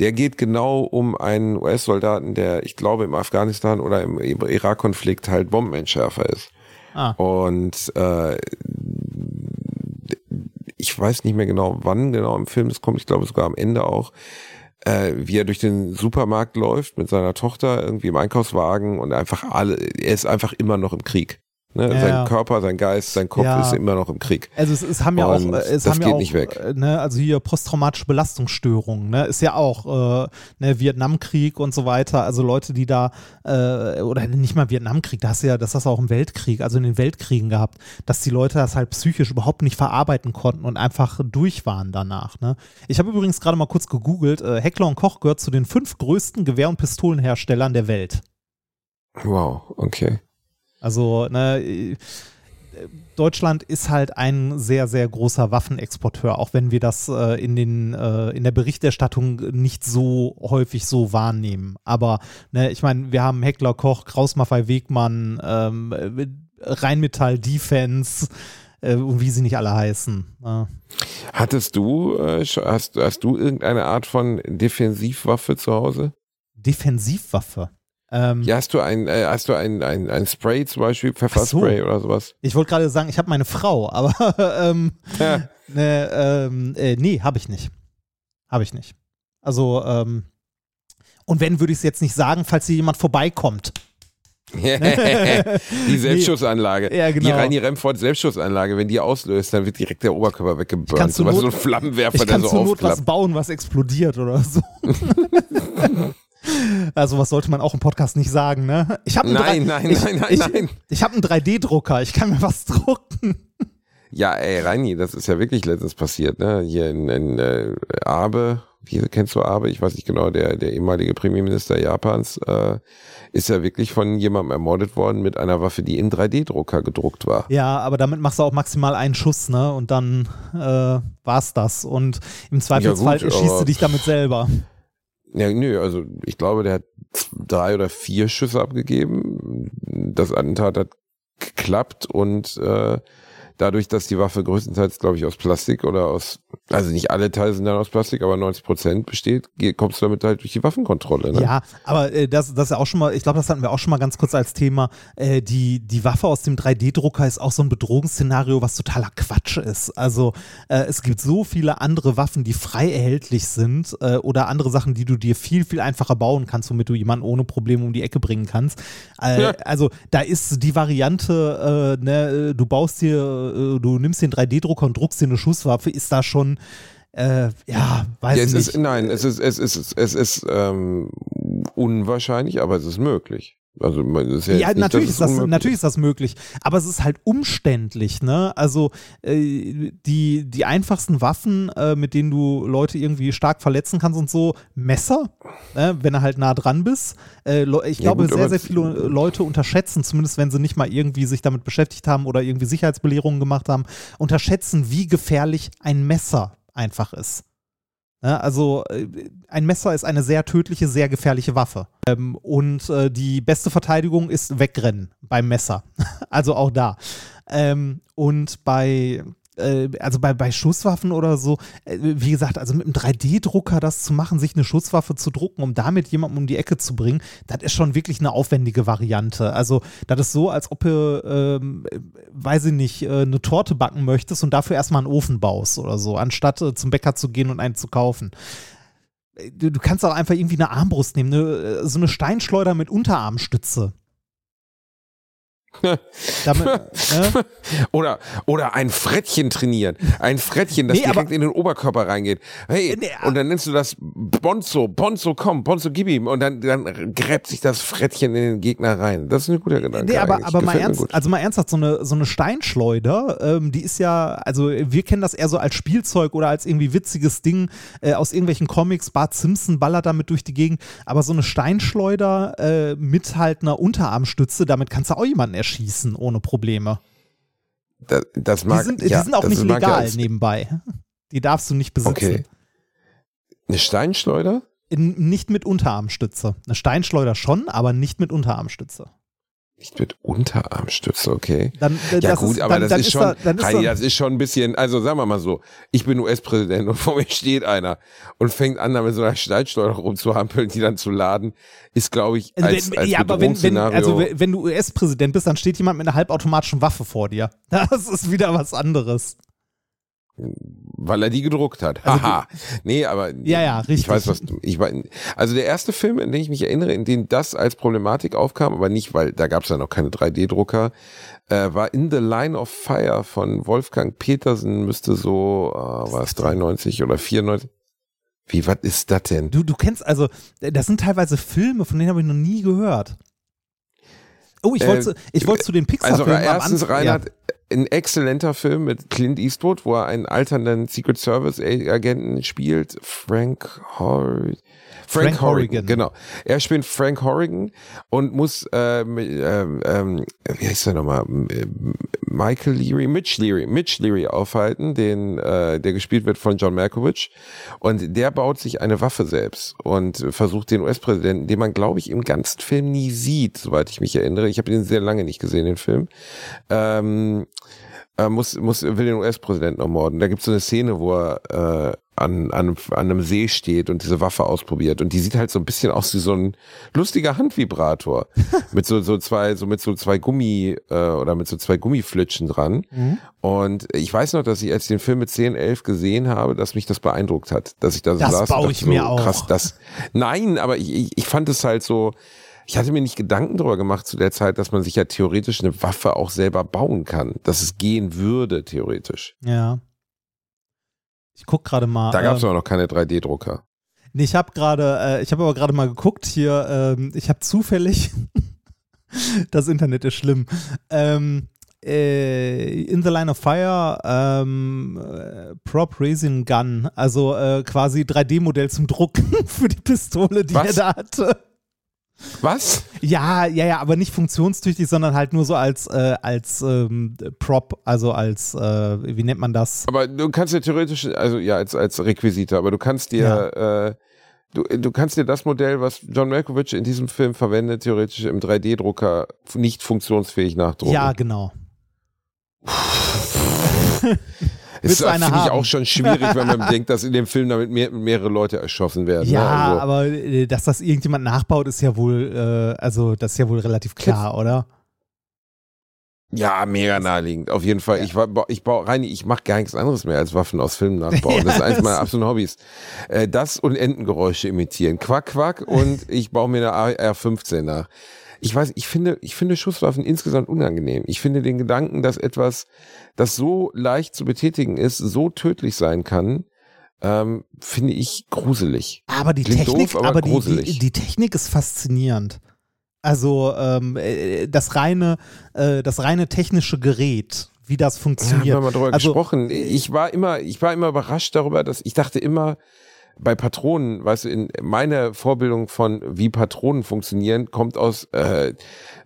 Speaker 2: Der geht genau um einen US-Soldaten, der, ich glaube, im Afghanistan oder im Irak-Konflikt halt Bombenentschärfer ist.
Speaker 3: Ah.
Speaker 2: Und äh, ich weiß nicht mehr genau, wann genau im Film es kommt, ich glaube sogar am Ende auch, äh, wie er durch den Supermarkt läuft mit seiner Tochter irgendwie im Einkaufswagen und einfach alle, er ist einfach immer noch im Krieg. Ne?
Speaker 3: Ja,
Speaker 2: sein
Speaker 3: ja.
Speaker 2: Körper, sein Geist, sein Kopf
Speaker 3: Ja.
Speaker 2: ist immer noch im Krieg.
Speaker 3: Also es, es haben ja auch,
Speaker 2: Und
Speaker 3: es
Speaker 2: das
Speaker 3: haben ja
Speaker 2: geht
Speaker 3: auch,
Speaker 2: nicht weg.
Speaker 3: äh, Ne, also hier posttraumatische Belastungsstörungen, ne, ist ja auch äh, ne, Vietnamkrieg und so weiter. Also Leute, die da äh, oder nicht mal Vietnamkrieg, das hast du ja, das hast du auch im Weltkrieg, also in den Weltkriegen gehabt, dass die Leute das halt psychisch überhaupt nicht verarbeiten konnten und einfach durch waren danach. Ne. Ich habe übrigens gerade mal kurz gegoogelt. Äh, Heckler und Koch gehört zu den fünf größten Gewehr- und Pistolenherstellern der Welt.
Speaker 2: Wow, okay.
Speaker 3: Also, ne, Deutschland ist halt ein sehr, sehr großer Waffenexporteur, auch wenn wir das äh, in, den, äh, in der Berichterstattung nicht so häufig so wahrnehmen. Aber ne, ich meine, wir haben Heckler Koch, Kraus Maffei Wegmann, ähm, äh, Rheinmetall Defense äh, und wie sie nicht alle heißen. ne?
Speaker 2: Hattest du, äh, hast, hast du irgendeine Art von Defensivwaffe zu Hause?
Speaker 3: Defensivwaffe. Ähm,
Speaker 2: Ja, hast du ein, äh, hast du ein, ein, ein Spray zum Beispiel, Pfefferspray oder sowas?
Speaker 3: Ich wollte gerade sagen, ich habe meine Frau, aber ähm,
Speaker 2: Ja.
Speaker 3: ne, ähm, äh, nee, habe ich nicht. Habe ich nicht. Also, ähm, und wenn, würde ich es jetzt nicht sagen, falls hier jemand vorbeikommt.
Speaker 2: die Selbstschussanlage.
Speaker 3: Ja, genau.
Speaker 2: Die Reini Remford Selbstschussanlage, wenn die auslöst, dann wird direkt der Oberkörper weggeburnt. So
Speaker 3: Not-
Speaker 2: so ein Flammenwerfer,
Speaker 3: Ich
Speaker 2: der
Speaker 3: kann
Speaker 2: so
Speaker 3: zur Not was bauen, was explodiert oder so. also was sollte man auch im Podcast nicht sagen, ne? Ich habe
Speaker 2: Nein, nein,
Speaker 3: ich,
Speaker 2: nein, nein,
Speaker 3: ich,
Speaker 2: nein.
Speaker 3: Ich habe einen 3D-Drucker, ich kann mir was drucken.
Speaker 2: Ja, ey, Reini, das ist ja wirklich letztens passiert, ne? Hier in, in äh, Abe, wie kennst du Abe? Ich weiß nicht genau, der, der ehemalige Premierminister Japans äh, ist ja wirklich von jemandem ermordet worden mit einer Waffe, die im 3D-Drucker gedruckt war.
Speaker 3: Ja, aber damit machst du auch maximal einen Schuss, ne? Und dann äh, war's das. Und im Zweifelsfall
Speaker 2: gut,
Speaker 3: schießt du dich damit selber.
Speaker 2: Ja, nö, also ich glaube, der hat drei oder vier Schüsse abgegeben. Das Attentat hat geklappt und äh, dadurch, dass die Waffe größtenteils, glaube ich, aus Plastik oder aus, also nicht alle Teile sind dann aus Plastik, aber 90 Prozent besteht, kommst du damit halt durch die Waffenkontrolle. Ne?
Speaker 3: Ja, aber äh, das, das ist ja auch schon mal, ich glaube, das hatten wir auch schon mal ganz kurz als Thema. Äh, die, die Waffe aus dem 3D-Drucker ist auch so ein Bedrohungsszenario, was totaler Quatsch ist. Also äh, es gibt so viele andere Waffen, die frei erhältlich sind äh, oder andere Sachen, die du dir viel, viel einfacher bauen kannst, womit du jemanden ohne Probleme um die Ecke bringen kannst. Äh,
Speaker 2: Ja.
Speaker 3: Also da ist die Variante, äh, ne, du baust dir, äh, du nimmst den 3D-Drucker und druckst dir eine Schusswaffe, ist da schon, äh, ja, weiß
Speaker 2: Ja, es
Speaker 3: nicht.
Speaker 2: ist, nein, es ist, es ist, es ist ähm, unwahrscheinlich, aber es ist möglich. Also ist ja,
Speaker 3: Ja,
Speaker 2: nicht,
Speaker 3: natürlich,
Speaker 2: dass
Speaker 3: ist das, natürlich ist das möglich, aber es ist halt umständlich, ne? Also äh, die, die einfachsten Waffen, äh, mit denen du Leute irgendwie stark verletzen kannst und so, Messer, ne? wenn du halt nah dran bist. Äh, ich
Speaker 2: Ja,
Speaker 3: glaube,
Speaker 2: gut,
Speaker 3: sehr, sehr viele Leute unterschätzen, zumindest wenn sie nicht mal irgendwie sich damit beschäftigt haben oder irgendwie Sicherheitsbelehrungen gemacht haben, unterschätzen, wie gefährlich ein Messer einfach ist. Ja, also äh, ein Messer ist eine sehr tödliche, sehr gefährliche Waffe. Ähm, und äh, die beste Verteidigung ist wegrennen beim Messer. also auch da. Ähm, und bei äh, also bei, bei Schusswaffen oder so, äh, wie gesagt, also mit einem 3D-Drucker das zu machen, sich eine Schusswaffe zu drucken, um damit jemanden um die Ecke zu bringen, das ist schon wirklich eine aufwendige Variante. Also das ist so, als ob du, äh, weiß ich nicht, äh, eine Torte backen möchtest und dafür erstmal einen Ofen baust oder so, anstatt äh, zum Bäcker zu gehen und einen zu kaufen. Äh, Du, kannst auch einfach irgendwie eine Armbrust nehmen, eine, so eine Steinschleuder mit Unterarmstütze. Damit, ne?
Speaker 2: Oder, oder ein Frettchen trainieren. Ein Frettchen, das
Speaker 3: Nee,
Speaker 2: direkt in den Oberkörper reingeht. Hey,
Speaker 3: Nee,
Speaker 2: und dann nimmst du das Bonzo, Bonzo, komm, Bonzo, gib ihm. Und dann, dann gräbt sich das Frettchen in den Gegner rein. Das ist ein guter Gedanke.
Speaker 3: Nee, aber,
Speaker 2: eigentlich.
Speaker 3: aber mal
Speaker 2: Gefällt
Speaker 3: ernst, also mal ernsthaft, so eine, so eine Steinschleuder, ähm, die ist ja, also wir kennen das eher so als Spielzeug oder als irgendwie witziges Ding äh, aus irgendwelchen Comics. Bart Simpson ballert damit durch die Gegend, aber so eine Steinschleuder äh, mit halt einer Unterarmstütze, damit kannst du auch jemanden erschießen ohne Probleme.
Speaker 2: Das, das
Speaker 3: Die
Speaker 2: mag,
Speaker 3: sind,
Speaker 2: ja,
Speaker 3: die sind auch nicht
Speaker 2: ja
Speaker 3: legal
Speaker 2: als-
Speaker 3: nebenbei. Die darfst du nicht besitzen.
Speaker 2: Okay. Eine Steinschleuder?
Speaker 3: In, nicht mit Unterarmstütze. Eine Steinschleuder schon, aber nicht mit Unterarmstütze.
Speaker 2: Nicht mit Unterarmstütze, okay.
Speaker 3: Dann, äh,
Speaker 2: Ja gut,
Speaker 3: ist,
Speaker 2: aber
Speaker 3: dann,
Speaker 2: das
Speaker 3: dann
Speaker 2: ist schon,
Speaker 3: da, ist
Speaker 2: Heidi,
Speaker 3: da,
Speaker 2: das ist schon ein bisschen, also sagen wir mal so, ich bin US-Präsident und vor mir steht einer und fängt an, da mit so einer Steinschleuder rumzuhampeln, die dann zu laden, ist glaube ich
Speaker 3: Also
Speaker 2: als,
Speaker 3: wenn,
Speaker 2: als
Speaker 3: ja, aber wenn, wenn, also wenn du US-Präsident bist, dann steht jemand mit einer halbautomatischen Waffe vor dir. Das ist wieder was anderes.
Speaker 2: Weil er die gedruckt hat. Haha. nee, aber
Speaker 3: Also Ja, ja, richtig.
Speaker 2: ich weiß, was du, ich weiß, also der erste Film, in den ich mich erinnere, in dem das als Problematik aufkam, aber nicht, weil da gab es ja noch keine 3D-Drucker, äh, war In the Line of Fire von Wolfgang Petersen, müsste so, äh, war es 93 oder 94? Wie, was ist das denn?
Speaker 3: Du, du kennst, also, das sind teilweise Filme, von denen habe ich noch nie gehört. Oh, ich
Speaker 2: Äh,
Speaker 3: wollte ich wollte zu den
Speaker 2: Also
Speaker 3: Pixar-Filmen am
Speaker 2: erstens, Reinhard, ein exzellenter Film mit Clint Eastwood, wo er einen alternden Secret Service Agenten spielt. Frank Hor Frank,
Speaker 3: Frank
Speaker 2: Horrigan,
Speaker 3: Horrigan.
Speaker 2: genau. Er spielt Frank Horrigan und muss, ähm, ähm, ähm, wie heißt er nochmal, Ähm, Michael Leary, Mitch Leary, Mitch Leary aufhalten, den, äh, der gespielt wird von John Malkovich. Und der baut sich eine Waffe selbst und versucht den US-Präsidenten, den man, glaube ich, im ganzen Film nie sieht, soweit ich mich erinnere. Ich habe den sehr lange nicht gesehen, den Film. Ähm, äh, muss, muss, will den US-Präsidenten ermorden. Da gibt es so eine Szene, wo er äh, an, an, an einem See steht und diese Waffe ausprobiert. Und die sieht halt so ein bisschen aus wie so ein lustiger Handvibrator. mit so, so zwei, so mit so zwei Gummi, äh, oder mit so zwei Gummiflitschen dran.
Speaker 3: Mhm.
Speaker 2: Und ich weiß noch, dass ich als ich den Film mit 10, 11 gesehen habe, dass mich das beeindruckt hat. Dass ich da so
Speaker 3: Das
Speaker 2: saß und
Speaker 3: baue ich mir
Speaker 2: so,
Speaker 3: auch.
Speaker 2: Krass, das, nein, aber ich, ich, ich fand es halt so, ich hatte mir nicht Gedanken darüber gemacht zu der Zeit, dass man sich ja theoretisch eine Waffe auch selber bauen kann. Dass es gehen würde, theoretisch.
Speaker 3: Ja. Ich guck gerade mal.
Speaker 2: Da gab es
Speaker 3: ähm,
Speaker 2: aber noch keine 3D-Drucker.
Speaker 3: Nee, ich habe gerade, äh, ich habe aber gerade mal geguckt hier, ähm, ich habe zufällig, das Internet ist schlimm, ähm, äh, In the Line of Fire ähm, äh, Prop Raising Gun, also äh, quasi 3D-Modell zum Drucken für die Pistole, die
Speaker 2: Was?
Speaker 3: er da hatte.
Speaker 2: Was?
Speaker 3: Ja, ja, ja, aber nicht funktionstüchtig, sondern halt nur so als, äh, als ähm, Prop, also als, äh, wie nennt man das?
Speaker 2: Aber du kannst dir theoretisch, also ja, als, als Requisite, aber du kannst dir, äh, du, du kannst dir das Modell, was John Malkovich in diesem Film verwendet, theoretisch im 3D-Drucker nicht funktionsfähig nachdrucken.
Speaker 3: Ja, genau.
Speaker 2: ist
Speaker 3: willst eine
Speaker 2: finde ich auch schon schwierig, wenn man denkt, dass in dem Film damit mehr, mehrere Leute erschossen werden.
Speaker 3: Ja,
Speaker 2: ne? also,
Speaker 3: aber äh, dass das irgendjemand nachbaut, ist ja wohl, äh, also das ist ja wohl relativ klar, oder?
Speaker 2: ja, mega naheliegend. Auf jeden Fall. Ich war, ich baue rein, ich mache gar nichts anderes mehr als Waffen aus Filmen nachbauen. das ist eins meiner absoluten Hobbys. Äh, das und Entengeräusche imitieren. Quack, quack und ich baue mir eine AR-15 nach. Ich weiß, ich finde, ich finde Schusswaffen insgesamt unangenehm. Ich finde den Gedanken, dass etwas, das so leicht zu betätigen ist, so tödlich sein kann, ähm, finde ich gruselig.
Speaker 3: Aber die
Speaker 2: Klingt
Speaker 3: Technik,
Speaker 2: doof, aber
Speaker 3: aber die, die,
Speaker 2: gruselig.
Speaker 3: die Technik ist faszinierend. Also ähm, äh, das reine, äh, das reine technische Gerät, wie das
Speaker 2: Ja,
Speaker 3: funktioniert.
Speaker 2: haben wir mal drüber
Speaker 3: also,
Speaker 2: gesprochen. Ich war immer, ich war immer überrascht darüber, dass ich dachte immer, bei Patronen, weißt du, in meine Vorbildung von wie Patronen funktionieren, kommt aus äh,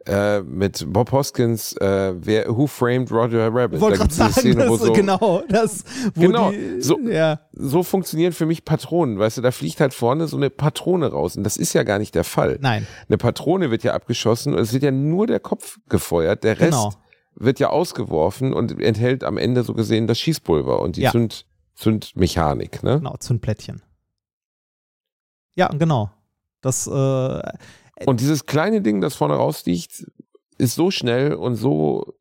Speaker 2: äh, mit Bob Hoskins, äh, wer Who Framed Roger Rabbit.
Speaker 3: wollte gerade sagen,
Speaker 2: Szene,
Speaker 3: das,
Speaker 2: so,
Speaker 3: genau, das, wo
Speaker 2: Genau,
Speaker 3: die,
Speaker 2: so-
Speaker 3: ja,
Speaker 2: so funktionieren für mich Patronen. Weißt du, da fliegt halt vorne so eine Patrone raus. Und das ist ja gar nicht der Fall.
Speaker 3: nein,
Speaker 2: Eine Patrone wird ja abgeschossen und es wird ja nur der Kopf gefeuert. Der Rest
Speaker 3: Genau.
Speaker 2: wird ja ausgeworfen und enthält am Ende so gesehen das Schießpulver und die
Speaker 3: Ja.
Speaker 2: Zünd, Zündmechanik. Ne?
Speaker 3: genau, Zündplättchen. Ja, genau. Das, äh,
Speaker 2: Und dieses kleine Ding, das vorne rausliegt, ist so schnell und so,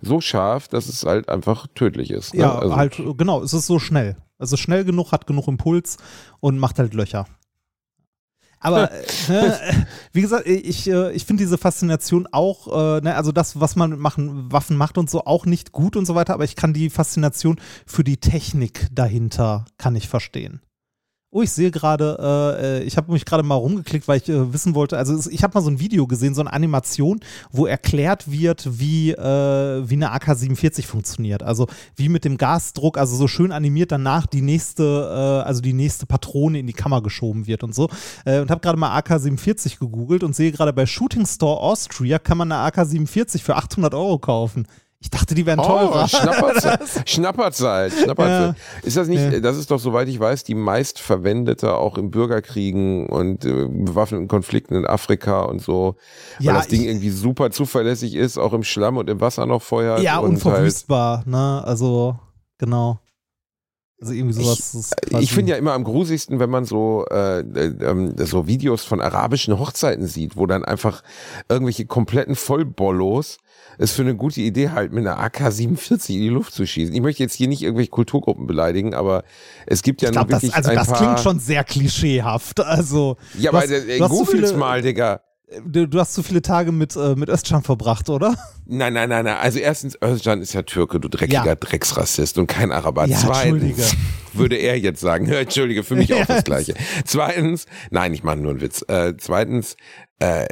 Speaker 2: so scharf, dass es halt einfach tödlich ist. Ne?
Speaker 3: ja,
Speaker 2: Also,
Speaker 3: halt, genau, es ist so schnell. Ist schnell genug, hat genug Impuls und macht halt Löcher. Aber äh, ne, wie gesagt, ich, äh, ich finde diese Faszination auch, äh, ne, also das, was man mit machen, Waffen macht und so, auch nicht gut und so weiter, aber ich kann die Faszination für die Technik dahinter, kann ich verstehen. Oh, ich sehe gerade, äh, äh, ich habe mich gerade mal rumgeklickt, weil ich äh, wissen wollte, also ich habe mal so ein Video gesehen, so eine Animation, wo erklärt wird, wie, äh, wie eine AK-47 funktioniert. Also wie mit dem Gasdruck, also so schön animiert danach die nächste, äh, also die nächste Patrone in die Kammer geschoben wird und so. Äh, und habe gerade mal AK-47 gegoogelt und sehe gerade bei Shooting Store Austria kann man eine AK-47 für 800 Euro kaufen. Ich dachte, die wären teurer.
Speaker 2: Oh, Schnapperzeit. Schnapperzeit. Schnapperzeit. Ist das nicht,
Speaker 3: Ja.
Speaker 2: das ist doch, soweit ich weiß, die meistverwendete auch im Bürgerkriegen und äh, bewaffneten Konflikten in Afrika und so. Weil
Speaker 3: Ja,
Speaker 2: das Ding
Speaker 3: ich-
Speaker 2: irgendwie super zuverlässig ist, auch im Schlamm und im Wasser noch feuert.
Speaker 3: ja,
Speaker 2: und halt,
Speaker 3: unverwüstbar, ne? Also, genau. Also irgendwie sowas. ist quasi-
Speaker 2: Ich finde ja immer am grusigsten, wenn man so, äh, äh, ähm, so Videos von arabischen Hochzeiten sieht, wo dann einfach irgendwelche kompletten Vollbollos es für eine gute Idee halten, mit einer AK-47 in die Luft zu schießen. Ich möchte jetzt hier nicht irgendwelche Kulturgruppen beleidigen, aber es gibt ja
Speaker 3: Ich glaube, das,
Speaker 2: wirklich
Speaker 3: also
Speaker 2: ein
Speaker 3: das klingt schon sehr klischeehaft. Also,
Speaker 2: ja, aber googelt's
Speaker 3: viele,
Speaker 2: mal, Digga.
Speaker 3: du, du hast zu viele Tage mit, äh, mit Özcan verbracht, oder?
Speaker 2: Nein, nein, nein, nein. Also erstens, Özcan ist ja Türke, du dreckiger
Speaker 3: Ja.
Speaker 2: Drecksrassist und kein Araber.
Speaker 3: Ja.
Speaker 2: Zweitens würde er jetzt sagen, Entschuldige, für mich auch das. Gleiche. Zweitens, nein, ich mache nur einen Witz. Äh, zweitens, äh,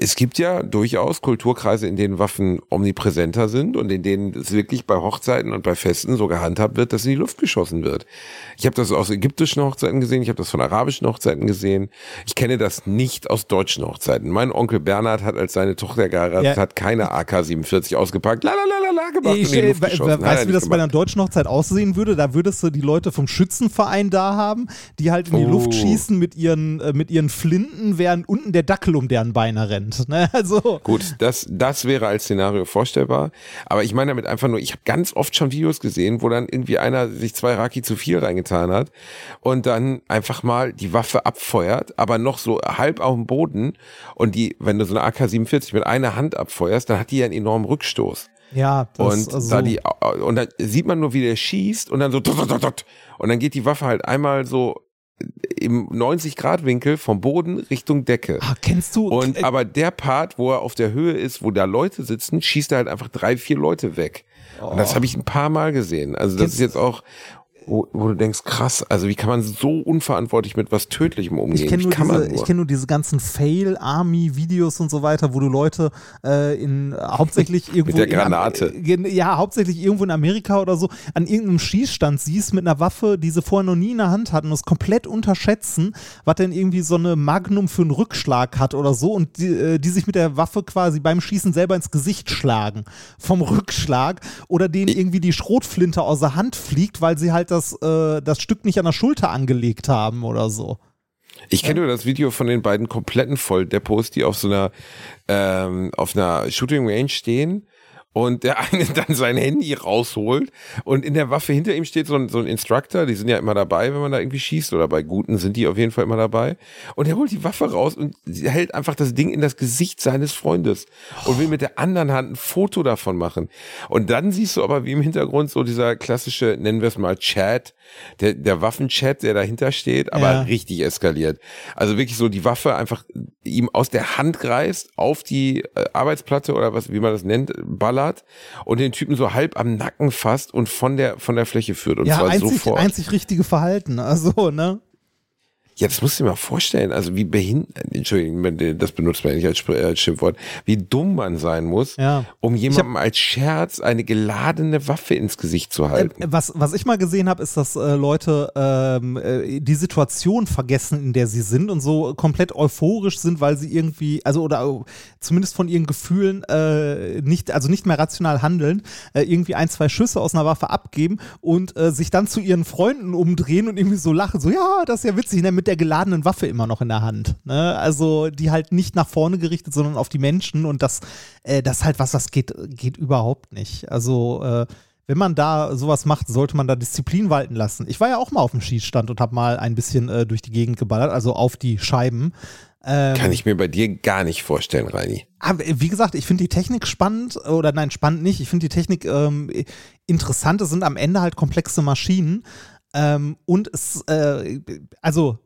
Speaker 2: es gibt ja durchaus Kulturkreise, in denen Waffen omnipräsenter sind und in denen es wirklich bei Hochzeiten und bei Festen so gehandhabt wird, dass in die Luft geschossen wird. Ich habe das aus ägyptischen Hochzeiten gesehen, ich habe das von arabischen Hochzeiten gesehen. Ich kenne das nicht aus deutschen Hochzeiten. Mein Onkel Bernhard hat als seine Tochter geheiratet,
Speaker 3: Ja.
Speaker 2: hat keine AK-47 ausgepackt. La, la, la, la, gemacht.
Speaker 3: Ich,
Speaker 2: und in die
Speaker 3: äh,
Speaker 2: Luft geschossen.
Speaker 3: weißt du, wie das bei
Speaker 2: gemacht.
Speaker 3: einer deutschen Hochzeit aussehen würde? Da würdest du die Leute vom Schützenverein da haben, die halt in die
Speaker 2: Oh.
Speaker 3: Luft schießen mit ihren, äh, mit ihren Flinten, während unten der Dackel um deren Beine rennt. Ne? Also,
Speaker 2: Gut, das, das wäre als Szenario vorstellbar. Aber ich meine damit einfach nur, ich habe ganz oft schon Videos gesehen, wo dann irgendwie einer sich zwei Raki zu viel reingetan hat und dann einfach mal die Waffe abfeuert, aber noch so halb auf dem Boden. Und die, wenn du so eine AK-47 mit einer Hand abfeuerst, dann hat die ja einen enormen Rückstoß.
Speaker 3: ja, das
Speaker 2: Und
Speaker 3: also,
Speaker 2: da die, und dann sieht man nur, wie der schießt und dann so, und dann geht die Waffe halt einmal so im 90-Grad-Winkel vom Boden Richtung Decke.
Speaker 3: ah, kennst du
Speaker 2: Und
Speaker 3: äh,
Speaker 2: aber der Part, wo er auf der Höhe ist, wo da Leute sitzen, schießt er halt einfach drei, vier Leute weg. Und das habe ich ein paar Mal gesehen. Also das
Speaker 3: Kennst-
Speaker 2: ist jetzt auch, wo, wo du denkst, krass, also wie kann man so unverantwortlich mit was Tödlichem umgehen?
Speaker 3: Ich kenne nur, diese, ich kenn nur diese ganzen Fail-Army-Videos und so weiter, wo du Leute äh, in hauptsächlich irgendwo
Speaker 2: der
Speaker 3: in Am-
Speaker 2: Granate.
Speaker 3: äh, gen- ja, hauptsächlich irgendwo in Amerika oder so an irgendeinem Schießstand siehst mit einer Waffe, die sie vorher noch nie in der Hand hatten und es komplett unterschätzen, was denn irgendwie so eine Magnum für einen Rückschlag hat oder so und die, äh, die sich mit der Waffe quasi beim Schießen selber ins Gesicht schlagen vom Rückschlag oder denen irgendwie die Schrotflinte aus der Hand fliegt, weil sie halt das, äh, das Stück nicht an der Schulter angelegt haben oder so.
Speaker 2: Ich kenne nur das Video von den beiden kompletten Volldepots, die auf so einer, ähm, auf einer Shooting Range stehen und der eine dann sein Handy rausholt und in der Waffe hinter ihm steht so ein, so ein Instructor, die sind ja immer dabei, wenn man da irgendwie schießt. Oder bei Guten sind die auf jeden Fall immer dabei. Und er holt die Waffe raus und hält einfach das Ding in das Gesicht seines Freundes und will mit der anderen Hand ein Foto davon machen. Und dann siehst du aber wie im Hintergrund so dieser klassische, nennen wir es mal Chat, der, der Waffenchat, der dahinter steht, aber
Speaker 3: Ja.
Speaker 2: richtig eskaliert. Also wirklich so die Waffe einfach ihm aus der Hand reißt, auf die äh, Arbeitsplatte oder was, wie man das nennt, ballert und den Typen so halb am Nacken fasst und von der, von der Fläche führt. Und
Speaker 3: ja,
Speaker 2: zwar
Speaker 3: einzig,
Speaker 2: sofort.
Speaker 3: einzig richtige Verhalten. Also, ne?
Speaker 2: Ja, das musst du dir mal vorstellen. Also wie behindert, Entschuldigung, das benutzt man ja nicht als, als Schimpfwort, wie dumm man sein muss,
Speaker 3: Ja.
Speaker 2: um jemandem als Scherz eine geladene Waffe ins Gesicht zu halten.
Speaker 3: Äh, Was, was ich mal gesehen habe, ist, dass äh, Leute ähm, äh, die Situation vergessen, in der sie sind und so komplett euphorisch sind, weil sie irgendwie, also oder äh, zumindest von ihren Gefühlen äh, nicht, also nicht mehr rational handeln, äh, irgendwie ein, zwei Schüsse aus einer Waffe abgeben und sich dann zu ihren Freunden umdrehen und irgendwie so lachen, so ja, das ist ja witzig, ne, mit der geladenen Waffe immer noch in der Hand. Ne? Also die halt nicht nach vorne gerichtet, sondern auf die Menschen und das, äh, das halt was, das geht, geht überhaupt nicht. Also äh, wenn man da sowas macht, sollte man da Disziplin walten lassen. Ich war ja auch mal auf dem Schießstand und habe mal ein bisschen äh, durch die Gegend geballert, also auf die Scheiben. Ähm,
Speaker 2: Kann ich mir bei dir gar nicht vorstellen, Reini.
Speaker 3: aber äh, wie gesagt, ich finde die Technik spannend oder nein, spannend nicht. Ich finde die Technik ähm, interessant. Es sind am Ende halt komplexe Maschinen ähm, und es, äh, also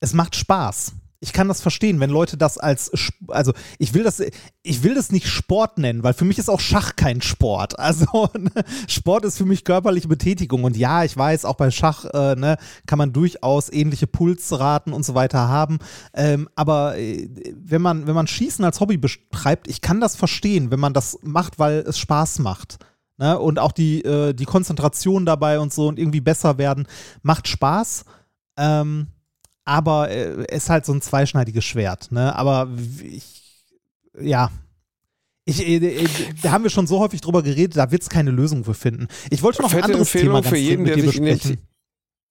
Speaker 3: es macht Spaß. Ich kann das verstehen, wenn Leute das als, also ich will das, ich will das nicht Sport nennen, weil für mich ist auch Schach kein Sport. Also ne, Sport ist für mich körperliche Betätigung und ja, ich weiß, auch bei Schach äh, ne, kann man durchaus ähnliche Pulsraten und so weiter haben. Ähm, aber äh, wenn man, wenn man Schießen als Hobby betreibt, ich kann das verstehen, wenn man das macht, weil es Spaß macht. Ne? Und auch die, äh, die Konzentration dabei und so und irgendwie besser werden, macht Spaß. Ähm, aber äh, ist halt so ein zweischneidiges Schwert, ne? Aber ich, ja. Ich, äh, äh, da haben wir schon so häufig drüber geredet, da wird es keine Lösung für finden. Ich wollte noch ein
Speaker 2: Fette
Speaker 3: anderes
Speaker 2: Empfehlung
Speaker 3: Thema ganz
Speaker 2: für jeden,
Speaker 3: mit
Speaker 2: der sich
Speaker 3: besprechen.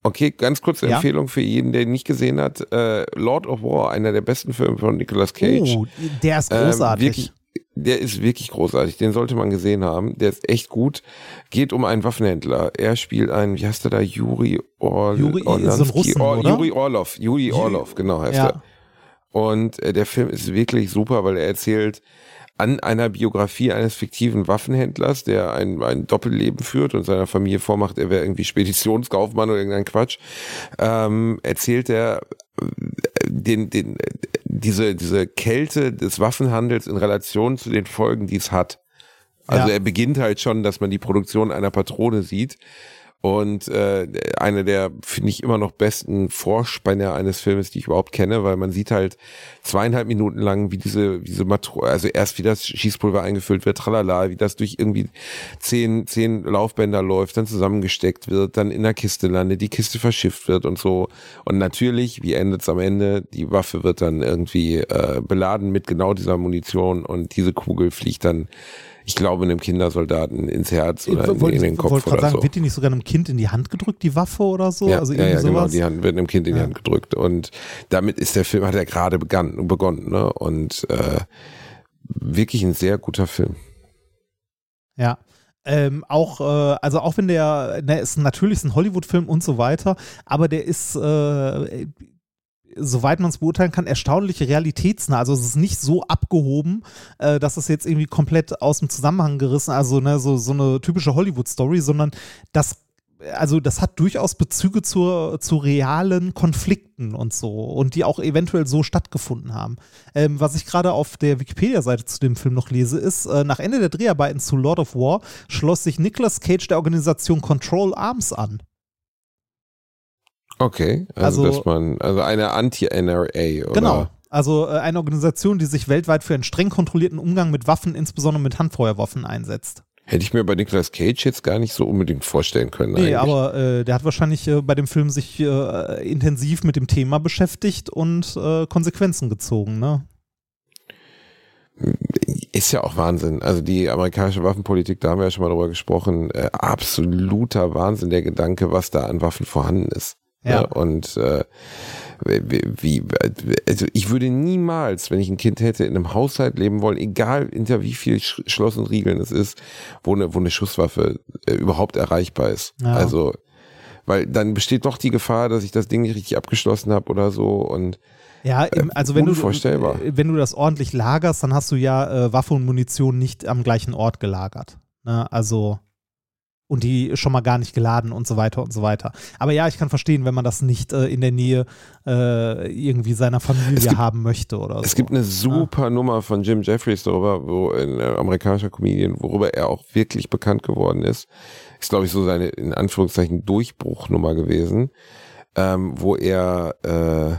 Speaker 2: Okay, ganz kurze
Speaker 3: Ja?
Speaker 2: Empfehlung für jeden, der nicht gesehen hat. Äh, Lord of War, einer der besten Filme von Nicolas Cage.
Speaker 3: Oh, der ist
Speaker 2: Ähm,
Speaker 3: großartig.
Speaker 2: wirklich, der ist wirklich großartig. Den sollte man gesehen haben. Der ist echt gut. Geht um einen Waffenhändler. Er spielt einen, wie heißt der da? Juri Orl
Speaker 3: Juri- so ein
Speaker 2: Orlansky?
Speaker 3: Russen,
Speaker 2: Or,
Speaker 3: oder?
Speaker 2: Juri Orlov. Juri Orlov, genau heißt
Speaker 3: ja.
Speaker 2: er. Und äh, der Film ist wirklich super, weil er erzählt an einer Biografie eines fiktiven Waffenhändlers, der ein, ein Doppelleben führt und seiner Familie vormacht, er wäre irgendwie Speditionskaufmann oder irgendein Quatsch, ähm, erzählt er äh, den, den, diese, diese Kälte des Waffenhandels in Relation zu den Folgen, die es hat. Also
Speaker 3: Ja.
Speaker 2: er beginnt halt schon, dass man die Produktion einer Patrone sieht. Und äh, eine der, finde ich, immer noch besten Vorspänner eines Filmes, die ich überhaupt kenne, weil man sieht halt zweieinhalb Minuten lang, wie diese, diese Matro also erst wie das Schießpulver eingefüllt wird, tralala, wie das durch irgendwie zehn, zehn Laufbänder läuft, dann zusammengesteckt wird, dann in der Kiste landet, die Kiste verschifft wird und so. Und natürlich, wie endet es am Ende? Die Waffe wird dann irgendwie äh, beladen mit genau dieser Munition und diese Kugel fliegt dann ich glaube, einem Kindersoldaten ins Herz oder in,
Speaker 3: wollte
Speaker 2: in den
Speaker 3: ich
Speaker 2: Kopf
Speaker 3: wollte
Speaker 2: oder
Speaker 3: gerade sagen,
Speaker 2: so.
Speaker 3: wird die nicht sogar einem Kind in die Hand gedrückt, die Waffe oder so?
Speaker 2: Ja,
Speaker 3: also
Speaker 2: ja, ja genau, die Hand, wird einem Kind in die. Hand gedrückt. Und damit ist der Film, hat er gerade begann, begonnen, ne? Und äh, wirklich ein sehr guter Film.
Speaker 3: Ja. Ähm, auch, äh, also auch wenn der, ne, ist natürlich ist ein Hollywood-Film und so weiter, aber der ist, äh, soweit man es beurteilen kann, erstaunlich realitätsnah. Also es ist nicht so abgehoben, äh, dass es jetzt irgendwie komplett aus dem Zusammenhang gerissen, also ne, so, so eine typische Hollywood-Story, sondern das also das hat durchaus Bezüge zur, zu realen Konflikten und so und die auch eventuell so stattgefunden haben. Ähm, was ich gerade auf der Wikipedia-Seite zu dem Film noch lese, ist, äh, nach Ende der Dreharbeiten zu Lord of War schloss sich Nicolas Cage der Organisation Control Arms an.
Speaker 2: Okay, also,
Speaker 3: Also-
Speaker 2: dass man, also eine Anti-NRA, oder?
Speaker 3: Genau. Also äh, eine Organisation, die sich weltweit für einen streng kontrollierten Umgang mit Waffen, insbesondere mit Handfeuerwaffen, einsetzt.
Speaker 2: Hätte ich mir bei Nicolas Cage jetzt gar nicht so unbedingt vorstellen können.
Speaker 3: Nee,
Speaker 2: eigentlich.
Speaker 3: aber äh, der hat wahrscheinlich äh, bei dem Film sich äh, intensiv mit dem Thema beschäftigt und äh, Konsequenzen gezogen, ne?
Speaker 2: Ist ja auch Wahnsinn. Also die amerikanische Waffenpolitik, da haben wir ja schon mal drüber gesprochen, äh, absoluter Wahnsinn der Gedanke, was da an Waffen vorhanden ist.
Speaker 3: Ja.
Speaker 2: Ne? Und äh, wie, also ich würde niemals, wenn ich ein Kind hätte, in einem Haushalt leben wollen, egal hinter wie viel Sch Schloss und Riegeln es ist, wo eine, wo eine Schusswaffe äh, überhaupt erreichbar ist.
Speaker 3: Ja.
Speaker 2: Also, weil dann besteht doch die Gefahr, dass ich das Ding nicht richtig abgeschlossen habe oder so und
Speaker 3: Ja, im, also wenn du,
Speaker 2: unvorstellbar.
Speaker 3: äh, wenn du das ordentlich lagerst, dann hast du ja äh, Waffe und Munition nicht am gleichen Ort gelagert. Ne? Also und die schon mal gar nicht geladen und so weiter und so weiter. Aber ja, ich kann verstehen, wenn man das nicht äh, in der Nähe äh, irgendwie seiner Familie
Speaker 2: gibt-
Speaker 3: haben möchte oder
Speaker 2: Es
Speaker 3: so.
Speaker 2: gibt eine super Nummer von Jim Jeffries darüber, wo ein äh, amerikanischer Comedian, worüber er auch wirklich bekannt geworden ist. Ist, glaube ich, so seine, in Anführungszeichen, Durchbruchnummer gewesen, ähm, wo er äh,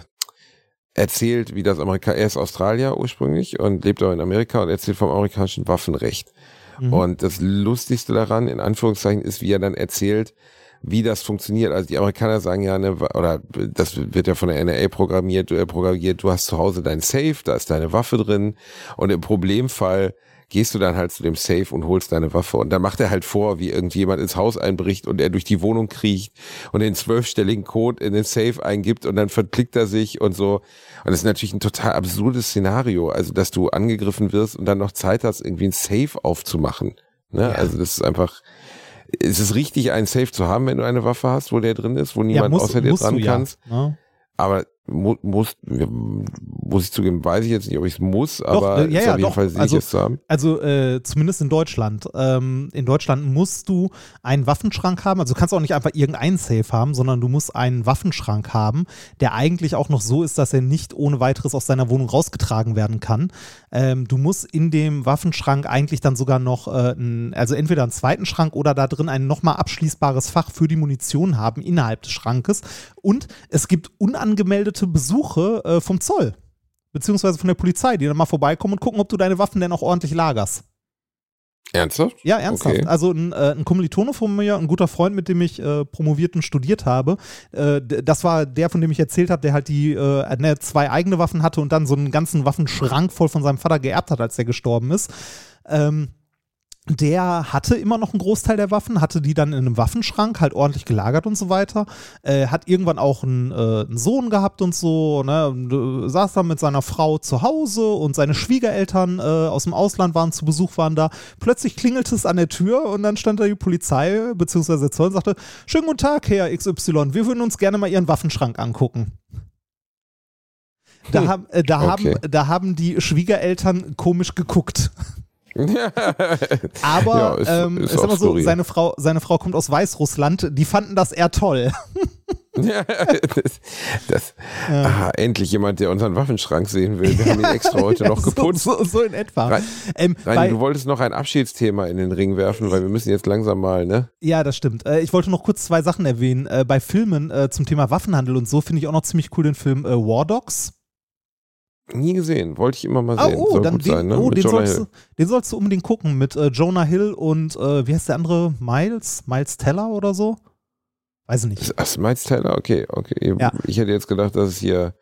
Speaker 2: erzählt, wie das Amerika, er ist Australier ursprünglich und lebt aber in Amerika und erzählt vom amerikanischen Waffenrecht.
Speaker 3: Mhm.
Speaker 2: Und das Lustigste daran, in Anführungszeichen, ist, wie er dann erzählt, wie das funktioniert. Also die Amerikaner sagen ja, ne, oder das wird ja von der NRA programmiert, äh, programmiert, du hast zu Hause dein Safe, da ist deine Waffe drin und im Problemfall gehst du dann halt zu dem Safe und holst deine Waffe. Und dann macht er halt vor, wie irgendjemand ins Haus einbricht und er durch die Wohnung kriecht und den zwölfstelligen Code in den Safe eingibt und dann verklickt er sich und so. Und das ist natürlich ein total absurdes Szenario. Also, dass du angegriffen wirst und dann noch Zeit hast, irgendwie ein Safe aufzumachen. Ne? Also, das ist einfach, es ist richtig, einen Safe zu haben, wenn du eine Waffe hast, wo der drin ist, wo niemand
Speaker 3: muss-
Speaker 2: außer dir dran
Speaker 3: ja,
Speaker 2: kannst.
Speaker 3: ne?
Speaker 2: Aber mu muss, muss ich zugeben, weiß ich jetzt nicht, ob ich es muss, aber
Speaker 3: äh, ja,
Speaker 2: ist
Speaker 3: ja,
Speaker 2: auf jeden
Speaker 3: doch.
Speaker 2: Fall sicher
Speaker 3: Also-
Speaker 2: es zu haben.
Speaker 3: Also äh, zumindest in Deutschland. Ähm, in Deutschland musst du einen Waffenschrank haben. Also du kannst auch nicht einfach irgendeinen Safe haben, sondern du musst einen Waffenschrank haben, der eigentlich auch noch so ist, dass er nicht ohne weiteres aus deiner Wohnung rausgetragen werden kann. Ähm, du musst in dem Waffenschrank eigentlich dann sogar noch, äh, ein, also entweder einen zweiten Schrank oder da drin ein nochmal abschließbares Fach für die Munition haben innerhalb des Schrankes. Und es gibt unangemeldete Besuche äh, vom Zoll beziehungsweise von der Polizei, die dann mal vorbeikommen und gucken, ob du deine Waffen denn auch ordentlich lagerst.
Speaker 2: Ernsthaft?
Speaker 3: Ja, ernsthaft.
Speaker 2: Okay.
Speaker 3: Also ein, äh, ein Kommilitone von mir, ein guter Freund, mit dem ich äh, promoviert und studiert habe, äh, das war der, von dem ich erzählt habe, der halt die äh, ne, zwei eigene Waffen hatte und dann so einen ganzen Waffenschrank voll von seinem Vater geerbt hat, als der gestorben ist. Ähm, der hatte immer noch einen Großteil der Waffen, hatte die dann in einem Waffenschrank halt ordentlich gelagert und so weiter. Äh, hat irgendwann auch einen, äh, einen Sohn gehabt und so, ne? Und, äh, saß dann mit seiner Frau zu Hause und seine Schwiegereltern äh, aus dem Ausland waren zu Besuch, waren da. Plötzlich klingelte es an der Tür und dann stand da die Polizei, beziehungsweise der Zoll und sagte: Schönen guten Tag, Herr XY, wir würden uns gerne mal Ihren Waffenschrank angucken. Da,
Speaker 2: Hm,
Speaker 3: haben, äh, da,
Speaker 2: okay.
Speaker 3: haben, da haben die Schwiegereltern komisch geguckt. Aber
Speaker 2: Ja, ist-
Speaker 3: ähm,
Speaker 2: ist
Speaker 3: ist aber so, seine Frau, seine Frau kommt aus Weißrussland, die fanden das eher toll.
Speaker 2: Ja, das, das, ah, endlich jemand, der unseren Waffenschrank sehen will. Wir haben ihn extra heute noch
Speaker 3: so,
Speaker 2: geputzt.
Speaker 3: so, so in etwa.
Speaker 2: Rein-
Speaker 3: ähm,
Speaker 2: Nein,
Speaker 3: bei,
Speaker 2: du wolltest noch ein Abschiedsthema in den Ring werfen, weil wir müssen jetzt langsam mal, ne?
Speaker 3: ja, das stimmt. Äh, ich wollte noch kurz zwei Sachen erwähnen. Äh, bei Filmen äh, zum Thema Waffenhandel und so finde ich auch noch ziemlich cool den Film War Dogs.
Speaker 2: Nie gesehen. Wollte ich immer mal
Speaker 3: Ah,
Speaker 2: sehen.
Speaker 3: oh,
Speaker 2: Soll
Speaker 3: dann den,
Speaker 2: sein, ne?
Speaker 3: oh den, sollst du, den sollst du unbedingt gucken mit äh, Jonah Hill und äh, wie heißt der andere? Miles? Miles Teller oder so? Weiß ich nicht.
Speaker 2: Ach, Miles Taylor? Okay, okay.
Speaker 3: Ja.
Speaker 2: Ich hätte jetzt gedacht, dass es hier,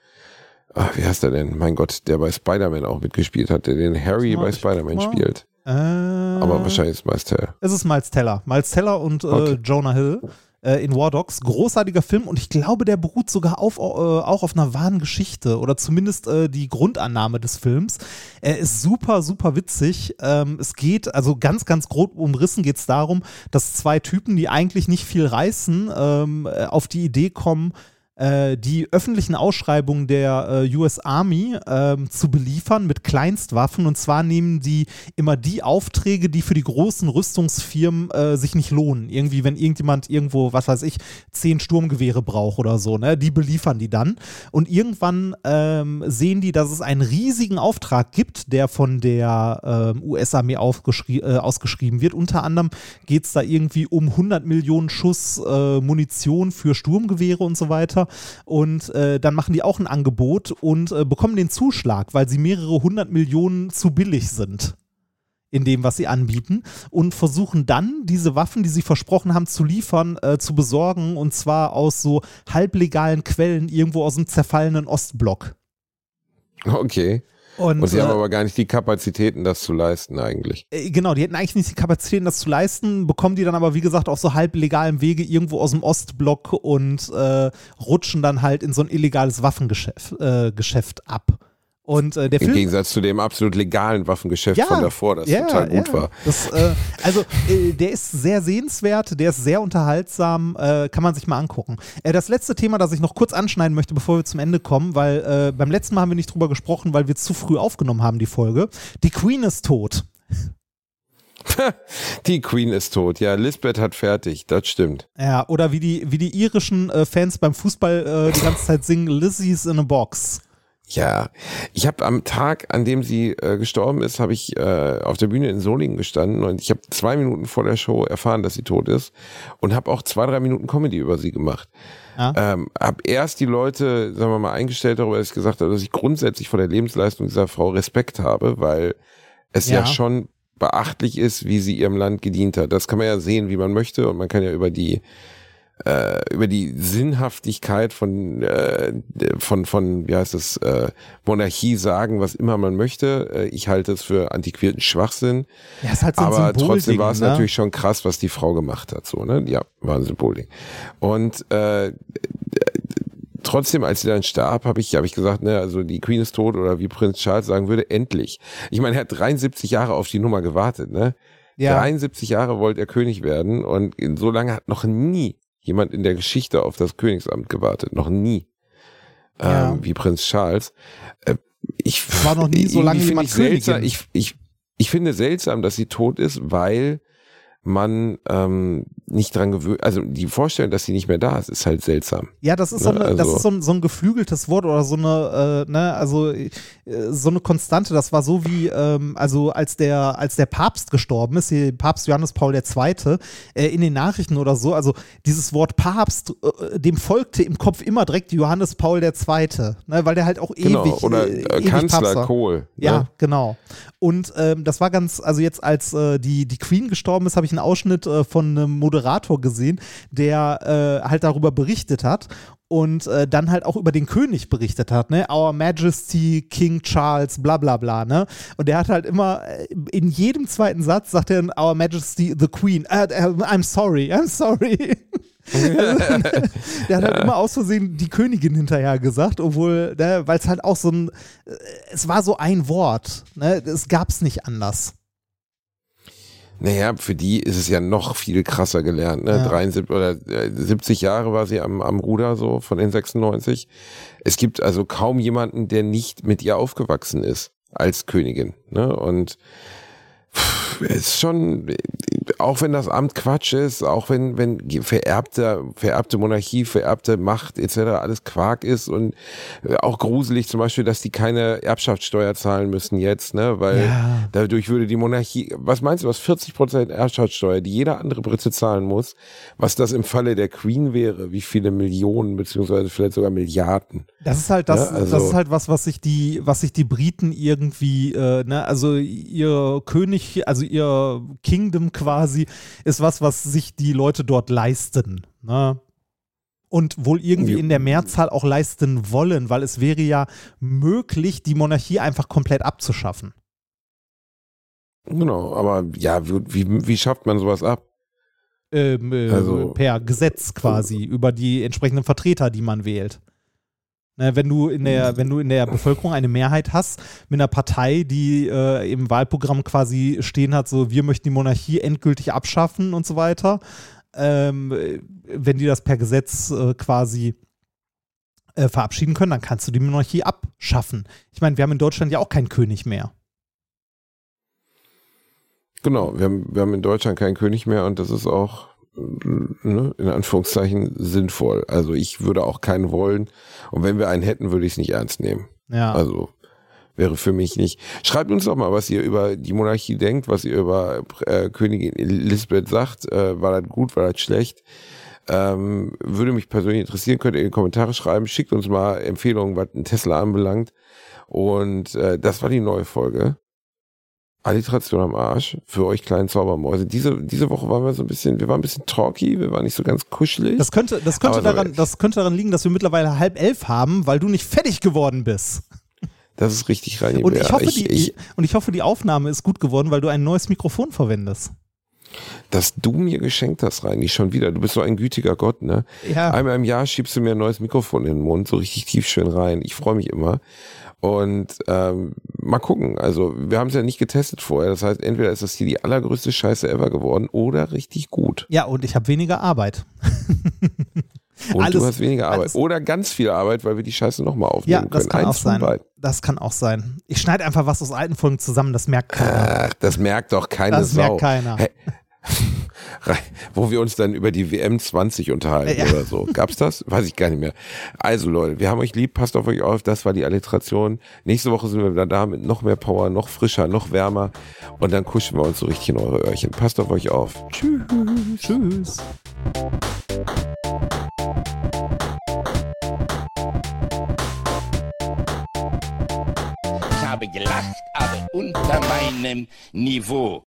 Speaker 2: ah, wie heißt der denn? Mein Gott, der bei Spider-Man auch mitgespielt hat, der den Harry
Speaker 3: mal,
Speaker 2: bei Spider-Man spielt.
Speaker 3: Äh,
Speaker 2: Aber wahrscheinlich ist es Miles Teller.
Speaker 3: Es ist Miles Teller. Miles Teller und äh,
Speaker 2: Okay.
Speaker 3: Jonah Hill äh, in War Dogs. Großartiger Film und ich glaube, der beruht sogar auf, äh, auch auf einer wahren Geschichte oder zumindest äh, die Grundannahme des Films. Er ist super, super witzig. Ähm, es geht, also ganz, ganz grob umrissen geht es darum, dass zwei Typen, die eigentlich nicht viel reißen, ähm, äh, auf die Idee kommen, die öffentlichen Ausschreibungen der äh, US Army ähm, zu beliefern mit Kleinstwaffen. Und zwar nehmen die immer die Aufträge, die für die großen Rüstungsfirmen äh, sich nicht lohnen. Irgendwie, wenn irgendjemand irgendwo, was weiß ich, zehn Sturmgewehre braucht oder so, ne? Die beliefern die dann. Und irgendwann ähm, sehen die, dass es einen riesigen Auftrag gibt, der von der ähm, US-Armee äh, ausgeschrieben wird. Unter anderem geht es da irgendwie um 100 Millionen Schuss äh, Munition für Sturmgewehre und so weiter. Und äh, dann machen die auch ein Angebot und äh, bekommen den Zuschlag, weil sie mehrere hundert Millionen zu billig sind in dem, was sie anbieten und versuchen dann, diese Waffen, die sie versprochen haben zu liefern, äh, zu besorgen und zwar aus so halblegalen Quellen irgendwo aus dem zerfallenen Ostblock.
Speaker 2: Okay.
Speaker 3: Und,
Speaker 2: Und sie haben
Speaker 3: äh,
Speaker 2: aber gar nicht die Kapazitäten, das zu leisten eigentlich.
Speaker 3: Äh, Genau, die hätten eigentlich nicht die Kapazitäten, das zu leisten, bekommen die dann aber, wie gesagt, auf so halblegalem Wege irgendwo aus dem Ostblock und äh, rutschen dann halt in so ein illegales Waffengeschäft äh, Geschäft ab. Und äh, der
Speaker 2: Im
Speaker 3: Film.
Speaker 2: Gegensatz zu dem absolut legalen Waffengeschäft von davor, das total gut
Speaker 3: ja.
Speaker 2: war.
Speaker 3: Das, äh, also, äh, der ist sehr sehenswert, der ist sehr unterhaltsam, äh, kann man sich mal angucken. Äh, das letzte Thema, das ich noch kurz anschneiden möchte, bevor wir zum Ende kommen, weil äh, beim letzten Mal haben wir nicht drüber gesprochen, weil wir zu früh aufgenommen haben, die Folge. Die Queen ist tot.
Speaker 2: Die Queen ist tot. Ja, Lisbeth hat fertig. Das stimmt.
Speaker 3: Ja, oder wie die, wie die irischen äh, Fans beim Fußball äh, die ganze Zeit singen, Lizzie's in a Box.
Speaker 2: Ja, ich habe am Tag, an dem sie äh, gestorben ist, habe ich äh, auf der Bühne in Solingen gestanden und ich habe zwei Minuten vor der Show erfahren, dass sie tot ist und habe auch zwei, drei Minuten Comedy über sie gemacht.
Speaker 3: Ja.
Speaker 2: Ähm, habe erst die Leute, sagen wir mal, eingestellt darüber, dass ich gesagt habe, dass ich grundsätzlich vor der Lebensleistung dieser Frau Respekt habe, weil es ja,
Speaker 3: Ja.
Speaker 2: schon beachtlich ist, wie sie ihrem Land gedient hat. Das kann man ja sehen, wie man möchte und man kann ja über die äh, über die Sinnhaftigkeit von äh, von von wie heißt es äh, Monarchie sagen, was immer man möchte. Äh, ich halte es für antiquierten Schwachsinn.
Speaker 3: Ja, ist halt so ein
Speaker 2: Aber
Speaker 3: Symbolding,
Speaker 2: trotzdem war es
Speaker 3: ne?
Speaker 2: natürlich schon krass, was die Frau gemacht hat. So, ne? Ja, war ein Symbolding. Und äh, trotzdem, als sie dann starb, habe ich, hab ich gesagt, ne, also die Queen ist tot oder wie Prinz Charles sagen würde, endlich. Ich meine, er hat 73 Jahre auf die Nummer gewartet, ne?
Speaker 3: Ja.
Speaker 2: 73 Jahre wollte er König werden und so lange hat noch nie jemand in der Geschichte auf das Königsamt gewartet. Noch nie.
Speaker 3: Ja.
Speaker 2: Ähm, wie Prinz Charles. Äh, ich,
Speaker 3: War noch nie so lange jemand
Speaker 2: ich seltsam, ich, ich, ich finde seltsam, dass sie tot ist, weil man ähm, nicht dran gewöhnt, also die Vorstellung, dass sie nicht mehr da ist, ist halt seltsam.
Speaker 3: Ja, das ist so,
Speaker 2: Ne,
Speaker 3: eine, das
Speaker 2: also-
Speaker 3: ist so, ein, so ein geflügeltes Wort oder so eine, äh, ne, also äh, so eine Konstante. Das war so wie, ähm, also als der, als der Papst gestorben ist, hier Papst Johannes Paul II., äh, in den Nachrichten oder so, also dieses Wort Papst, äh, dem folgte im Kopf immer direkt Johannes Paul II., ne, weil der halt auch
Speaker 2: Genau.
Speaker 3: ewig,
Speaker 2: Oder
Speaker 3: äh,
Speaker 2: äh,
Speaker 3: ewig Papst
Speaker 2: Kanzler
Speaker 3: war.
Speaker 2: Kohl.
Speaker 3: Ja,
Speaker 2: Ne?
Speaker 3: genau. Und ähm, das war ganz, also jetzt als die, die Queen gestorben ist, habe ich einen Ausschnitt äh, von einem Moderator gesehen, der äh, halt darüber berichtet hat und äh, dann halt auch über den König berichtet hat, ne? Our Majesty King Charles, bla bla bla, ne? Und der hat halt immer, äh, in jedem zweiten Satz sagt er Our Majesty the Queen, äh, I'm sorry, I'm sorry. der hat halt immer aus Versehen die Königin hinterher gesagt, obwohl, ne, weil es halt auch so ein, es war so ein Wort, ne, es gab es nicht anders.
Speaker 2: Naja, für die ist es ja noch viel krasser gelernt. Ne?
Speaker 3: Ja.
Speaker 2: 73 oder äh, 70 Jahre war sie am, am Ruder so von den 96. Es gibt also kaum jemanden, der nicht mit ihr aufgewachsen ist als Königin. Ne? Und pff, es ist schon, auch wenn das Amt Quatsch ist, auch wenn, wenn vererbte, vererbte Monarchie, vererbte Macht etc. alles Quark ist und auch gruselig zum Beispiel, dass die keine Erbschaftssteuer zahlen müssen jetzt, ne? weil
Speaker 3: Ja.
Speaker 2: dadurch würde die Monarchie, was meinst du, was 40 Prozent Erbschaftssteuer, die jeder andere Brite zahlen muss, was das im Falle der Queen wäre, wie viele Millionen beziehungsweise vielleicht sogar Milliarden.
Speaker 3: Das ist halt das,
Speaker 2: Ja, also-
Speaker 3: das ist halt was, was sich die, was sich die Briten irgendwie, äh, ne, also ihr König, also ihr Kingdom quasi, ist was, was sich die Leute dort leisten, ne? Und wohl irgendwie in der Mehrzahl auch leisten wollen, weil es wäre ja möglich, die Monarchie einfach komplett abzuschaffen.
Speaker 2: Genau, aber ja, wie, wie, wie schafft man sowas ab?
Speaker 3: Ähm, äh,
Speaker 2: Also-
Speaker 3: per Gesetz quasi über die entsprechenden Vertreter, die man wählt. Ne, wenn du in der, wenn du in der Bevölkerung eine Mehrheit hast mit einer Partei, die äh, im Wahlprogramm quasi stehen hat, so wir möchten die Monarchie endgültig abschaffen und so weiter, ähm, äh, wenn die das per Gesetz äh, quasi äh, verabschieden können, dann kannst du die Monarchie abschaffen. Ich meine, wir haben in Deutschland ja auch keinen König mehr.
Speaker 2: Genau, wir haben, wir haben in Deutschland keinen König mehr und das ist auch in Anführungszeichen sinnvoll. Also ich würde auch keinen wollen und wenn wir einen hätten, würde ich es nicht ernst nehmen.
Speaker 3: Ja.
Speaker 2: Also wäre für mich nicht. Schreibt uns doch mal, was ihr über die Monarchie denkt, was ihr über äh, Königin Elisabeth sagt. Äh, war das gut, war das schlecht? Ähm, würde mich persönlich interessieren, könnt ihr in die Kommentare schreiben. Schickt uns mal Empfehlungen, was ein Tesla anbelangt. Und äh, das war die neue Folge. Alliteration am Arsch für euch kleinen Zaubermäuse. Diese, diese Woche waren wir so ein bisschen, wir waren ein bisschen talky, wir waren nicht so ganz kuschelig.
Speaker 3: Das könnte, das, könnte daran, das könnte daran liegen, dass wir mittlerweile halb elf haben, weil du nicht fertig geworden bist.
Speaker 2: Das ist richtig rein.
Speaker 3: Und ich, hoffe,
Speaker 2: ich,
Speaker 3: die,
Speaker 2: ich,
Speaker 3: und ich hoffe, die Aufnahme ist gut geworden, weil du ein neues Mikrofon verwendest.
Speaker 2: dass du mir geschenkt hast, Reini, schon wieder. Du bist so ein gütiger Gott, ne?
Speaker 3: Ja.
Speaker 2: Einmal im Jahr schiebst du mir ein neues Mikrofon in den Mund, so richtig tief schön rein. Ich freue mich immer. Und ähm, mal gucken. Also wir haben es ja nicht getestet vorher. Das heißt, entweder ist das hier die allergrößte Scheiße ever geworden oder richtig gut.
Speaker 3: Ja, und ich habe weniger Arbeit.
Speaker 2: Und
Speaker 3: Alles-
Speaker 2: du hast weniger Arbeit.
Speaker 3: alles-
Speaker 2: Oder ganz viel Arbeit, weil wir die Scheiße nochmal
Speaker 3: Ja,
Speaker 2: aufnehmen
Speaker 3: das
Speaker 2: können.
Speaker 3: kann auch
Speaker 2: Eins von
Speaker 3: sein.
Speaker 2: beiden.
Speaker 3: Das kann auch sein. Ich schneide einfach was aus alten Folgen zusammen, das merkt keiner.
Speaker 2: Ach, das merkt doch keine
Speaker 3: Das
Speaker 2: Sau.
Speaker 3: merkt keiner.
Speaker 2: Hä? Wo wir uns dann über die WM 20 unterhalten
Speaker 3: Ja.
Speaker 2: oder so. Gab's das? Weiß ich gar nicht mehr. Also Leute, wir haben euch lieb, passt auf euch auf. Das war die Alliteration. Nächste Woche sind wir wieder da mit noch mehr Power, noch frischer, noch wärmer. Und dann kuscheln wir uns so richtig in eure Öhrchen. Passt auf euch auf. Tschüss.
Speaker 3: Tschüss.
Speaker 4: Ich habe gelacht, aber unter meinem Niveau.